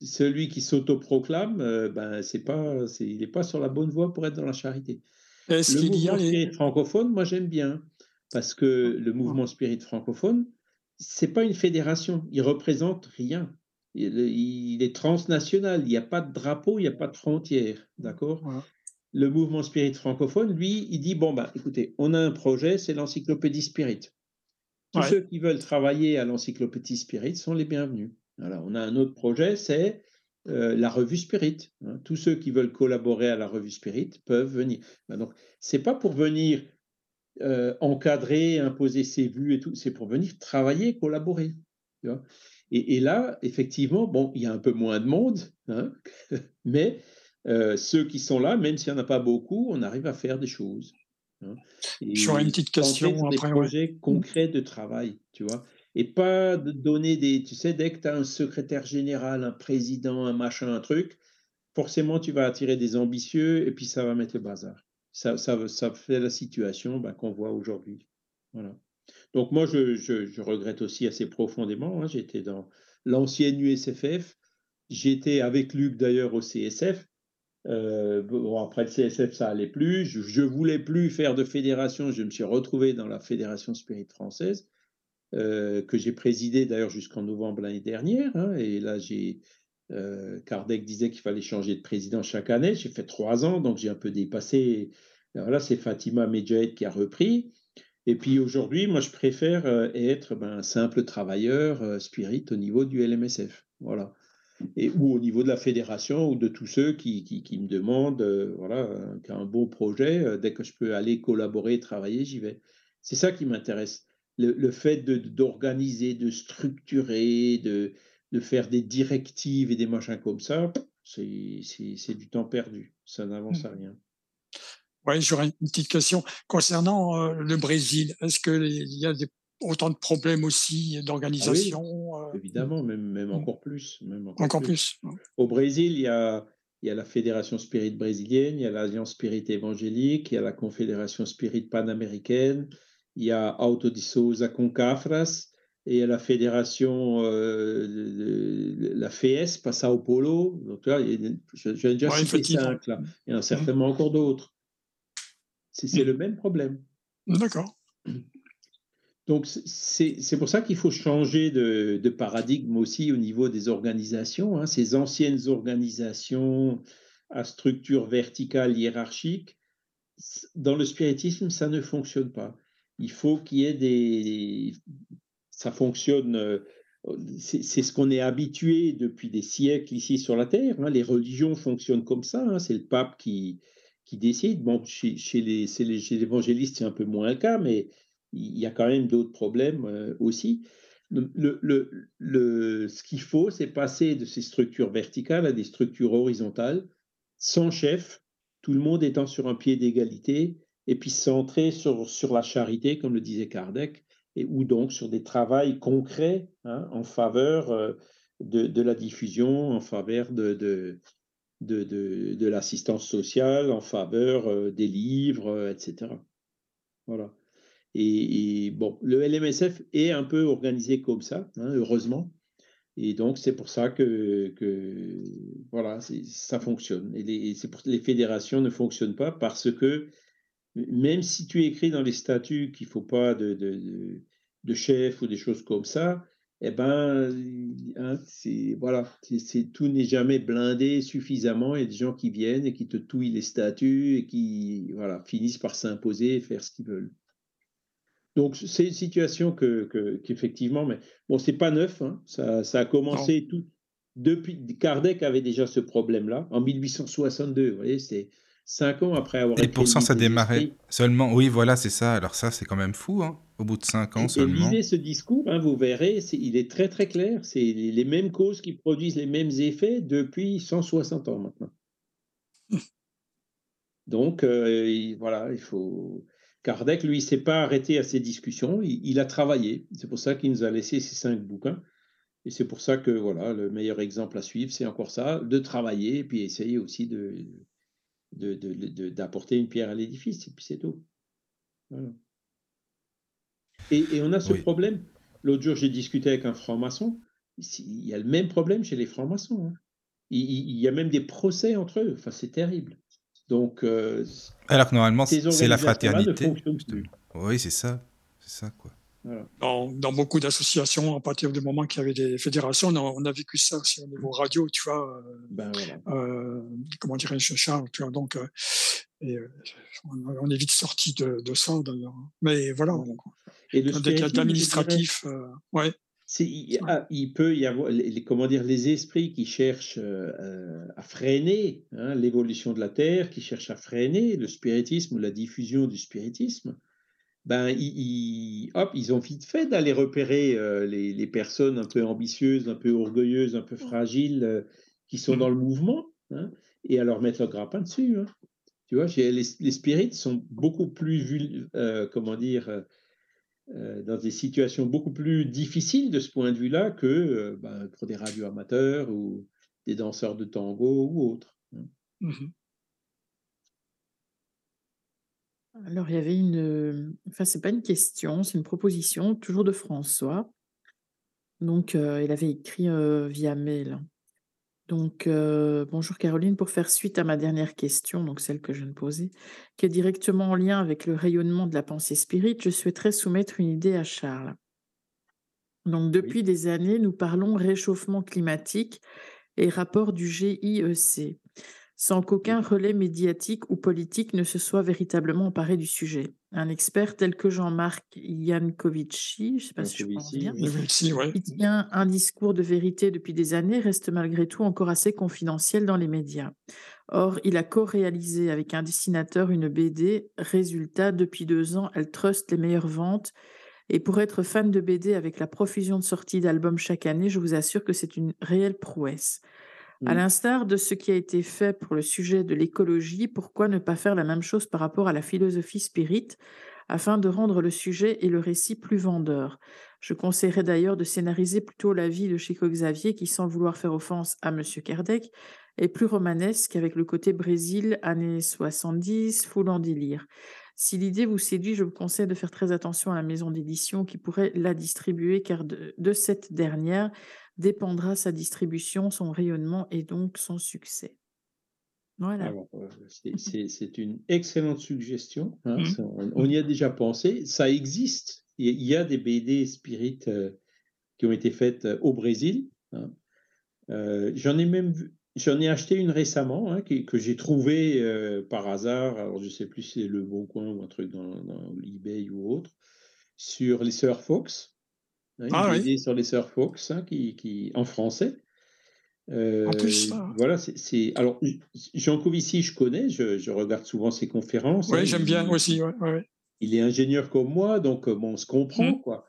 celui qui s'autoproclame, euh, ben, c'est pas, il n'est pas sur la bonne voie pour être dans la charité. le mouvement spirit francophone, moi j'aime bien, parce que le mouvement spirit francophone, c'est pas une fédération, il représente rien. Il, est transnational, il n'y a pas de drapeau, il n'y a pas de frontière, d'accord? Le mouvement spirit francophone, lui, il dit bon ben, écoutez, on a un projet, c'est l'encyclopédie spirit. Tous ceux qui veulent travailler à l'encyclopédie spirit sont les bienvenus on a un autre projet, c'est euh, la revue Spirit. Hein. Tous ceux qui veulent collaborer à la revue Spirit peuvent venir. Ben donc, c'est pas pour venir euh, encadrer, imposer ses vues et tout, c'est pour venir travailler, collaborer. Et, là, effectivement, bon, il y a un peu moins de monde, hein, <laughs> mais euh, ceux qui sont là, même s'il n'y en a pas beaucoup, on arrive à faire des choses. Hein. J'aurais une petite question. Des projets concrets de travail, tu vois et pas de donner des. Tu sais, dès que tu as un secrétaire général, un président, un machin, un truc, forcément, tu vas attirer des ambitieux et puis ça va mettre le bazar. Ça, ça, ça fait la situation ben, qu'on voit aujourd'hui. Voilà. Donc, moi, je, regrette aussi assez profondément. Hein, j'étais dans l'ancienne USFF. J'étais avec Luc d'ailleurs au CSF. Euh, bon, après le CSF, ça allait plus. Je, ne voulais plus faire de fédération. Je me suis retrouvé dans la Fédération Spirit française. Euh, que j'ai présidé d'ailleurs jusqu'en novembre l'année dernière. Hein, et là, j'ai euh, Kardec disait qu'il fallait changer de président chaque année. J'ai fait trois ans, donc j'ai un peu dépassé. Là, c'est Fatima Medjahed qui a repris. Et puis aujourd'hui, moi, je préfère euh, être ben, un simple travailleur euh, spirit au niveau du LMSF. Voilà. Et, ou au niveau de la fédération ou de tous ceux qui, qui, me demandent, euh, voilà, un beau projet, dès que je peux aller collaborer, travailler, j'y vais. C'est ça qui m'intéresse. Le, fait d'organiser, de, structurer, de, de faire des directives et des machins comme ça, c'est du temps perdu. Ça n'avance mmh. à rien. Oui, j'aurais une petite question concernant euh, le Brésil. Est-ce qu'il y a des, autant de problèmes aussi d'organisation ah euh? Évidemment, même, même mmh. encore plus. Même encore, plus. Au Brésil, il y a, il y a la Fédération Spirit brésilienne, il y a l'Alliance Spirit évangélique, il y a la Confédération Spirit panaméricaine, il y a Auto de Souza Concafras, et il y a la Fédération, euh, la FES, pas Sao Paulo. Donc là, déjà cité cinq, là. Il y en a mmh. certainement encore d'autres. C'est le même problème. D'accord. Donc, c'est pour ça qu'il faut changer de, paradigme aussi au niveau des organisations. Hein. Ces anciennes organisations à structure verticale hiérarchique, dans le spiritisme, ça ne fonctionne pas. Il faut qu'il y ait des... Ça fonctionne... Euh, c'est ce qu'on est habitué depuis des siècles ici sur la Terre. Hein. Les religions fonctionnent comme ça. Hein. C'est le pape qui, qui décident. Bon, chez, chez les, les, évangélistes, c'est un peu moins le cas, mais il y a quand même d'autres problèmes euh, aussi. Le, le, le, ce qu'il faut, c'est passer de ces structures verticales à des structures horizontales, sans chef, tout le monde étant sur un pied d'égalité, et puis centré sur, sur la charité, comme le disait Kardec, et, ou donc sur des travails concrets hein, en faveur euh, de, de, la diffusion, en faveur de, de, de, de, l'assistance sociale en faveur euh, des livres, euh, etc. Voilà. Et, bon, le LMSF est un peu organisé comme ça, hein, heureusement. Et donc, c'est pour ça que, que voilà, ça fonctionne. Et les, pour, les fédérations ne fonctionnent pas parce que même si tu écris dans les statuts qu'il ne faut pas de, de, de, chef ou des choses comme ça, eh ben, hein, c'est voilà, c'est tout n'est jamais blindé suffisamment. Il y a des gens qui viennent et qui te touillent les statuts et qui voilà finissent par s'imposer et faire ce qu'ils veulent. Donc c'est une situation que qu'effectivement, mais bon, c'est pas neuf. Hein, ça, ça, a commencé tout depuis Kardec avait déjà ce problème-là en 1862. Vous voyez, c'est cinq ans après avoir. Et pourcent ça démarrait seulement. Oui, voilà, c'est ça. Alors ça, c'est quand même fou. Hein au bout de cinq ans seulement. lisez ce discours, hein, vous verrez, il est très très clair. C'est les mêmes causes qui produisent les mêmes effets depuis 160 ans maintenant. Donc euh, voilà, il faut. Kardec, lui, il s'est pas arrêté à ces discussions. Il, a travaillé. C'est pour ça qu'il nous a laissé ces cinq bouquins. Et c'est pour ça que voilà, le meilleur exemple à suivre, c'est encore ça, de travailler et puis essayer aussi de d'apporter une pierre à l'édifice. Et puis c'est tout. Voilà. Et, on a ce problème. L'autre jour, j'ai discuté avec un franc-maçon. Il y a le même problème chez les francs-maçons. Hein. Il, y a même des procès entre eux. Enfin, c'est terrible. Donc, euh, alors que normalement, c'est la fraternité. Oui, c'est ça. C'est ça, quoi. Dans, beaucoup d'associations, à partir du moment qu'il y avait des fédérations, on a, vécu ça aussi au niveau radio, tu vois. Euh, ben, euh, comment dirais-je, Charles, tu vois. Donc, et, on, est vite sorti de, ça, d'ailleurs. Mais voilà. Et le administratif, ouais. Il, il, peut y avoir les, comment dire, les esprits qui cherchent à freiner hein, l'évolution de la Terre, qui cherchent à freiner le spiritisme ou la diffusion du spiritisme ben, ils, hop, ils ont vite fait d'aller repérer euh, les, les, personnes un peu ambitieuses, un peu orgueilleuses, un peu fragiles, euh, qui sont dans le mouvement, hein, et à leur mettre le grappin dessus. Hein. Tu vois, les, les spirites sont beaucoup plus, euh, comment dire, dans des situations beaucoup plus difficiles de ce point de vue-là que ben, pour des radios amateurs ou des danseurs de tango ou autres. Hein. Mmh Alors, il y avait une, enfin, c'est pas une question, c'est une proposition, toujours de François. Donc, il avait écrit via mail. Donc, bonjour Caroline, pour faire suite à ma dernière question, donc celle que je viens de poser, qui est directement en lien avec le rayonnement de la pensée spirite, je souhaiterais soumettre une idée à Charles. Donc, depuis des années, nous parlons réchauffement climatique et rapport du GIEC. Sans qu'aucun relais médiatique ou politique ne se soit véritablement emparé du sujet. Un expert tel que Jean-Marc Yankovici, je ne sais pas si je prononce bien, ouais. qui tient un discours de vérité depuis des années, reste malgré tout encore assez confidentiel dans les médias. Or, il a co-réalisé avec un dessinateur une BD. Résultat, depuis deux ans, elle truste les meilleures ventes. Et pour être fan de BD avec la profusion de sorties d'albums chaque année, je vous assure que c'est une réelle prouesse. À Mm. l'instar de ce qui a été fait pour le sujet de l'écologie, pourquoi ne pas faire la même chose par rapport à la philosophie spirit afin de rendre le sujet et le récit plus vendeurs? Je conseillerais d'ailleurs de scénariser plutôt la vie de Chico Xavier qui, sans vouloir faire offense à M. Kerdec, est plus romanesque avec le côté Brésil, années 70, foule en délire. Si l'idée vous séduit, je vous conseille de faire très attention à la maison d'édition qui pourrait la distribuer, car de, de cette dernière dépendra sa distribution, son rayonnement et donc son succès. Voilà. Euh, <laughs> c'est- une excellente suggestion. hein, ça, on, on y a déjà pensé. Ça existe. Il y a- des BD Spirit euh, qui ont été faites euh, au Brésil. hein. Euh, j'en ai même vu, j'en ai acheté une récemment hein, que j'ai trouvée euh, par hasard. Alors, je sais plus si c'est Le Bon Coin ou un truc dans, dans eBay ou autre sur les sœurs Fox. Hein, une Ah oui. Sur les sœurs Fox hein, qui, qui, en français. En plus, Euh, ça. voilà, c'est-. Alors, Jean Covici, je connais, je, je regarde souvent ses conférences. hein, Oui, j'aime bien il- aussi. Ouais, ouais, ouais. Il est ingénieur comme moi, donc euh, bon, on se comprend, Mm. quoi.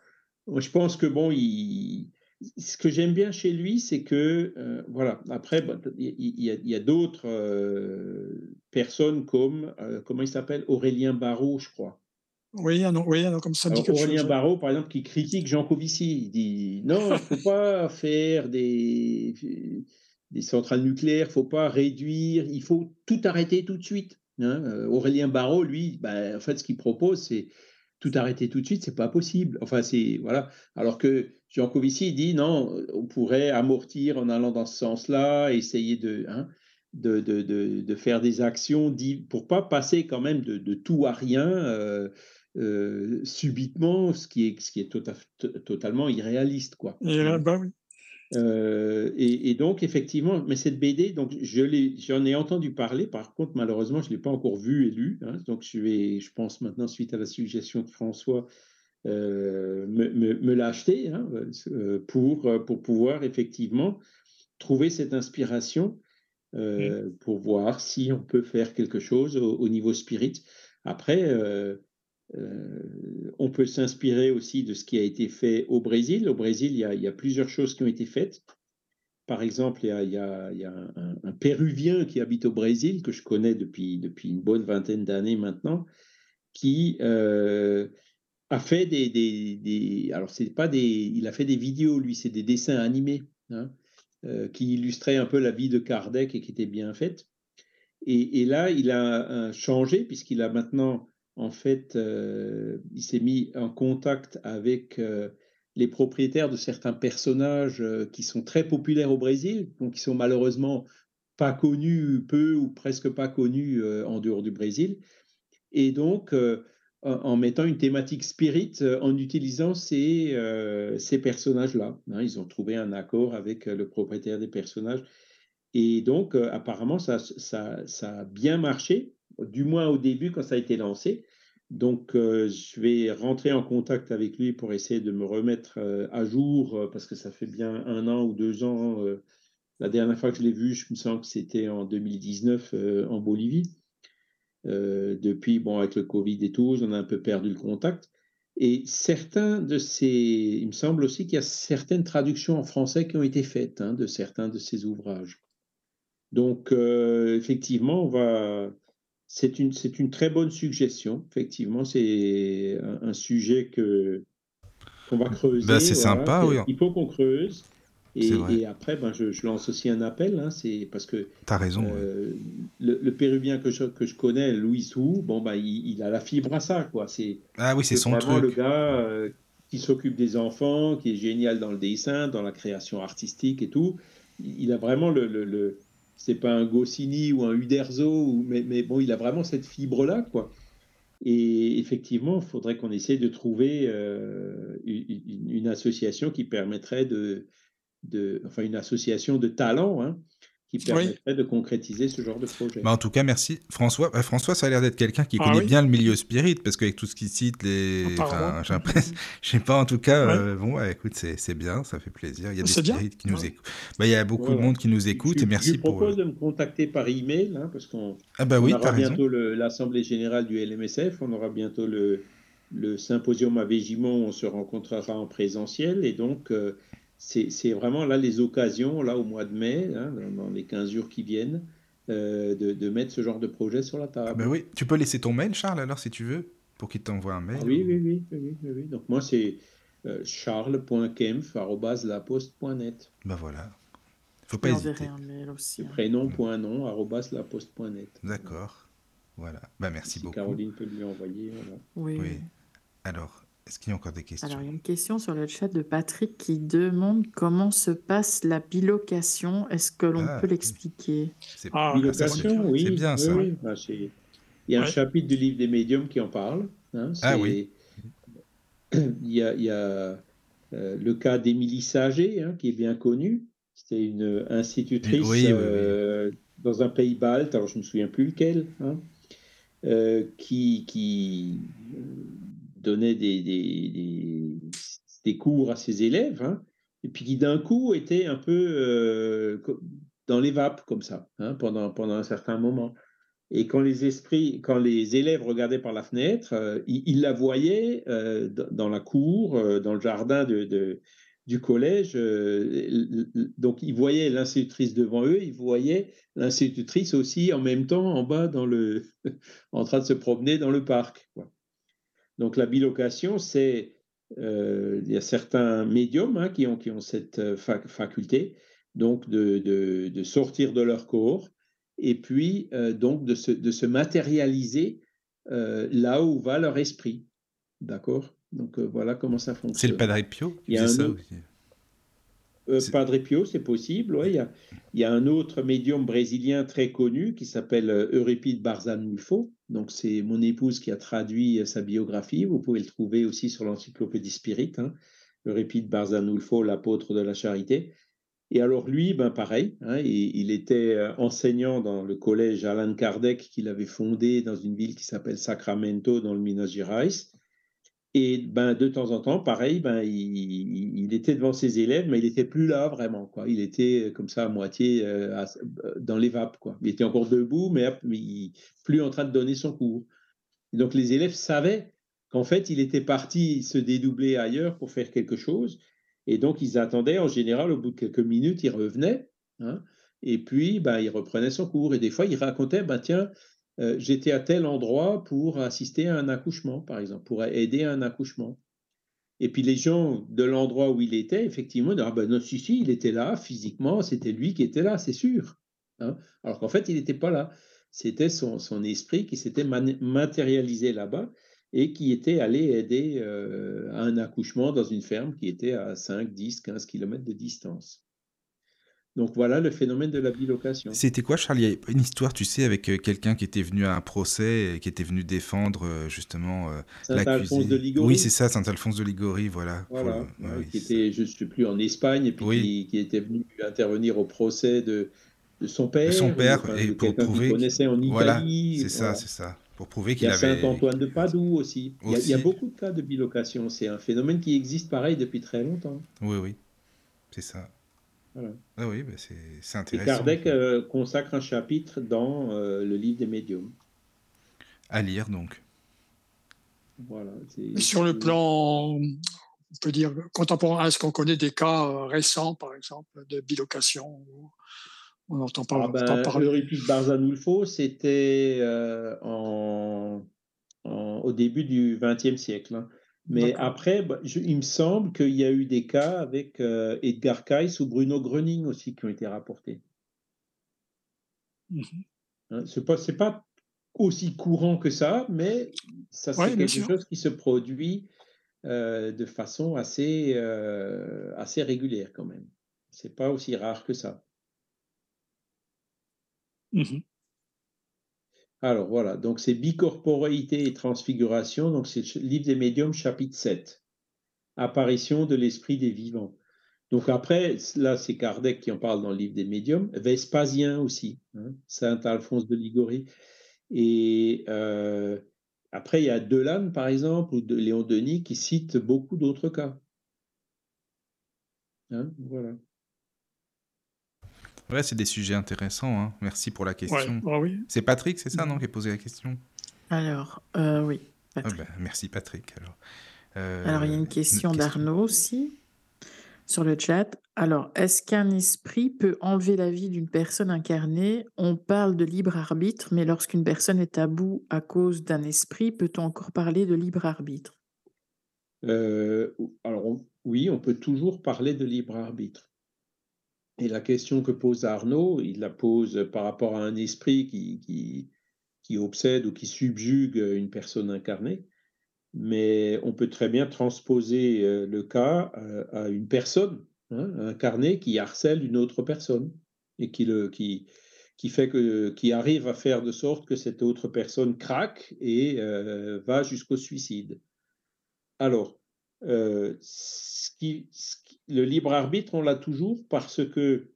Je pense que bon, il. Ce que j'aime bien chez lui, c'est que, euh, voilà, après, bah, il y, a, il y a d'autres euh, personnes comme, comment il s'appelle, Aurélien Barraud, je crois. Oui, un nom, oui, un nom comme ça dit Aurélien chose. Barraud, par exemple, qui critique Jean Covici, il dit non, il ne faut pas <laughs> faire des, des centrales nucléaires, il ne faut pas réduire, il faut tout arrêter tout de suite. hein. Euh, Aurélien Barraud, lui, ben, en fait, ce qu'il propose, c'est tout arrêter tout de suite, c'est pas possible. Enfin, c'est voilà. Alors que Jean Covici dit non, on pourrait amortir en allant dans ce sens-là, essayer de, hein, de, de, de, de faire des actions pour pas passer quand même de, de tout à rien. euh, euh, subitement, ce qui est, ce qui est tota- to- totalement irréaliste. Quoi. Et là, bah oui. Euh, et, et donc, effectivement, mais cette BD, donc, je l'ai- j'en ai entendu parler, par contre, malheureusement, je ne l'ai pas encore vue et lue. hein. donc, je vais, je pense maintenant, suite à la suggestion de François, euh, me, me, me l'acheter hein, pour, pour pouvoir effectivement trouver cette inspiration euh, pour voir si on peut faire quelque chose au, au niveau spirit. Après, euh, euh, on peut s'inspirer aussi de ce qui a été fait au Brésil. Au Brésil, il y a, plusieurs choses qui ont été faites. Par exemple, il y a, un, Péruvien qui habite au Brésil, que je connais depuis, une bonne vingtaine d'années maintenant, qui euh, a fait des, des, des- alors c'est pas des, il a fait des vidéos, lui, c'est des dessins animés, hein, euh, qui illustraient un peu la vie de Kardec et qui étaient bien faites. Et, là, il a changé puisqu'il a maintenant, en fait, euh, il s'est mis en contact avec euh, les propriétaires de certains personnages euh, qui sont très populaires au Brésil, donc qui sont malheureusement pas connus, peu ou presque pas connus en dehors du Brésil. Et donc, en, mettant une thématique spirit, en utilisant ces, ces personnages-là. hein. ils ont trouvé un accord avec le propriétaire des personnages. Et donc, apparemment, ça, ça, ça a bien marché, du moins au début quand ça a été lancé. Donc, euh, je vais rentrer en contact avec lui pour essayer de me remettre euh, à jour, euh, parce que ça fait bien un an ou deux ans. la dernière fois que je l'ai vu, je me sens que c'était en 2019 euh, en Bolivie. Depuis, bon, avec le Covid et tout, on a un peu perdu le contact. Et certains de ces, il me semble aussi qu'il y a certaines traductions en français qui ont été faites hein, de certains de ces ouvrages. Donc, effectivement, on va. C'est une, c'est une très bonne suggestion. Effectivement, c'est un, un sujet que qu'on va creuser. Bah, c'est voilà. sympa, oui. Il faut qu'on creuse. Et, après, ben, je, je lance aussi un appel. Hein, c'est parce que T'as raison. ouais. euh, le, le Péruvien que je, que je connais, Louis Hou, bon, bah, il, il a la fibre à ça. Quoi. C'est, Ah oui, c'est c'est son vraiment truc. le gars euh, qui s'occupe des enfants, qui est génial dans le dessin, dans la création artistique et tout. Il, il a vraiment le. le, le- c'est pas un Goscinny ou un Uderzo, mais, bon, il a vraiment cette fibre-là, quoi. Et effectivement, il faudrait qu'on essaie de trouver euh, une, association qui permettrait de, de, enfin une association de talents, hein, qui permettrait de concrétiser ce genre de projet. Bah en tout cas, merci. François, bah, François ça a l'air d'être quelqu'un qui Ah connaît oui. bien le milieu spirit, parce qu'avec tout ce qu'il cite, les... Apparemment. enfin, j'ai l'impression- <laughs> je sais pas, en tout cas, Ouais. euh, bon, ouais, écoute, c'est bien, ça fait plaisir. Il y a des C'est bien. spirites qui nous Ouais. écoutent. Bah, il y a beaucoup de monde qui nous écoute, je, et merci je lui pour... propose de me contacter par email, hein, parce qu'on Ah bah oui, on t'as aura bientôt l'Assemblée générale du LMSF, on aura bientôt le, le symposium à Végimont, on se rencontrera en présentiel, et donc euh, c'est vraiment là les occasions, là au mois de mai, hein, dans, dans les 15 jours qui viennent, euh, de, de mettre ce genre de projet sur la Ah table. bah oui, tu peux laisser ton mail, Charles, alors, si tu veux, pour qu'il t'envoie un mail. Ah oui, ou- oui, oui, oui, oui. Donc moi c'est euh, charles.kempf.laposte.net. Bah voilà. Faut Je pas hésiter. un mail aussi. hein. Prénom.nom arobase laposte.net. D'accord. Voilà. Bah merci Si beaucoup. Caroline peut lui envoyer. voilà. Oui. Oui. Alors, est-ce qu'il y a encore des questions? Alors, il y a une question sur le chat de Patrick qui demande comment se passe la bilocation. Est-ce que l'on Ah, peut l'expliquer? C'est Ah, Bilocation, oui. c'est bien, oui, ça. oui. Bah, il y a un chapitre du livre des médiums qui en parle. hein, Ah oui. <clears throat> Il y a, il y a, euh, le cas d'Émilie Saget, hein, qui est bien connue. C'était une institutrice Oui, oui, oui. euh, dans un pays balte, alors je ne me souviens plus lequel, hein, euh, qui, qui euh, donnait des, cours à ses élèves, hein, et puis qui d'un coup était un peu euh, dans les vapes comme ça, hein, pendant, pendant un certain moment. Et quand les esprits, quand les élèves regardaient par la fenêtre, euh, ils, la voyaient euh, dans la cour, euh, dans le jardin de, du collège. donc ils voyaient l'institutrice devant eux, ils voyaient l'institutrice aussi en même temps en bas dans le, <laughs> en train de se promener dans le parc. quoi. Donc la bilocation, c'est euh, il y a certains médiums hein, qui, ont, qui ont cette euh, fac- faculté donc de, de, de sortir de leur corps et puis euh, donc de se, de se matérialiser euh, là où va leur esprit. D'accord? Donc voilà comment ça fonctionne. C'est le Padre Pio Il y a ça autre- Padre Pio, c'est possible. ouais. Il, y a, il y a un autre médium brésilien très connu qui s'appelle Euripide Barzanulfo. Donc, c'est mon épouse qui a traduit euh, sa biographie. Vous pouvez le trouver aussi sur l'encyclopédie Spirit. Hein. Euripide Barzanulfo, l'apôtre de la charité. Et alors, lui, ben pareil, hein, il, était euh, enseignant dans le collège Alan Kardec qu'il avait fondé dans une ville qui s'appelle Sacramento, dans le Minas Gerais. Et ben, de temps en temps, pareil, ben, il, était devant ses élèves, mais il n'était plus là vraiment. Quoi. Il était euh, comme ça à moitié euh, euh, dans les vapes. Quoi. Il était encore debout, mais il- plus en train de donner son cours. Et donc les élèves savaient qu'en fait, il était parti se dédoubler ailleurs pour faire quelque chose. Et donc ils attendaient, en général, au bout de quelques minutes, il revenait. hein, et puis, ben, il reprenait son cours. Et des fois, il racontait, ben, tiens, euh, j'étais à tel endroit pour assister à un accouchement, par exemple, pour aider à un accouchement. Et puis les gens de l'endroit où il était, effectivement, disaient, ah ben non, si, si, il était là, physiquement, c'était lui qui était là, c'est sûr. hein. Alors qu'en fait, il n'était pas là. C'était son, esprit qui s'était matérialisé là-bas et qui était allé aider euh, à un accouchement dans une ferme qui était à 5, 10, 15 kilomètres de distance. Donc voilà le phénomène de la bilocation. C'était quoi, Charles? Il y a une histoire, tu sais, avec euh, quelqu'un qui était venu à un procès et qui était venu défendre euh, justement euh, Saint-Alphonse l'accusé. de Ligorie. Oui, c'est ça, Saint-Alphonse de Ligorie, voilà. Voilà, ouais, oui, qui était, je ne sais plus, en Espagne, et puis Oui. qui, qui était venu intervenir au procès de, de son père. son père, enfin, et pour quelqu'un qu'il prouver- connaissait en Voilà, Italie. c'est ça, voilà. c'est ça. Pour prouver qu'il a avait. Saint-Antoine de Padoue aussi. Il y, a, il y a Aussi. beaucoup de cas de bilocation. C'est un phénomène qui existe pareil depuis très longtemps. Oui, oui, c'est ça. Voilà. Ah oui, bah c'est Et intéressant. Kardec euh, consacre un chapitre dans euh, le livre des médiums. À lire donc. Voilà, sur le plan, on peut dire, contemporain, est-ce qu'on connaît des cas euh, récents, par exemple, de bilocation On n'entend pas, Ah ben, pas parler? Euripide Barzanulfo, c'était euh, en, en- au début du XXe siècle. hein. Mais après, bah, je- il me semble qu'il y a eu des cas avec euh, Edgar Cayce ou Bruno Gröning aussi qui ont été rapportés. Mhm. Hein, c'est pas, aussi courant que ça, mais ça c'est Ouais, quelque chose qui se produit euh, de façon assez, euh, assez régulière quand même. C'est pas aussi rare que ça. Mhm. Alors voilà, donc c'est bicorporéité et transfiguration, donc c'est le livre des médiums chapitre 7. Apparition de l'esprit des vivants. Donc après, là, c'est Kardec qui en parle dans le livre des médiums, Vespasien aussi, hein, Saint Alphonse de Ligorie. Et euh, après, il y a Delane, par exemple, ou de Léon Denis, qui cite beaucoup d'autres cas. Hein, voilà. Ouais, c'est des sujets intéressants. Hein. Merci pour la question. Ah oui. C'est Patrick, c'est ça, non, qui a posé la question? Alors, euh, oui. Ah ben, merci Patrick. Alors, euh, alors, il y a une question, d'Arnaud aussi sur le chat. Alors, est-ce qu'un esprit peut enlever la vie d'une personne incarnée? On parle de libre arbitre, mais lorsqu'une personne est à bout à cause d'un esprit, peut-on encore parler de libre arbitre? Euh, Alors, oui, on peut toujours parler de libre arbitre. Et la question que pose Arnaud, il la pose par rapport à un esprit qui, qui, qui obsède ou qui subjugue une personne incarnée mais on peut très bien transposer euh, le cas euh, à une personne hein, incarnée qui harcèle une autre personne et qui, le, qui, qui, fait que, qui arrive à faire de sorte que cette autre personne craque et euh, va jusqu'au suicide. Alors, ce qui, le libre arbitre, on l'a toujours parce que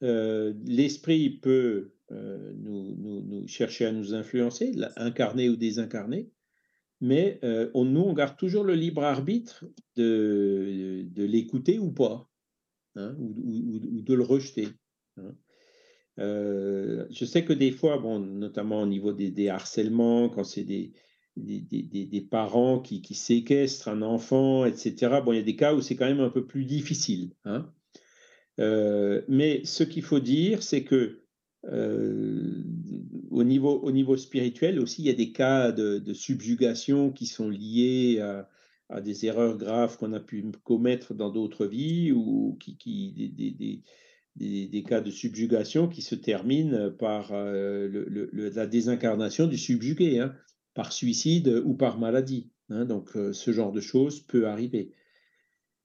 l'esprit peut nous, nous, chercher à nous influencer, incarner ou désincarner, mais euh, on, nous, on garde toujours le libre arbitre de, l'écouter ou pas, hein, ou, de le rejeter. Hein. Euh, je sais que des fois, bon, notamment au niveau des harcèlements, quand c'est des, des, des, des, parents qui, qui, séquestrent un enfant, etc., bon, il y a des cas où c'est quand même un peu plus difficile. Hein. Euh, mais ce qu'il faut dire, c'est que euh, au, niveau, au niveau spirituel aussi, il y a des cas de, subjugation qui sont liés à, des erreurs graves qu'on a pu commettre dans d'autres vies ou qui, qui des, des, des, cas de subjugation qui se terminent par euh, le, la désincarnation du subjugué, hein, par suicide ou par maladie. Hein, donc euh, ce genre de choses peut arriver.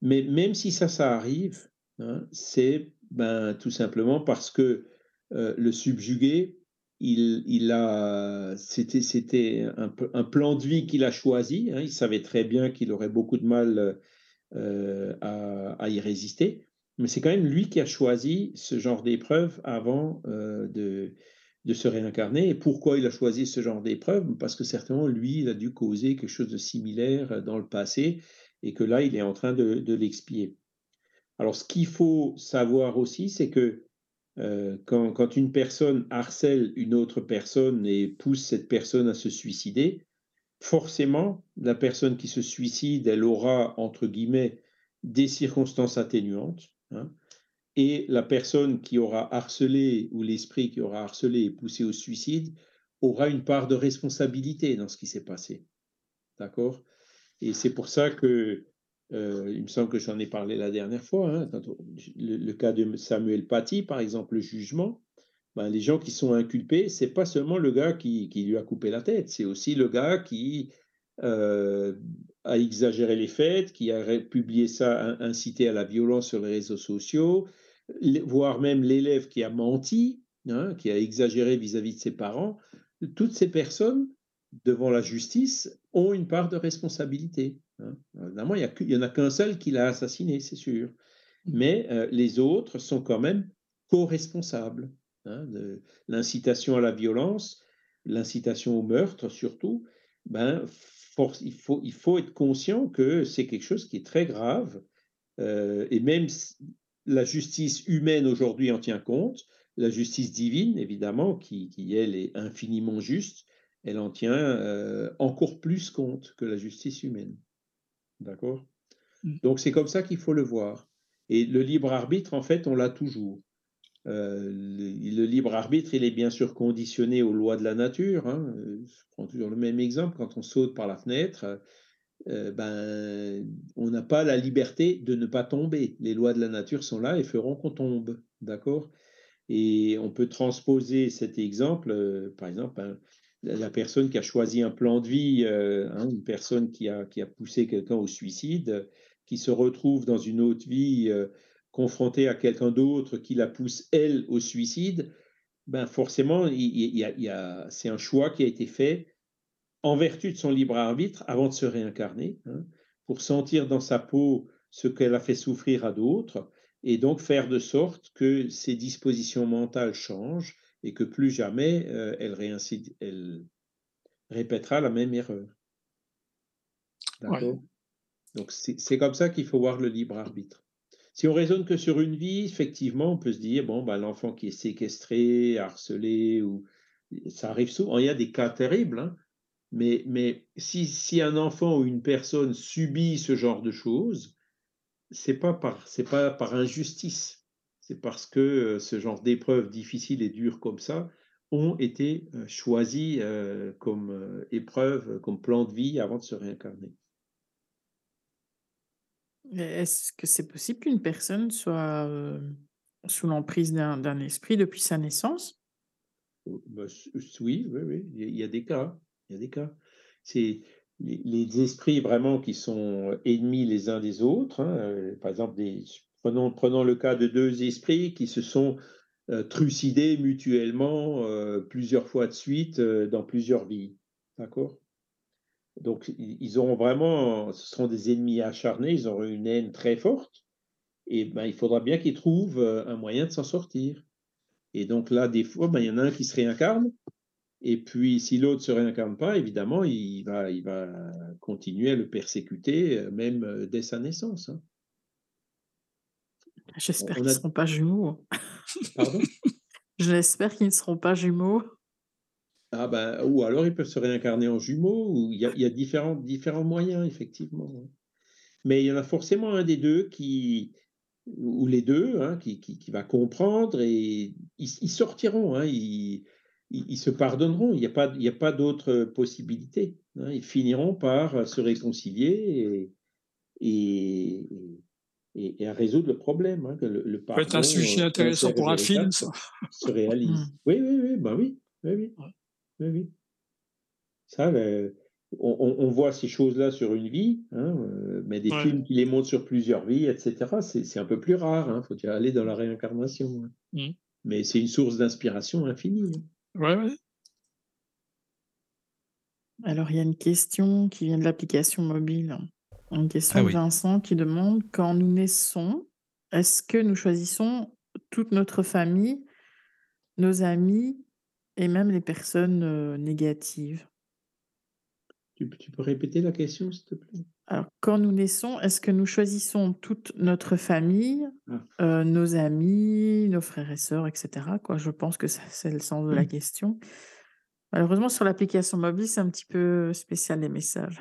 Mais même si ça, ça arrive, hein, c'est ben, tout simplement parce que euh, le subjuguer, il, il a, c'était, c'était un, plan de vie qu'il a choisi. Hein. il savait très bien qu'il aurait beaucoup de mal euh, à, y résister, mais c'est quand même lui qui a choisi ce genre d'épreuve avant euh, de, de se réincarner. Et pourquoi il a choisi ce genre d'épreuve? Parce que certainement, lui, il a dû causer quelque chose de similaire dans le passé et que là, il est en train de, de l'expier. Alors, ce qu'il faut savoir aussi, c'est que euh, quand, une personne harcèle une autre personne et pousse cette personne à se suicider, forcément, la personne qui se suicide, elle aura, entre guillemets, des circonstances atténuantes. Hein, et la personne qui aura harcelé ou l'esprit qui aura harcelé et poussé au suicide aura une part de responsabilité dans ce qui s'est passé. D'accord? Et c'est pour ça que euh, il me semble que j'en ai parlé la dernière fois. Hein, le, cas de Samuel Paty, par exemple, le jugement, ben, les gens qui sont inculpés, c'est pas seulement le gars qui, lui a coupé la tête, c'est aussi le gars qui euh, a exagéré les faits, qui a publié ça, incité à la violence sur les réseaux sociaux, voire même l'élève qui a menti, hein, qui a exagéré vis-à-vis -vis de ses parents. Toutes ces personnes, devant la justice, ont une part de responsabilité. Hein. Évidemment, il n'y en a qu'un seul qui l'a assassiné, c'est sûr. Mmh. Mais euh, les autres sont quand même co-responsables hein, de l'incitation à la violence, l'incitation au meurtre surtout. Ben, force, il, faut, il faut être conscient que c'est quelque chose qui est très grave. Euh, et même la justice humaine aujourd'hui en tient compte, la justice divine, évidemment, qui, qui elle est infiniment juste, elle en tient euh, encore plus compte que la justice humaine. D'accord? Mmh. Donc c'est comme ça qu'il faut le voir. Et le libre arbitre, en fait, on l'a toujours. Euh, le, libre arbitre, il est bien sûr conditionné aux lois de la nature. Hein. Je prends toujours le même exemple. Quand on saute par la fenêtre, euh, ben, on n'a pas la liberté de ne pas tomber. Les lois de la nature sont là et feront qu'on tombe. D'accord? Et on peut transposer cet exemple, euh, par exemple, la personne qui a choisi un plan de vie, euh, hein, une personne qui a, qui a poussé quelqu'un au suicide, qui se retrouve dans une autre vie confrontée à quelqu'un d'autre qui la pousse, elle, au suicide, ben forcément, il, y a, c'est un choix qui a été fait en vertu de son libre arbitre avant de se réincarner, hein, pour sentir dans sa peau ce qu'elle a fait souffrir à d'autres. et donc faire de sorte que ses dispositions mentales changent et que plus jamais euh, elle, elle, répétera la même erreur. D'accord? Donc c'est comme ça qu'il faut voir le libre arbitre. Si on raisonne que sur une vie, effectivement, on peut se dire, bon, bah, l'enfant qui est séquestré, harcelé, ou ça arrive souvent, il y a des cas terribles, hein, mais, mais si, si, un enfant ou une personne subit ce genre de choses, c'est pas par c'est pas par injustice, c'est parce que euh, ce genre d'épreuves difficiles et dures comme ça ont été euh, choisies euh, comme épreuve, comme plan de vie avant de se réincarner. Est-ce que c'est possible qu'une personne soit sous l'emprise d'un esprit depuis sa naissance? Oh, bah, Oui, oui, oui, il y a des cas. Il y a des cas. C'est les, esprits vraiment qui sont ennemis les uns des autres. Hein, euh, par exemple, prenons, le cas de deux esprits qui se sont euh, trucidés mutuellement euh, plusieurs fois de suite dans plusieurs vies. D'accord? Donc, ils auront vraiment, ce seront des ennemis acharnés, ils auront une haine très forte. Et ben, il faudra bien qu'ils trouvent un moyen de s'en sortir. Et donc là, des fois, ben, il y en a un qui se réincarne, et puis, si l'autre ne se réincarne pas, évidemment, il va, il va continuer à le persécuter, euh, même euh, dès sa naissance. Hein. J'espère qu'ils ne seront pas jumeaux. Pardon? <laughs> J'espère qu'ils ne seront pas jumeaux. Ah ben, ou alors ils peuvent se réincarner en jumeaux, ou il y a, il y a différents, différents moyens, effectivement. Hein. Mais il y en a forcément un des deux qui, ou les deux, hein, qui, qui, qui, va comprendre et ils, sortiront. Hein, ils, ils, se pardonneront. Il n'y a pas, il a pas d'autre possibilité. Hein. Ils finiront par se réconcilier et, et, à résoudre le problème. Hein, que le, pardon, peut être un sujet euh, intéressant pour un film, ça. Se réalise. Mmh. Oui, oui, oui, ben oui, oui, oui, oui, oui. Ça, ben, on, on, voit ces choses-là sur une vie, hein, euh, mais des films qui les montrent sur plusieurs vies, etc., c'est un peu plus rare. Il faut aller dans la réincarnation. Mmh. Mais c'est une source d'inspiration infinie. Ouais, ouais. Alors, il y a une question qui vient de l'application mobile. Une question ah de Vincent qui demande quand nous naissons, est-ce que nous choisissons toute notre famille, nos amis et même les personnes euh, négatives? Tu, peux répéter la question, s'il te plaît? Alors, quand nous naissons, est-ce que nous choisissons toute notre famille, ah. euh, nos amis, nos frères et sœurs, etc. Quoi? Je pense que c'est le sens de la mmh. question. Malheureusement, sur l'application mobile, c'est un petit peu spécial les messages.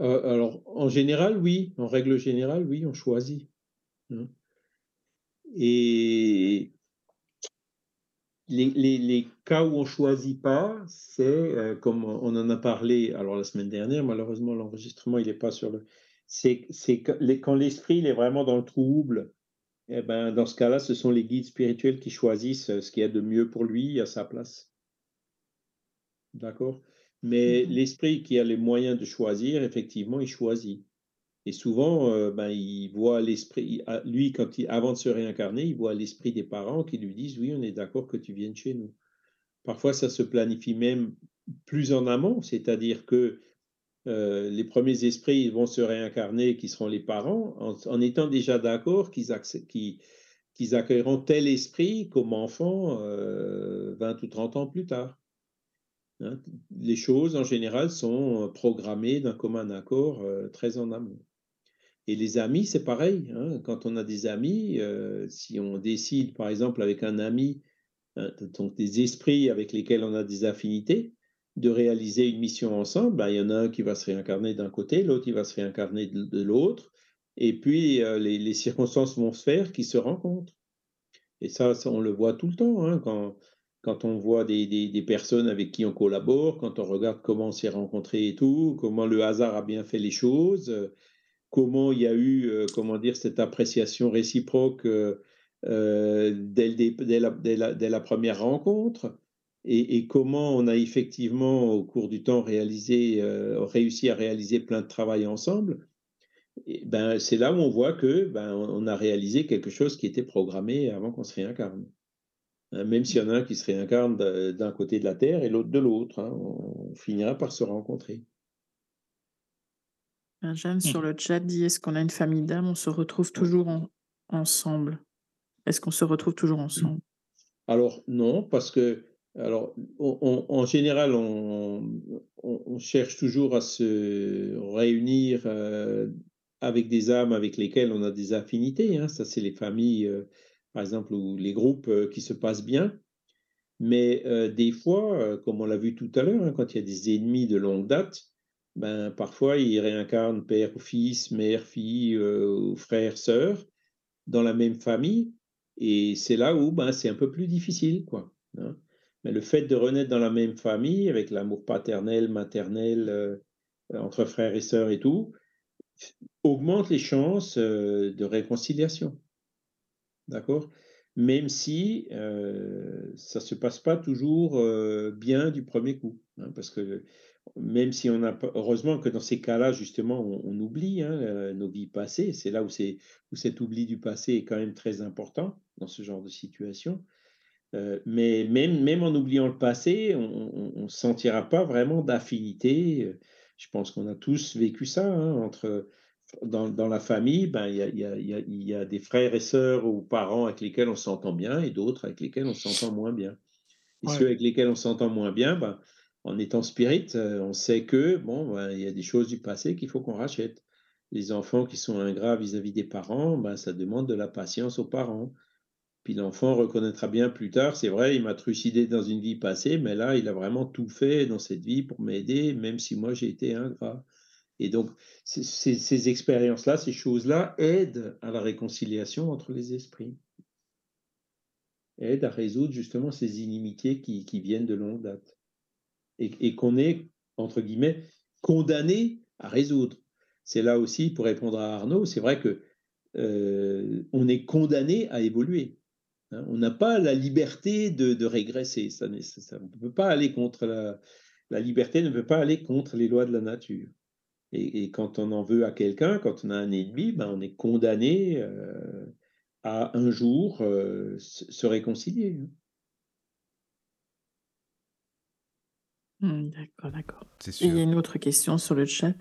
Euh, alors, en général, oui. En règle générale, oui, on choisit. Hein. Et les, cas où on ne choisit pas, c'est euh, comme on en a parlé alors la semaine dernière, malheureusement l'enregistrement il n'est pas sur le. C'est quand l'esprit est vraiment dans le trouble, eh ben, dans ce cas-là, ce sont les guides spirituels qui choisissent ce qu'il y a de mieux pour lui à sa place. D'accord? Mais mm-hmm. l'esprit qui a les moyens de choisir, effectivement, il choisit. Et souvent, euh, ben, il voit l'esprit, lui, quand il, avant de se réincarner, il voit l'esprit des parents qui lui disent Oui, on est d'accord que tu viennes chez nous. Parfois, ça se planifie même plus en amont, c'est-à-dire que euh, les premiers esprits vont se réincarner, qui seront les parents, en, étant déjà d'accord qu'ils, qu'ils, accueilleront tel esprit comme enfant 20 euh, ou 30 ans plus tard. Hein. les choses, en général, sont programmées d'un commun accord très en amont. Et les amis, c'est pareil. Hein. Quand on a des amis, euh, si on décide, par exemple, avec un ami, hein, donc des esprits avec lesquels on a des affinités, de réaliser une mission ensemble, ben, il y en a un qui va se réincarner d'un côté, l'autre qui va se réincarner de, l'autre, et puis euh, les, circonstances vont se faire qui se rencontrent. Et ça, on le voit tout le temps, hein, quand, quand on voit des, des, personnes avec qui on collabore, quand on regarde comment on s'est rencontrés et tout, comment le hasard a bien fait les choses, comment il y a eu, euh, comment dire, cette appréciation réciproque euh, euh, dès, la, première rencontre et, comment on a effectivement, au cours du temps, réussi à réaliser plein de travail ensemble. ben, c'est là où on voit que ben, on a réalisé quelque chose qui était programmé avant qu'on se réincarne. Hein, même s'il y en a un qui se réincarne d'un côté de la Terre et l'autre de l'autre, hein, on finira par se rencontrer. Jeanne, mmh. sur le chat, dit Est-ce qu'on a une famille d'âmes? On se retrouve toujours ensemble Est-ce qu'on se retrouve toujours ensemble? Alors non, parce que alors, en général, on, cherche toujours à se réunir euh, avec des âmes avec lesquelles on a des affinités. Hein. Ça, c'est les familles, euh, par exemple, ou les groupes euh, qui se passent bien. Mais des fois, comme on l'a vu tout à l'heure, hein, quand il y a des ennemis de longue date, ben, parfois ils réincarnent père ou fils, mère, fille, ou frère, sœur, dans la même famille. Et c'est là où ben, c'est un peu plus difficile. quoi. Hein. Mais le fait de renaître dans la même famille, avec l'amour paternel, maternel, euh, entre frères et sœurs et tout, augmente les chances euh, de réconciliation. D'accord? Même si euh, ça ne se passe pas toujours bien du premier coup. Hein, parce que même si on a heureusement que dans ces cas-là, justement, on, oublie hein, nos vies passées. C'est là où, où cet oubli du passé est quand même très important dans ce genre de situation. Euh, mais même, même en oubliant le passé, on ne sentira pas vraiment d'affinité. Je pense qu'on a tous vécu ça. Hein, entre, dans, dans, la famille, ben, il y, a, y, a, y, a, des frères et sœurs ou parents avec lesquels on s'entend bien et d'autres avec lesquels on s'entend moins bien. Et ceux avec lesquels on s'entend moins bien, ben, en étant spirit, euh, on sait que bon, il y a des choses du passé qu'il faut qu'on rachète. Les enfants qui sont ingrats vis-à-vis des parents, ben, ça demande de la patience aux parents. Puis l'enfant reconnaîtra bien plus tard, c'est vrai, il m'a trucidé dans une vie passée, mais là, il a vraiment tout fait dans cette vie pour m'aider, même si moi j'ai été ingrat. Et donc, ces, expériences-là, ces choses-là aident à la réconciliation entre les esprits, aident à résoudre justement ces inimitiés qui, viennent de longue date et, qu'on est, entre guillemets, condamné à résoudre. C'est là aussi, pour répondre à Arnaud, c'est vrai que euh, on est condamné à évoluer. Hein, on n'a pas la liberté de, régresser. On ne peut pas aller contre la, la liberté, ne peut pas aller contre les lois de la nature. Et, quand on en veut à quelqu'un, quand on a un ennemi, ben on est condamné euh, à un jour euh, se réconcilier. Mmh, d'accord, d'accord. Il y a une autre question sur le chat.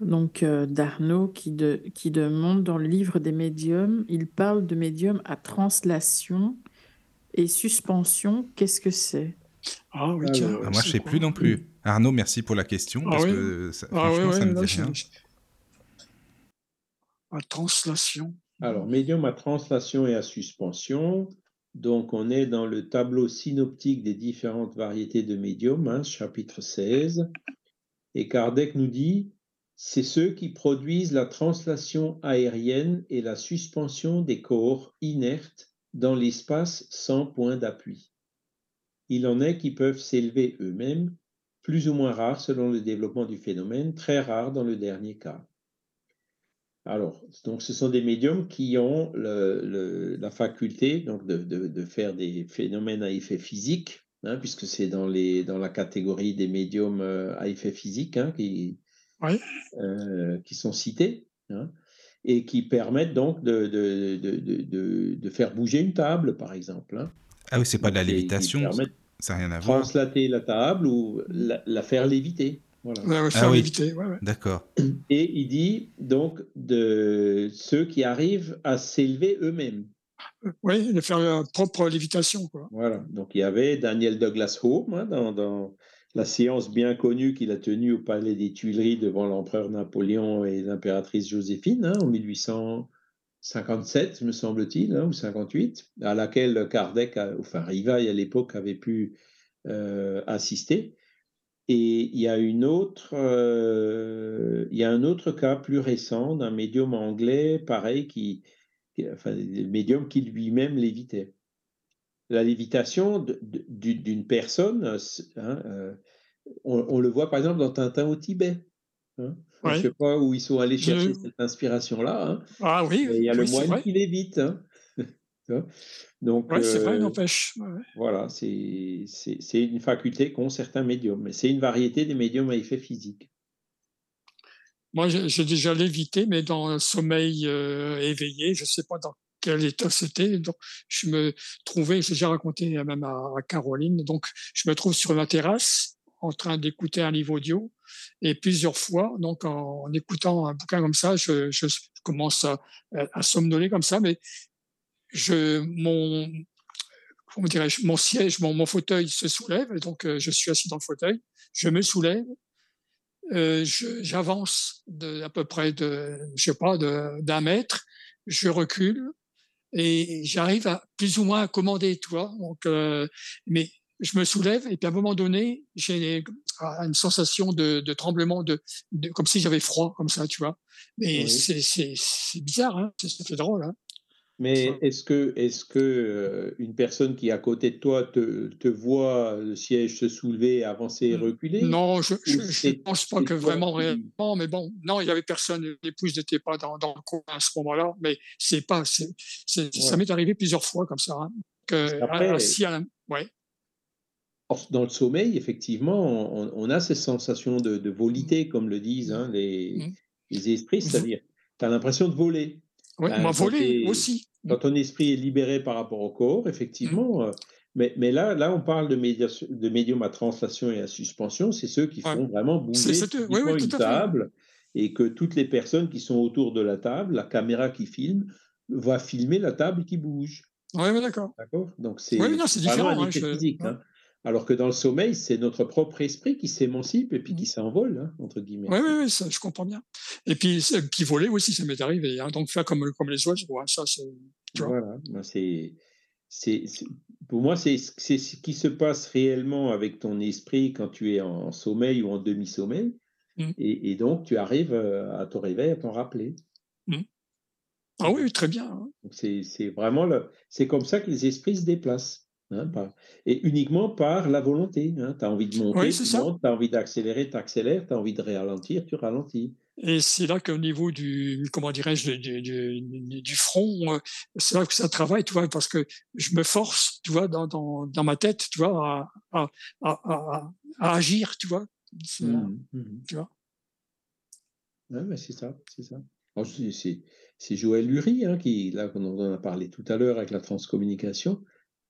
Donc, euh, d'Arnaud qui, qui demande dans le livre des médiums, il parle de médium à translation et suspension. Qu'est-ce que c'est? Ah oui, tiens. Ah, moi, je ne sais plus non plus. Arnaud, merci pour la question, ah parce que ça, ah ça me dit rien. À translation. Alors, médium à translation et à suspension. Donc, on est dans le tableau synoptique des différentes variétés de médium, hein, chapitre 16. Et Kardec nous dit c'est ceux qui produisent la translation aérienne et la suspension des corps inertes dans l'espace sans point d'appui. Il en est qui peuvent s'élever eux-mêmes, plus ou moins rares selon le développement du phénomène, très rares dans le dernier cas. Alors, donc ce sont des médiums qui ont la faculté donc de, faire des phénomènes à effet physique, hein, puisque c'est dans, dans la catégorie des médiums euh, à effet physique hein, qui, euh, qui sont cités, hein, et qui permettent donc de, de, de, de, faire bouger une table, par exemple. Hein. Ah oui, c'est pas de la lévitation, ça n'a rien à voir. Translater la table ou la, faire léviter. Voilà. faire ah D'accord. <clears throat> Et il dit donc de ceux qui arrivent à s'élever eux-mêmes. Oui, de faire leur propre lévitation. Quoi. Voilà. Donc il y avait Daniel Douglas Home hein, dans, dans, la séance bien connue qu'il a tenue au Palais des Tuileries devant l'empereur Napoléon et l'impératrice Joséphine hein, en 1857, me semble-t-il, hein, ou 58, à laquelle Kardec, enfin Rivail à l'époque, avait pu euh, assister. Et il y a une autre, euh, il y a un autre cas plus récent d'un médium anglais, pareil, qui, enfin, médium qui lui-même lévitait la lévitation d'une personne, hein, euh, on, le voit par exemple dans Tintin au Tibet. Hein. Je ne sais pas où ils sont allés chercher cette inspiration-là. Hein. Ah oui, il y a le moine qui lévite. Donc, c'est vrai, euh. Voilà, c'est une faculté qu'ont certains médiums, mais c'est une variété des médiums à effet physique. Moi, j'ai déjà lévité, mais dans un sommeil euh, éveillé, je ne sais pas dans quel état c'était. Donc, je me trouvais, j'ai déjà raconté même à, Caroline, donc je me trouve sur la terrasse en train d'écouter un livre audio et plusieurs fois, donc en, écoutant un bouquin comme ça, je, je commence à, à, somnoler comme ça, mais je, mon, comment dirais-je, mon siège, mon, mon, fauteuil se soulève, et donc je suis assis dans le fauteuil, je me soulève, euh, j'avance à peu près de, je sais pas, d'un mètre, je recule et j'arrive à plus ou moins à commander, toi. Donc, euh, mais je me soulève et puis à un moment donné, j'ai une sensation de, de tremblement, de, de, comme si j'avais froid, comme ça, tu vois. Mais oui. c'est bizarre, hein fait drôle. Hein mais est-ce que, est que euh, une personne qui est à côté de toi te, te voit le siège se soulever, avancer et reculer? Non, je ne pense pas que vraiment réellement, mais bon, non, il n'y avait personne, l'épouse n'était pas dans, dans, le coin à ce moment-là, mais c'est pas, c'est, ça m'est arrivé plusieurs fois comme ça. Hein, que, Après, assis à ouais. Dans le sommeil, effectivement, on, on a ces sensations de, de volité, comme le disent hein, les, mmh. les esprits, c'est-à-dire, tu as l'impression de voler. Oui, m'a volé aussi. Quand ton esprit est libéré par rapport au corps, effectivement. Mmh. Euh, mais, mais, là, là, on parle de, médiation, de médium à translation et à suspension. C'est ceux qui font vraiment bouger oui, oui, une table et que toutes les personnes qui sont autour de la table, la caméra qui filme, va filmer la table qui bouge. Oui, mais d'accord. D'accord? Donc, c'est oui, différent. Un hein, effet physique. Hein. Alors que dans le sommeil, c'est notre propre esprit qui s'émancipe et puis qui mmh. s'envole, hein, entre guillemets. Oui, oui, oui, ça, je comprends bien. Et puis, qui volait aussi, ça m'est arrivé. Hein, donc, faire comme, comme les oiseaux, hein, ça, c'est. Voilà, c'est. Pour moi, c'est ce qui se passe réellement avec ton esprit quand tu es en sommeil ou en demi-sommeil. Mmh. Et, et, donc, tu arrives euh, à ton réveil à t'en rappeler. Mmh. Ah oui, très bien. C'est vraiment le... c'est comme ça que les esprits se déplacent. Hein, et uniquement par la volonté. Hein. Tu as envie de monter, tu montes, tu as envie d'accélérer, tu accélères, tu as envie de ralentir, tu ralentis. Et c'est là qu'au niveau du, comment dirais-je, du, du, du, front, euh, c'est là que ça travaille, tu vois, parce que je me force, tu vois, dans, dans, dans ma tête, tu vois, à, à, à, à agir, tu vois. Mmh, mmh. Tu vois. Ouais, c'est ça, c'est ça. C'est Joël Lurie, hein, qui, là, on en a parlé tout à l'heure avec la transcommunication.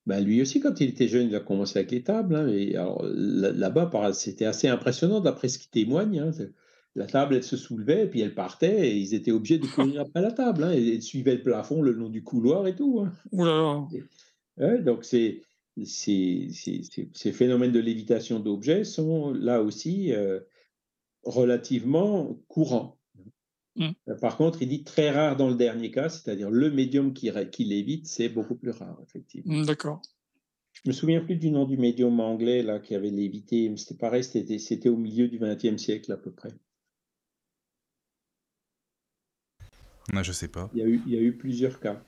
Ben, lui aussi, quand il était jeune, il a commencé avec les tables. Hein, et alors, là-bas, c'était assez impressionnant d'après ce qu'il témoigne. Hein, la table, elle se soulevait, et puis elle partait, et ils étaient obligés de courir après la table. Hein, et ils suivaient le plafond le long du couloir et tout. Donc, c'est, ces phénomènes de lévitation d'objets sont là aussi euh, relativement courants. Mmh. Euh, par contre, il dit très rare dans le dernier cas, c'est-à-dire le médium qui, qui l'évite, c'est beaucoup plus rare, effectivement. Mmh, d'accord. Je me souviens plus du nom du médium anglais là qui avait lévité, mais c'était pareil, c'était au milieu du XXe siècle à peu près. Non, je sais pas. Il y a eu, il y a eu plusieurs cas.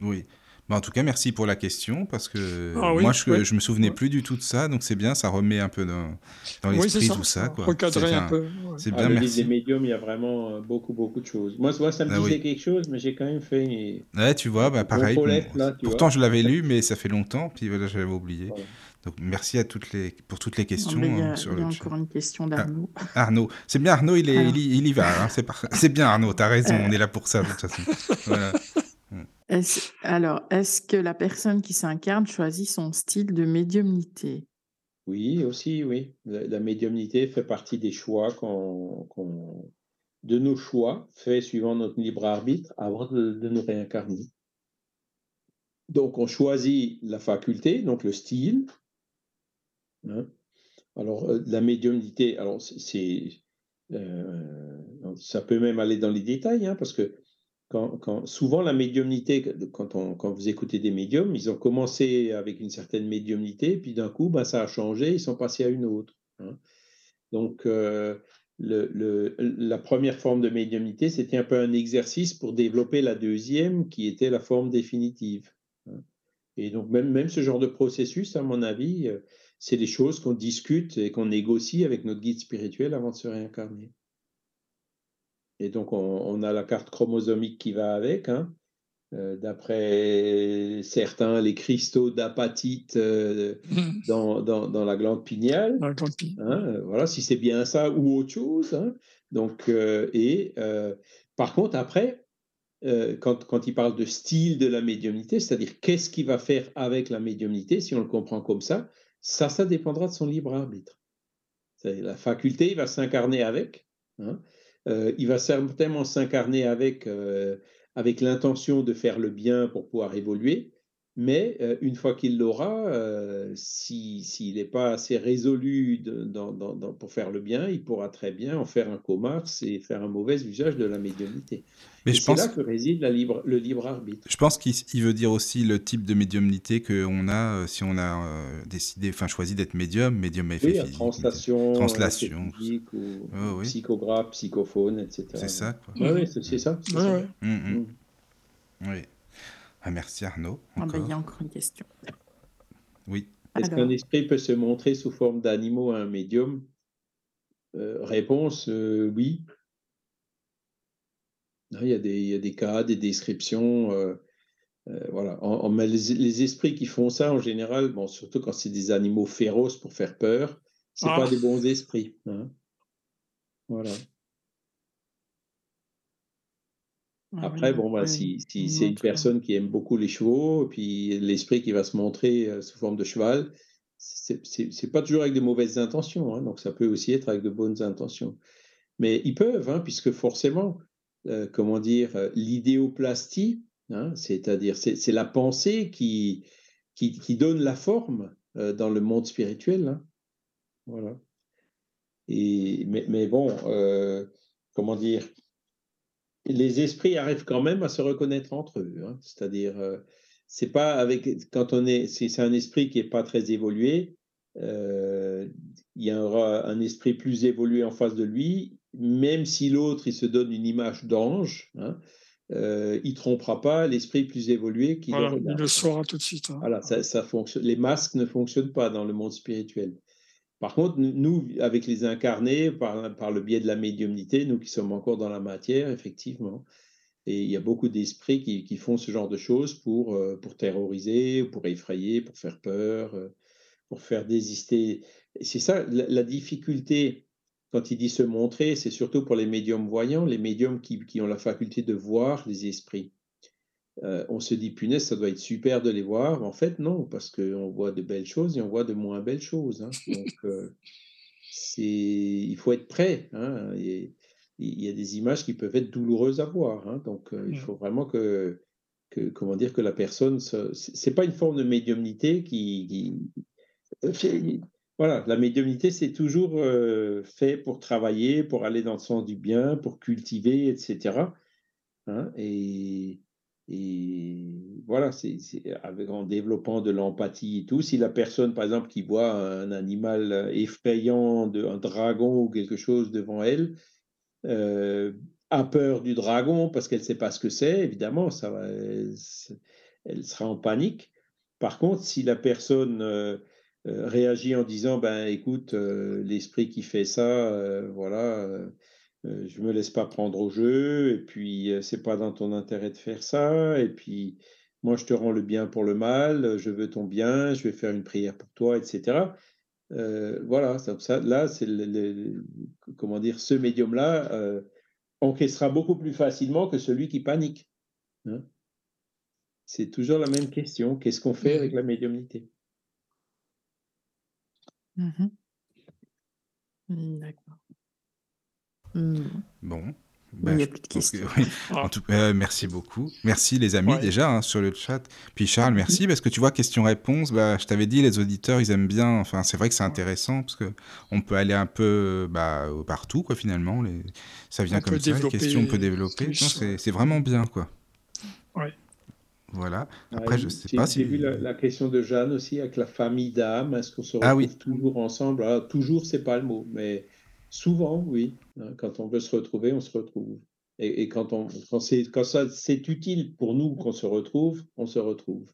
Oui. Bah, en tout cas, merci pour la question parce que ah moi, je, je me souvenais plus du tout de ça, donc c'est bien, ça remet un peu dans, dans l'esprit tout ça. Quoi. Recadrer un, peu. C'est ah, bien, le merci. des médiums, il y a vraiment euh, beaucoup, beaucoup de choses. Moi, moi ça me ah disait quelque chose, mais j'ai quand même fait. Ouais, tu vois, bah, pareil. là, tu pourtant, vois. je l'avais lu, mais ça fait longtemps, puis voilà, j'avais oublié. Voilà. Donc, merci à toutes les, pour toutes les questions. Non, il y a, hein, sur il y a encore une question d'Arnaud. Ah, Arnaud, c'est bien Arnaud, il, est, il, il, y va. Hein, c'est bien Arnaud, tu as raison, on est là pour ça de toute façon. <laughs> Voilà. Alors, est-ce que la personne qui s'incarne choisit son style de médiumnité? Oui, aussi, oui. La, médiumnité fait partie des choix qu'on, de nos choix faits suivant notre libre arbitre avant de, de, nous réincarner. Donc, on choisit la faculté, donc le style. Hein. Alors, euh, la médiumnité, alors c'est, euh, ça peut même aller dans les détails, hein, parce que souvent la médiumnité, quand, on, quand vous écoutez des médiums, ils ont commencé avec une certaine médiumnité, puis d'un coup, ben, ça a changé, ils sont passés à une autre. Hein. Donc, euh, la première forme de médiumnité, c'était un peu un exercice pour développer la deuxième, qui était la forme définitive. Hein. Et donc, même, même ce genre de processus, à mon avis, euh, c'est des choses qu'on discute et qu'on négocie avec notre guide spirituel avant de se réincarner. Et donc, on, a la carte chromosomique qui va avec. Hein. Euh, D'après certains, les cristaux d'apatite euh, dans, dans, dans, la glande pinéale. La glande. Hein, voilà, si c'est bien ça ou autre chose. Hein. Donc, euh, et euh, par contre, après, euh, quand, quand il parle de style de la médiumnité, c'est-à-dire qu'est-ce qu'il va faire avec la médiumnité, si on le comprend comme ça, ça, ça dépendra de son libre arbitre. La faculté, il va s'incarner avec. Hein. Euh, il va certainement s'incarner avec, euh, avec l'intention de faire le bien pour pouvoir évoluer. Mais euh, une fois qu'il l'aura, euh, s'il n'est pas assez résolu de, dans, dans, dans, pour faire le bien, il pourra très bien en faire un commerce et faire un mauvais usage de la médiumnité. Mais c'est là que réside la libre, le libre arbitre. Je pense qu'il veut dire aussi le type de médiumnité qu'on a euh, si on a euh, décidé, enfin choisi d'être médium, médium à effet oui, physique. Translation, translation. Physique, ou oh, oui. psychographe, psychophone, etc. C'est ça. Quoi. Oui, c'est ça. Ouais. Mmh, mmh. Oui. Ah, merci Arnaud. Ah bah, il y a encore une question. Oui. Est-ce qu'un esprit peut se montrer sous forme d'animaux à un médium? Euh, Réponse euh, oui. Il y, a des, il y, a des, cas, des descriptions. Euh, euh voilà. En, en, mais les, les, esprits qui font ça, en général, bon, surtout quand c'est des animaux féroces pour faire peur, c'est ah. pas des bons esprits. Hein. Voilà. Ah Après, bon, bah, si, si c'est une personne qui aime beaucoup les chevaux, puis l'esprit qui va se montrer euh, sous forme de cheval, c'est pas toujours avec de mauvaises intentions, hein, donc ça peut aussi être avec de bonnes intentions. Mais ils peuvent, hein, puisque forcément, euh, comment dire, l'idéoplastie, hein, c'est-à-dire c'est la pensée qui, qui, qui, donne la forme euh, dans le monde spirituel. Voilà. Et, mais, mais bon, comment dire, les esprits arrivent quand même à se reconnaître entre eux. Hein. C'est-à-dire, euh, c'est pas avec quand on est, c'est un esprit qui est pas très évolué. Euh, il y aura un esprit plus évolué en face de lui, même si l'autre il se donne une image d'ange. Hein, euh, il trompera pas l'esprit plus évolué qui voilà, le Il le saura tout de suite. Hein. Voilà, ça, ça fonctionne. Les masques ne fonctionnent pas dans le monde spirituel. Par contre, nous, avec les incarnés, par, le biais de la médiumnité, nous qui sommes encore dans la matière, effectivement, et il y a beaucoup d'esprits qui, font ce genre de choses pour, euh, pour terroriser, pour effrayer, pour faire peur, euh, pour faire désister. C'est ça, la, difficulté, quand il dit se montrer, c'est surtout pour les médiums voyants, les médiums qui ont la faculté de voir les esprits. Euh, on se dit, punaise, ça doit être super de les voir. En fait, non, parce qu'on voit de belles choses et on voit de moins belles choses. Hein. Donc, <laughs> euh, il faut être prêt. Hein. il y a des images qui peuvent être douloureuses à voir. Hein. Donc, euh, il faut vraiment que, que, comment dire, que la personne. C'est pas une forme de médiumnité qui. qui voilà, la médiumnité, c'est toujours fait pour travailler, pour aller dans le sens du bien, pour cultiver, etc. Et et voilà, c'est en développant de l'empathie et tout. Si la personne, par exemple, qui voit un animal effrayant, de, un dragon ou quelque chose devant elle, euh, a peur du dragon parce qu'elle ne sait pas ce que c'est, évidemment, ça elle, sera en panique. Par contre, si la personne euh, euh réagit en disant, ben écoute, euh, l'esprit qui fait ça, euh, voilà euh, je me laisse pas prendre au jeu, et puis euh, c'est pas dans ton intérêt de faire ça, et puis moi je te rends le bien pour le mal, je veux ton bien, je vais faire une prière pour toi, etc. Euh, voilà, ça, là, c'est le, comment dire, ce médium-là euh, encaissera beaucoup plus facilement que celui qui panique. Hein c'est toujours la même question. Qu'est-ce qu'on fait avec la médiumnité? Mmh. D'accord. Mmh. Bon. Ben, il n'y a plus de questions. Que, oui. En tout cas, euh, merci beaucoup. Merci les amis ouais. déjà hein, sur le chat. Puis Charles, merci parce que tu vois, question-réponse, bah, je t'avais dit, les auditeurs, ils aiment bien. Enfin, c'est vrai que c'est intéressant parce que on peut aller un peu bah, partout, quoi, finalement. Les... Ça vient on comme ça, les questions, on peut développer. C'est vraiment bien, quoi. Ouais. Voilà. Après, je sais pas si. J'ai vu la, la, question de Jeanne aussi avec la famille d'âme. Est-ce qu'on se retrouve ah, oui. toujours ensemble? Alors, Toujours, c'est pas le mot, mais Souvent, oui. Quand on veut se retrouver, on se retrouve. Et, et quand, on, quand, quand ça, c'est utile pour nous qu'on se retrouve, on se retrouve.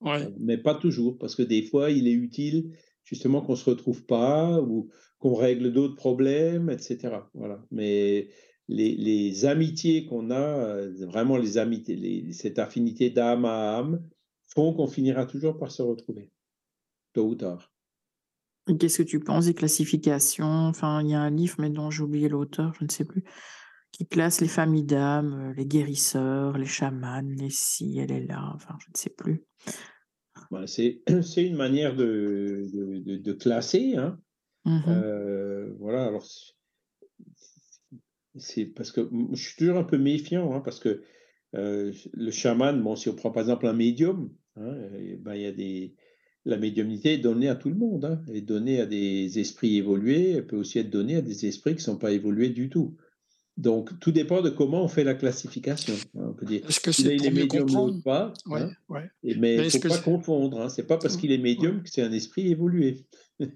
Ouais. Mais pas toujours, parce que des fois, il est utile justement qu'on ne se retrouve pas ou qu'on règle d'autres problèmes, etc. Voilà. Mais les, les amitiés qu'on a, vraiment les amitiés, les, cette affinité d'âme à âme, font qu'on finira toujours par se retrouver, tôt ou tard. Qu'est-ce que tu penses des classifications? Enfin, il y a un livre, mais dont j'ai oublié l'auteur, je ne sais plus, qui classe les familles d'âmes, euh, les guérisseurs, les chamans, les si, elle est là, enfin, je ne sais plus. Bah, c'est <clears throat> une manière de, de, de, de classer. Hein. Mmh Euh, voilà, alors c'est parce que je suis toujours un peu méfiant, hein, parce que euh, le chaman, bon, si on prend par exemple un médium, hein, ben, il y a des, la médiumnité est donnée à tout le monde, hein, elle est donnée à des esprits évolués, elle peut aussi être donnée à des esprits qui ne sont pas évolués du tout. Donc, tout dépend de comment on fait la classification. hein. On peut dire, Est-ce que c'est il est médium, l'autre pas. Ouais, hein. ouais. Mais Mais il ne faut pas confondre. Hein. C'est pas parce qu'il est médium que c'est un esprit évolué. <laughs>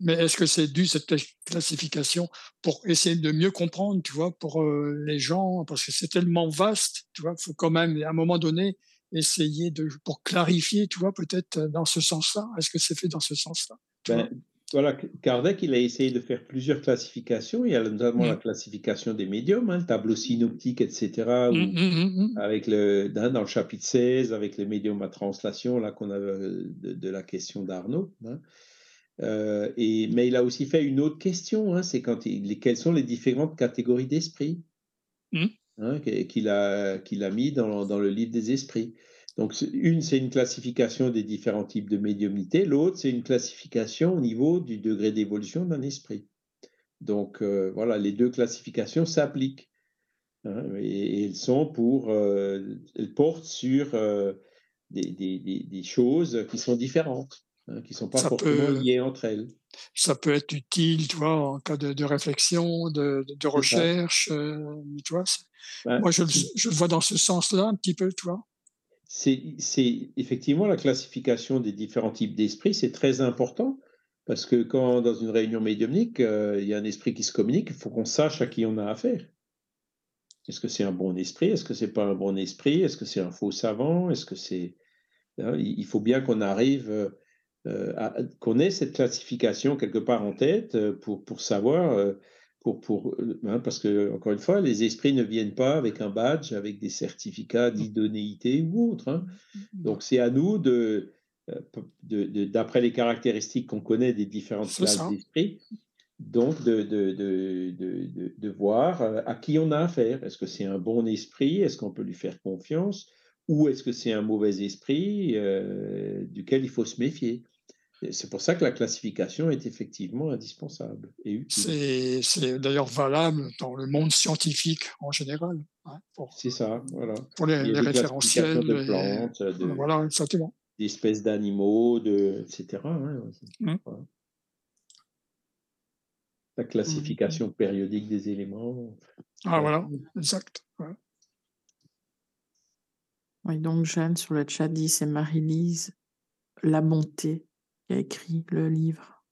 Mais est-ce que c'est dû cette cla- classification pour essayer de mieux comprendre, tu vois, pour euh, les gens, parce que c'est tellement vaste, tu vois, il faut quand même à un moment donné essayer de pour clarifier, tu vois, peut-être euh, dans ce sens-là. Est-ce que c'est fait dans ce sens-là Ben, voilà, Kardec, il a essayé de faire plusieurs classifications. Il y a notamment Mm. la classification des médiums, hein, le tableau synoptique, etc., où- hum, hum. avec le, dans, dans le chapitre 16, avec les médiums à translation, là qu'on a euh, de, de la question d'Arnaud. hein. Euh, et, mais il a aussi fait une autre question, hein, c'est quand il, les- quelles sont les différentes catégories d'esprit Mm. Hein, qu- qu'il a, qu'il a mis dans, dans le livre des esprits. Donc une, c'est une classification des différents types de médiumnité, l'autre, c'est une classification au niveau du degré d'évolution d'un esprit. Donc euh, voilà, les deux classifications s'appliquent. hein, et, et elles sont pour, euh, elles portent sur euh, des, des- des- des choses qui sont différentes, hein, qui ne sont pas Ça forcément peut- liées entre elles. Ça peut être utile, tu vois, en cas de, de réflexion, de, recherche, euh, tu vois. Moi, je, le- je le vois dans ce sens-là un petit peu, tu vois. c'est effectivement la classification des différents types d'esprits, c'est très important parce que quand dans une réunion médiumnique, euh, il y a un esprit qui se communique, il faut qu'on sache à qui on a affaire. Est-ce que c'est un bon esprit? Est-ce que c'est pas un bon esprit? Est-ce que c'est un faux savant? Est-ce que c'est hein, il il faut bien qu'on arrive euh, qu'on ait cette classification quelque part en tête euh, pour pour savoir euh, pour pour hein, parce que encore une fois les esprits ne viennent pas avec un badge avec des certificats d'idonéité ou autre hein. donc c'est à nous de d'après les caractéristiques qu'on connaît des différentes classes ça. d'esprit donc de, de, de, de, voir à qui on a affaire. Est-ce que c'est un bon esprit? Est-ce qu'on peut lui faire confiance? Ou est-ce que c'est un mauvais esprit euh, duquel il faut se méfier? C'est pour ça que la classification est effectivement indispensable et utile. C'est d'ailleurs valable dans le monde scientifique en général, hein, C'est ça, voilà. pour les, Il y les référentiels. de et- plantes, de- Voilà, exactement. d'espèces d'animaux, de, etc. hein. Mm. Voilà. La classification périodique des éléments. Ah, voilà, exact. ouais. Oui, donc Jeanne sur le chat dit c'est Marie-Lise La Bonté qui a écrit le livre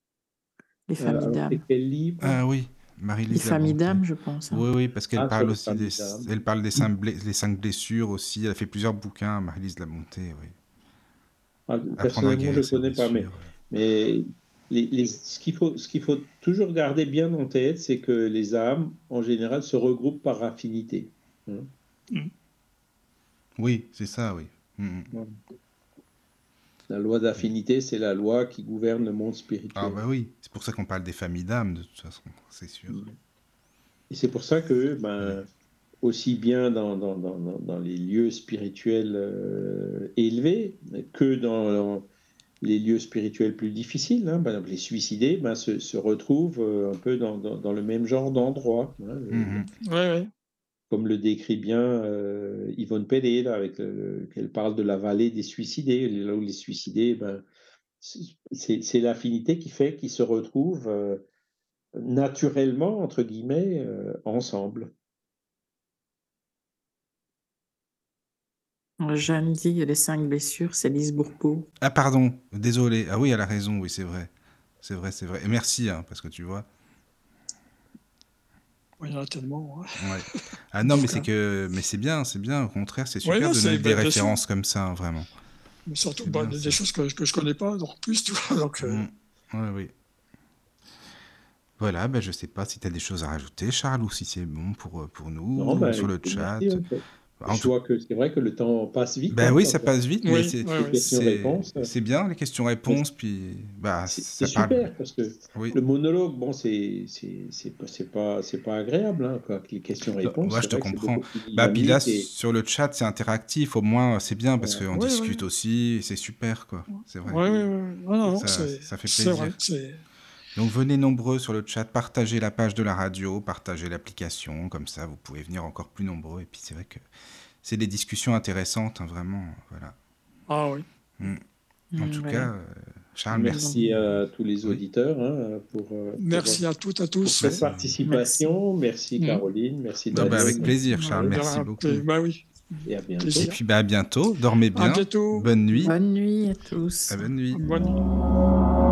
Les Euh, familles d'âme. c'est quel livre Ah oui, Marie-Lise Les familles d'âme, je pense. hein. Oui, oui, parce qu'elle Ah, parle aussi les des, elle parle des cinq, les cinq blessures aussi. Elle a fait plusieurs bouquins, Marie-Lise Labonté, oui. Ah, Personnellement, je ne connais pas, mais. Mais les- les- ce qu'il faut, ce qu'il faut toujours garder bien en tête, c'est que les âmes, en général, se regroupent par affinité. hein. Oui, c'est ça, oui. Mm, mm. La loi d'affinité, c'est la loi qui gouverne le monde spirituel. Ah bah oui, c'est pour ça qu'on parle des familles d'âmes, de toute façon, c'est sûr. Et c'est pour ça que, ben, aussi bien dans, dans, dans, les lieux spirituels euh, élevés que dans, dans les lieux spirituels plus difficiles, hein, par exemple les suicidés, ben, se, se retrouvent euh, un peu dans, dans, dans le même genre d'endroit. hein. Le-. Ouais, ouais. Comme le décrit bien euh, Yvonne Pellet, là, avec le- qu'elle parle de la vallée des suicidés, là où les suicidés, ben, c'est l'affinité qui fait qu'ils se retrouvent euh, naturellement, entre guillemets, euh, ensemble. Jeanne dit les cinq blessures, c'est Lise Bourbeau. Ah pardon, désolé. Ah oui, elle a raison, oui, c'est vrai. C'est vrai, c'est vrai. Et merci, hein, parce que tu vois. Il y en a tellement. hein. Ouais. Ah non, <laughs> mais c'est que, mais c'est bien, c'est bien. Au contraire, c'est super Ouais, non, de donner bah, des références comme ça, hein, vraiment. Mais surtout bah, bien, des, choses que, que je connais pas, donc plus, tu vois. Donc, euh, Mm. Ouais, oui. Voilà, ben, je sais pas si tu as des choses à rajouter, Charles, ou si c'est bon pour, euh, pour nous, Non, ben, sur le chat. merci, en fait. En Je tout- vois que c'est vrai que le temps passe vite. Ben hein, oui, ça passe vite, Oui, mais c'est ouais, ouais. c'est- bien les questions-réponses, puis bah, C'est c'est parle. super parce que Oui. le monologue, bon, c'est c'est c'est pas c'est pas c'est pas agréable, hein, quoi, les questions-réponses. Ouais, je te comprends. Bah, puis là, et- sur le chat, c'est interactif, au moins, c'est bien parce Ouais. qu'on Ouais, discute ouais. aussi, et c'est super, quoi. C'est vrai. ouais, ouais, ouais. Non, non, Ça- c'est ça fait c'est plaisir. Donc venez nombreux sur le chat, partagez la page de la radio, partagez l'application, comme ça vous pouvez venir encore plus nombreux. Et puis c'est vrai que c'est des discussions intéressantes, hein, vraiment. Voilà. Ah oui. Mm. En Mm, tout cas, euh, Charles, merci. Merci à tous les auditeurs hein, pour, euh, pour- Merci à toutes et à pour tous. cette participation. Merci, Mm. Caroline, merci Non, bah, Daniel. avec plaisir, Charles, Ouais, merci bah, beaucoup. Bah oui. Et à bientôt. Et plaisir. puis bah, à bientôt, dormez bien. À bientôt. Bonne nuit. Bonne nuit à tous. Ah, bonne nuit. Bonne nuit.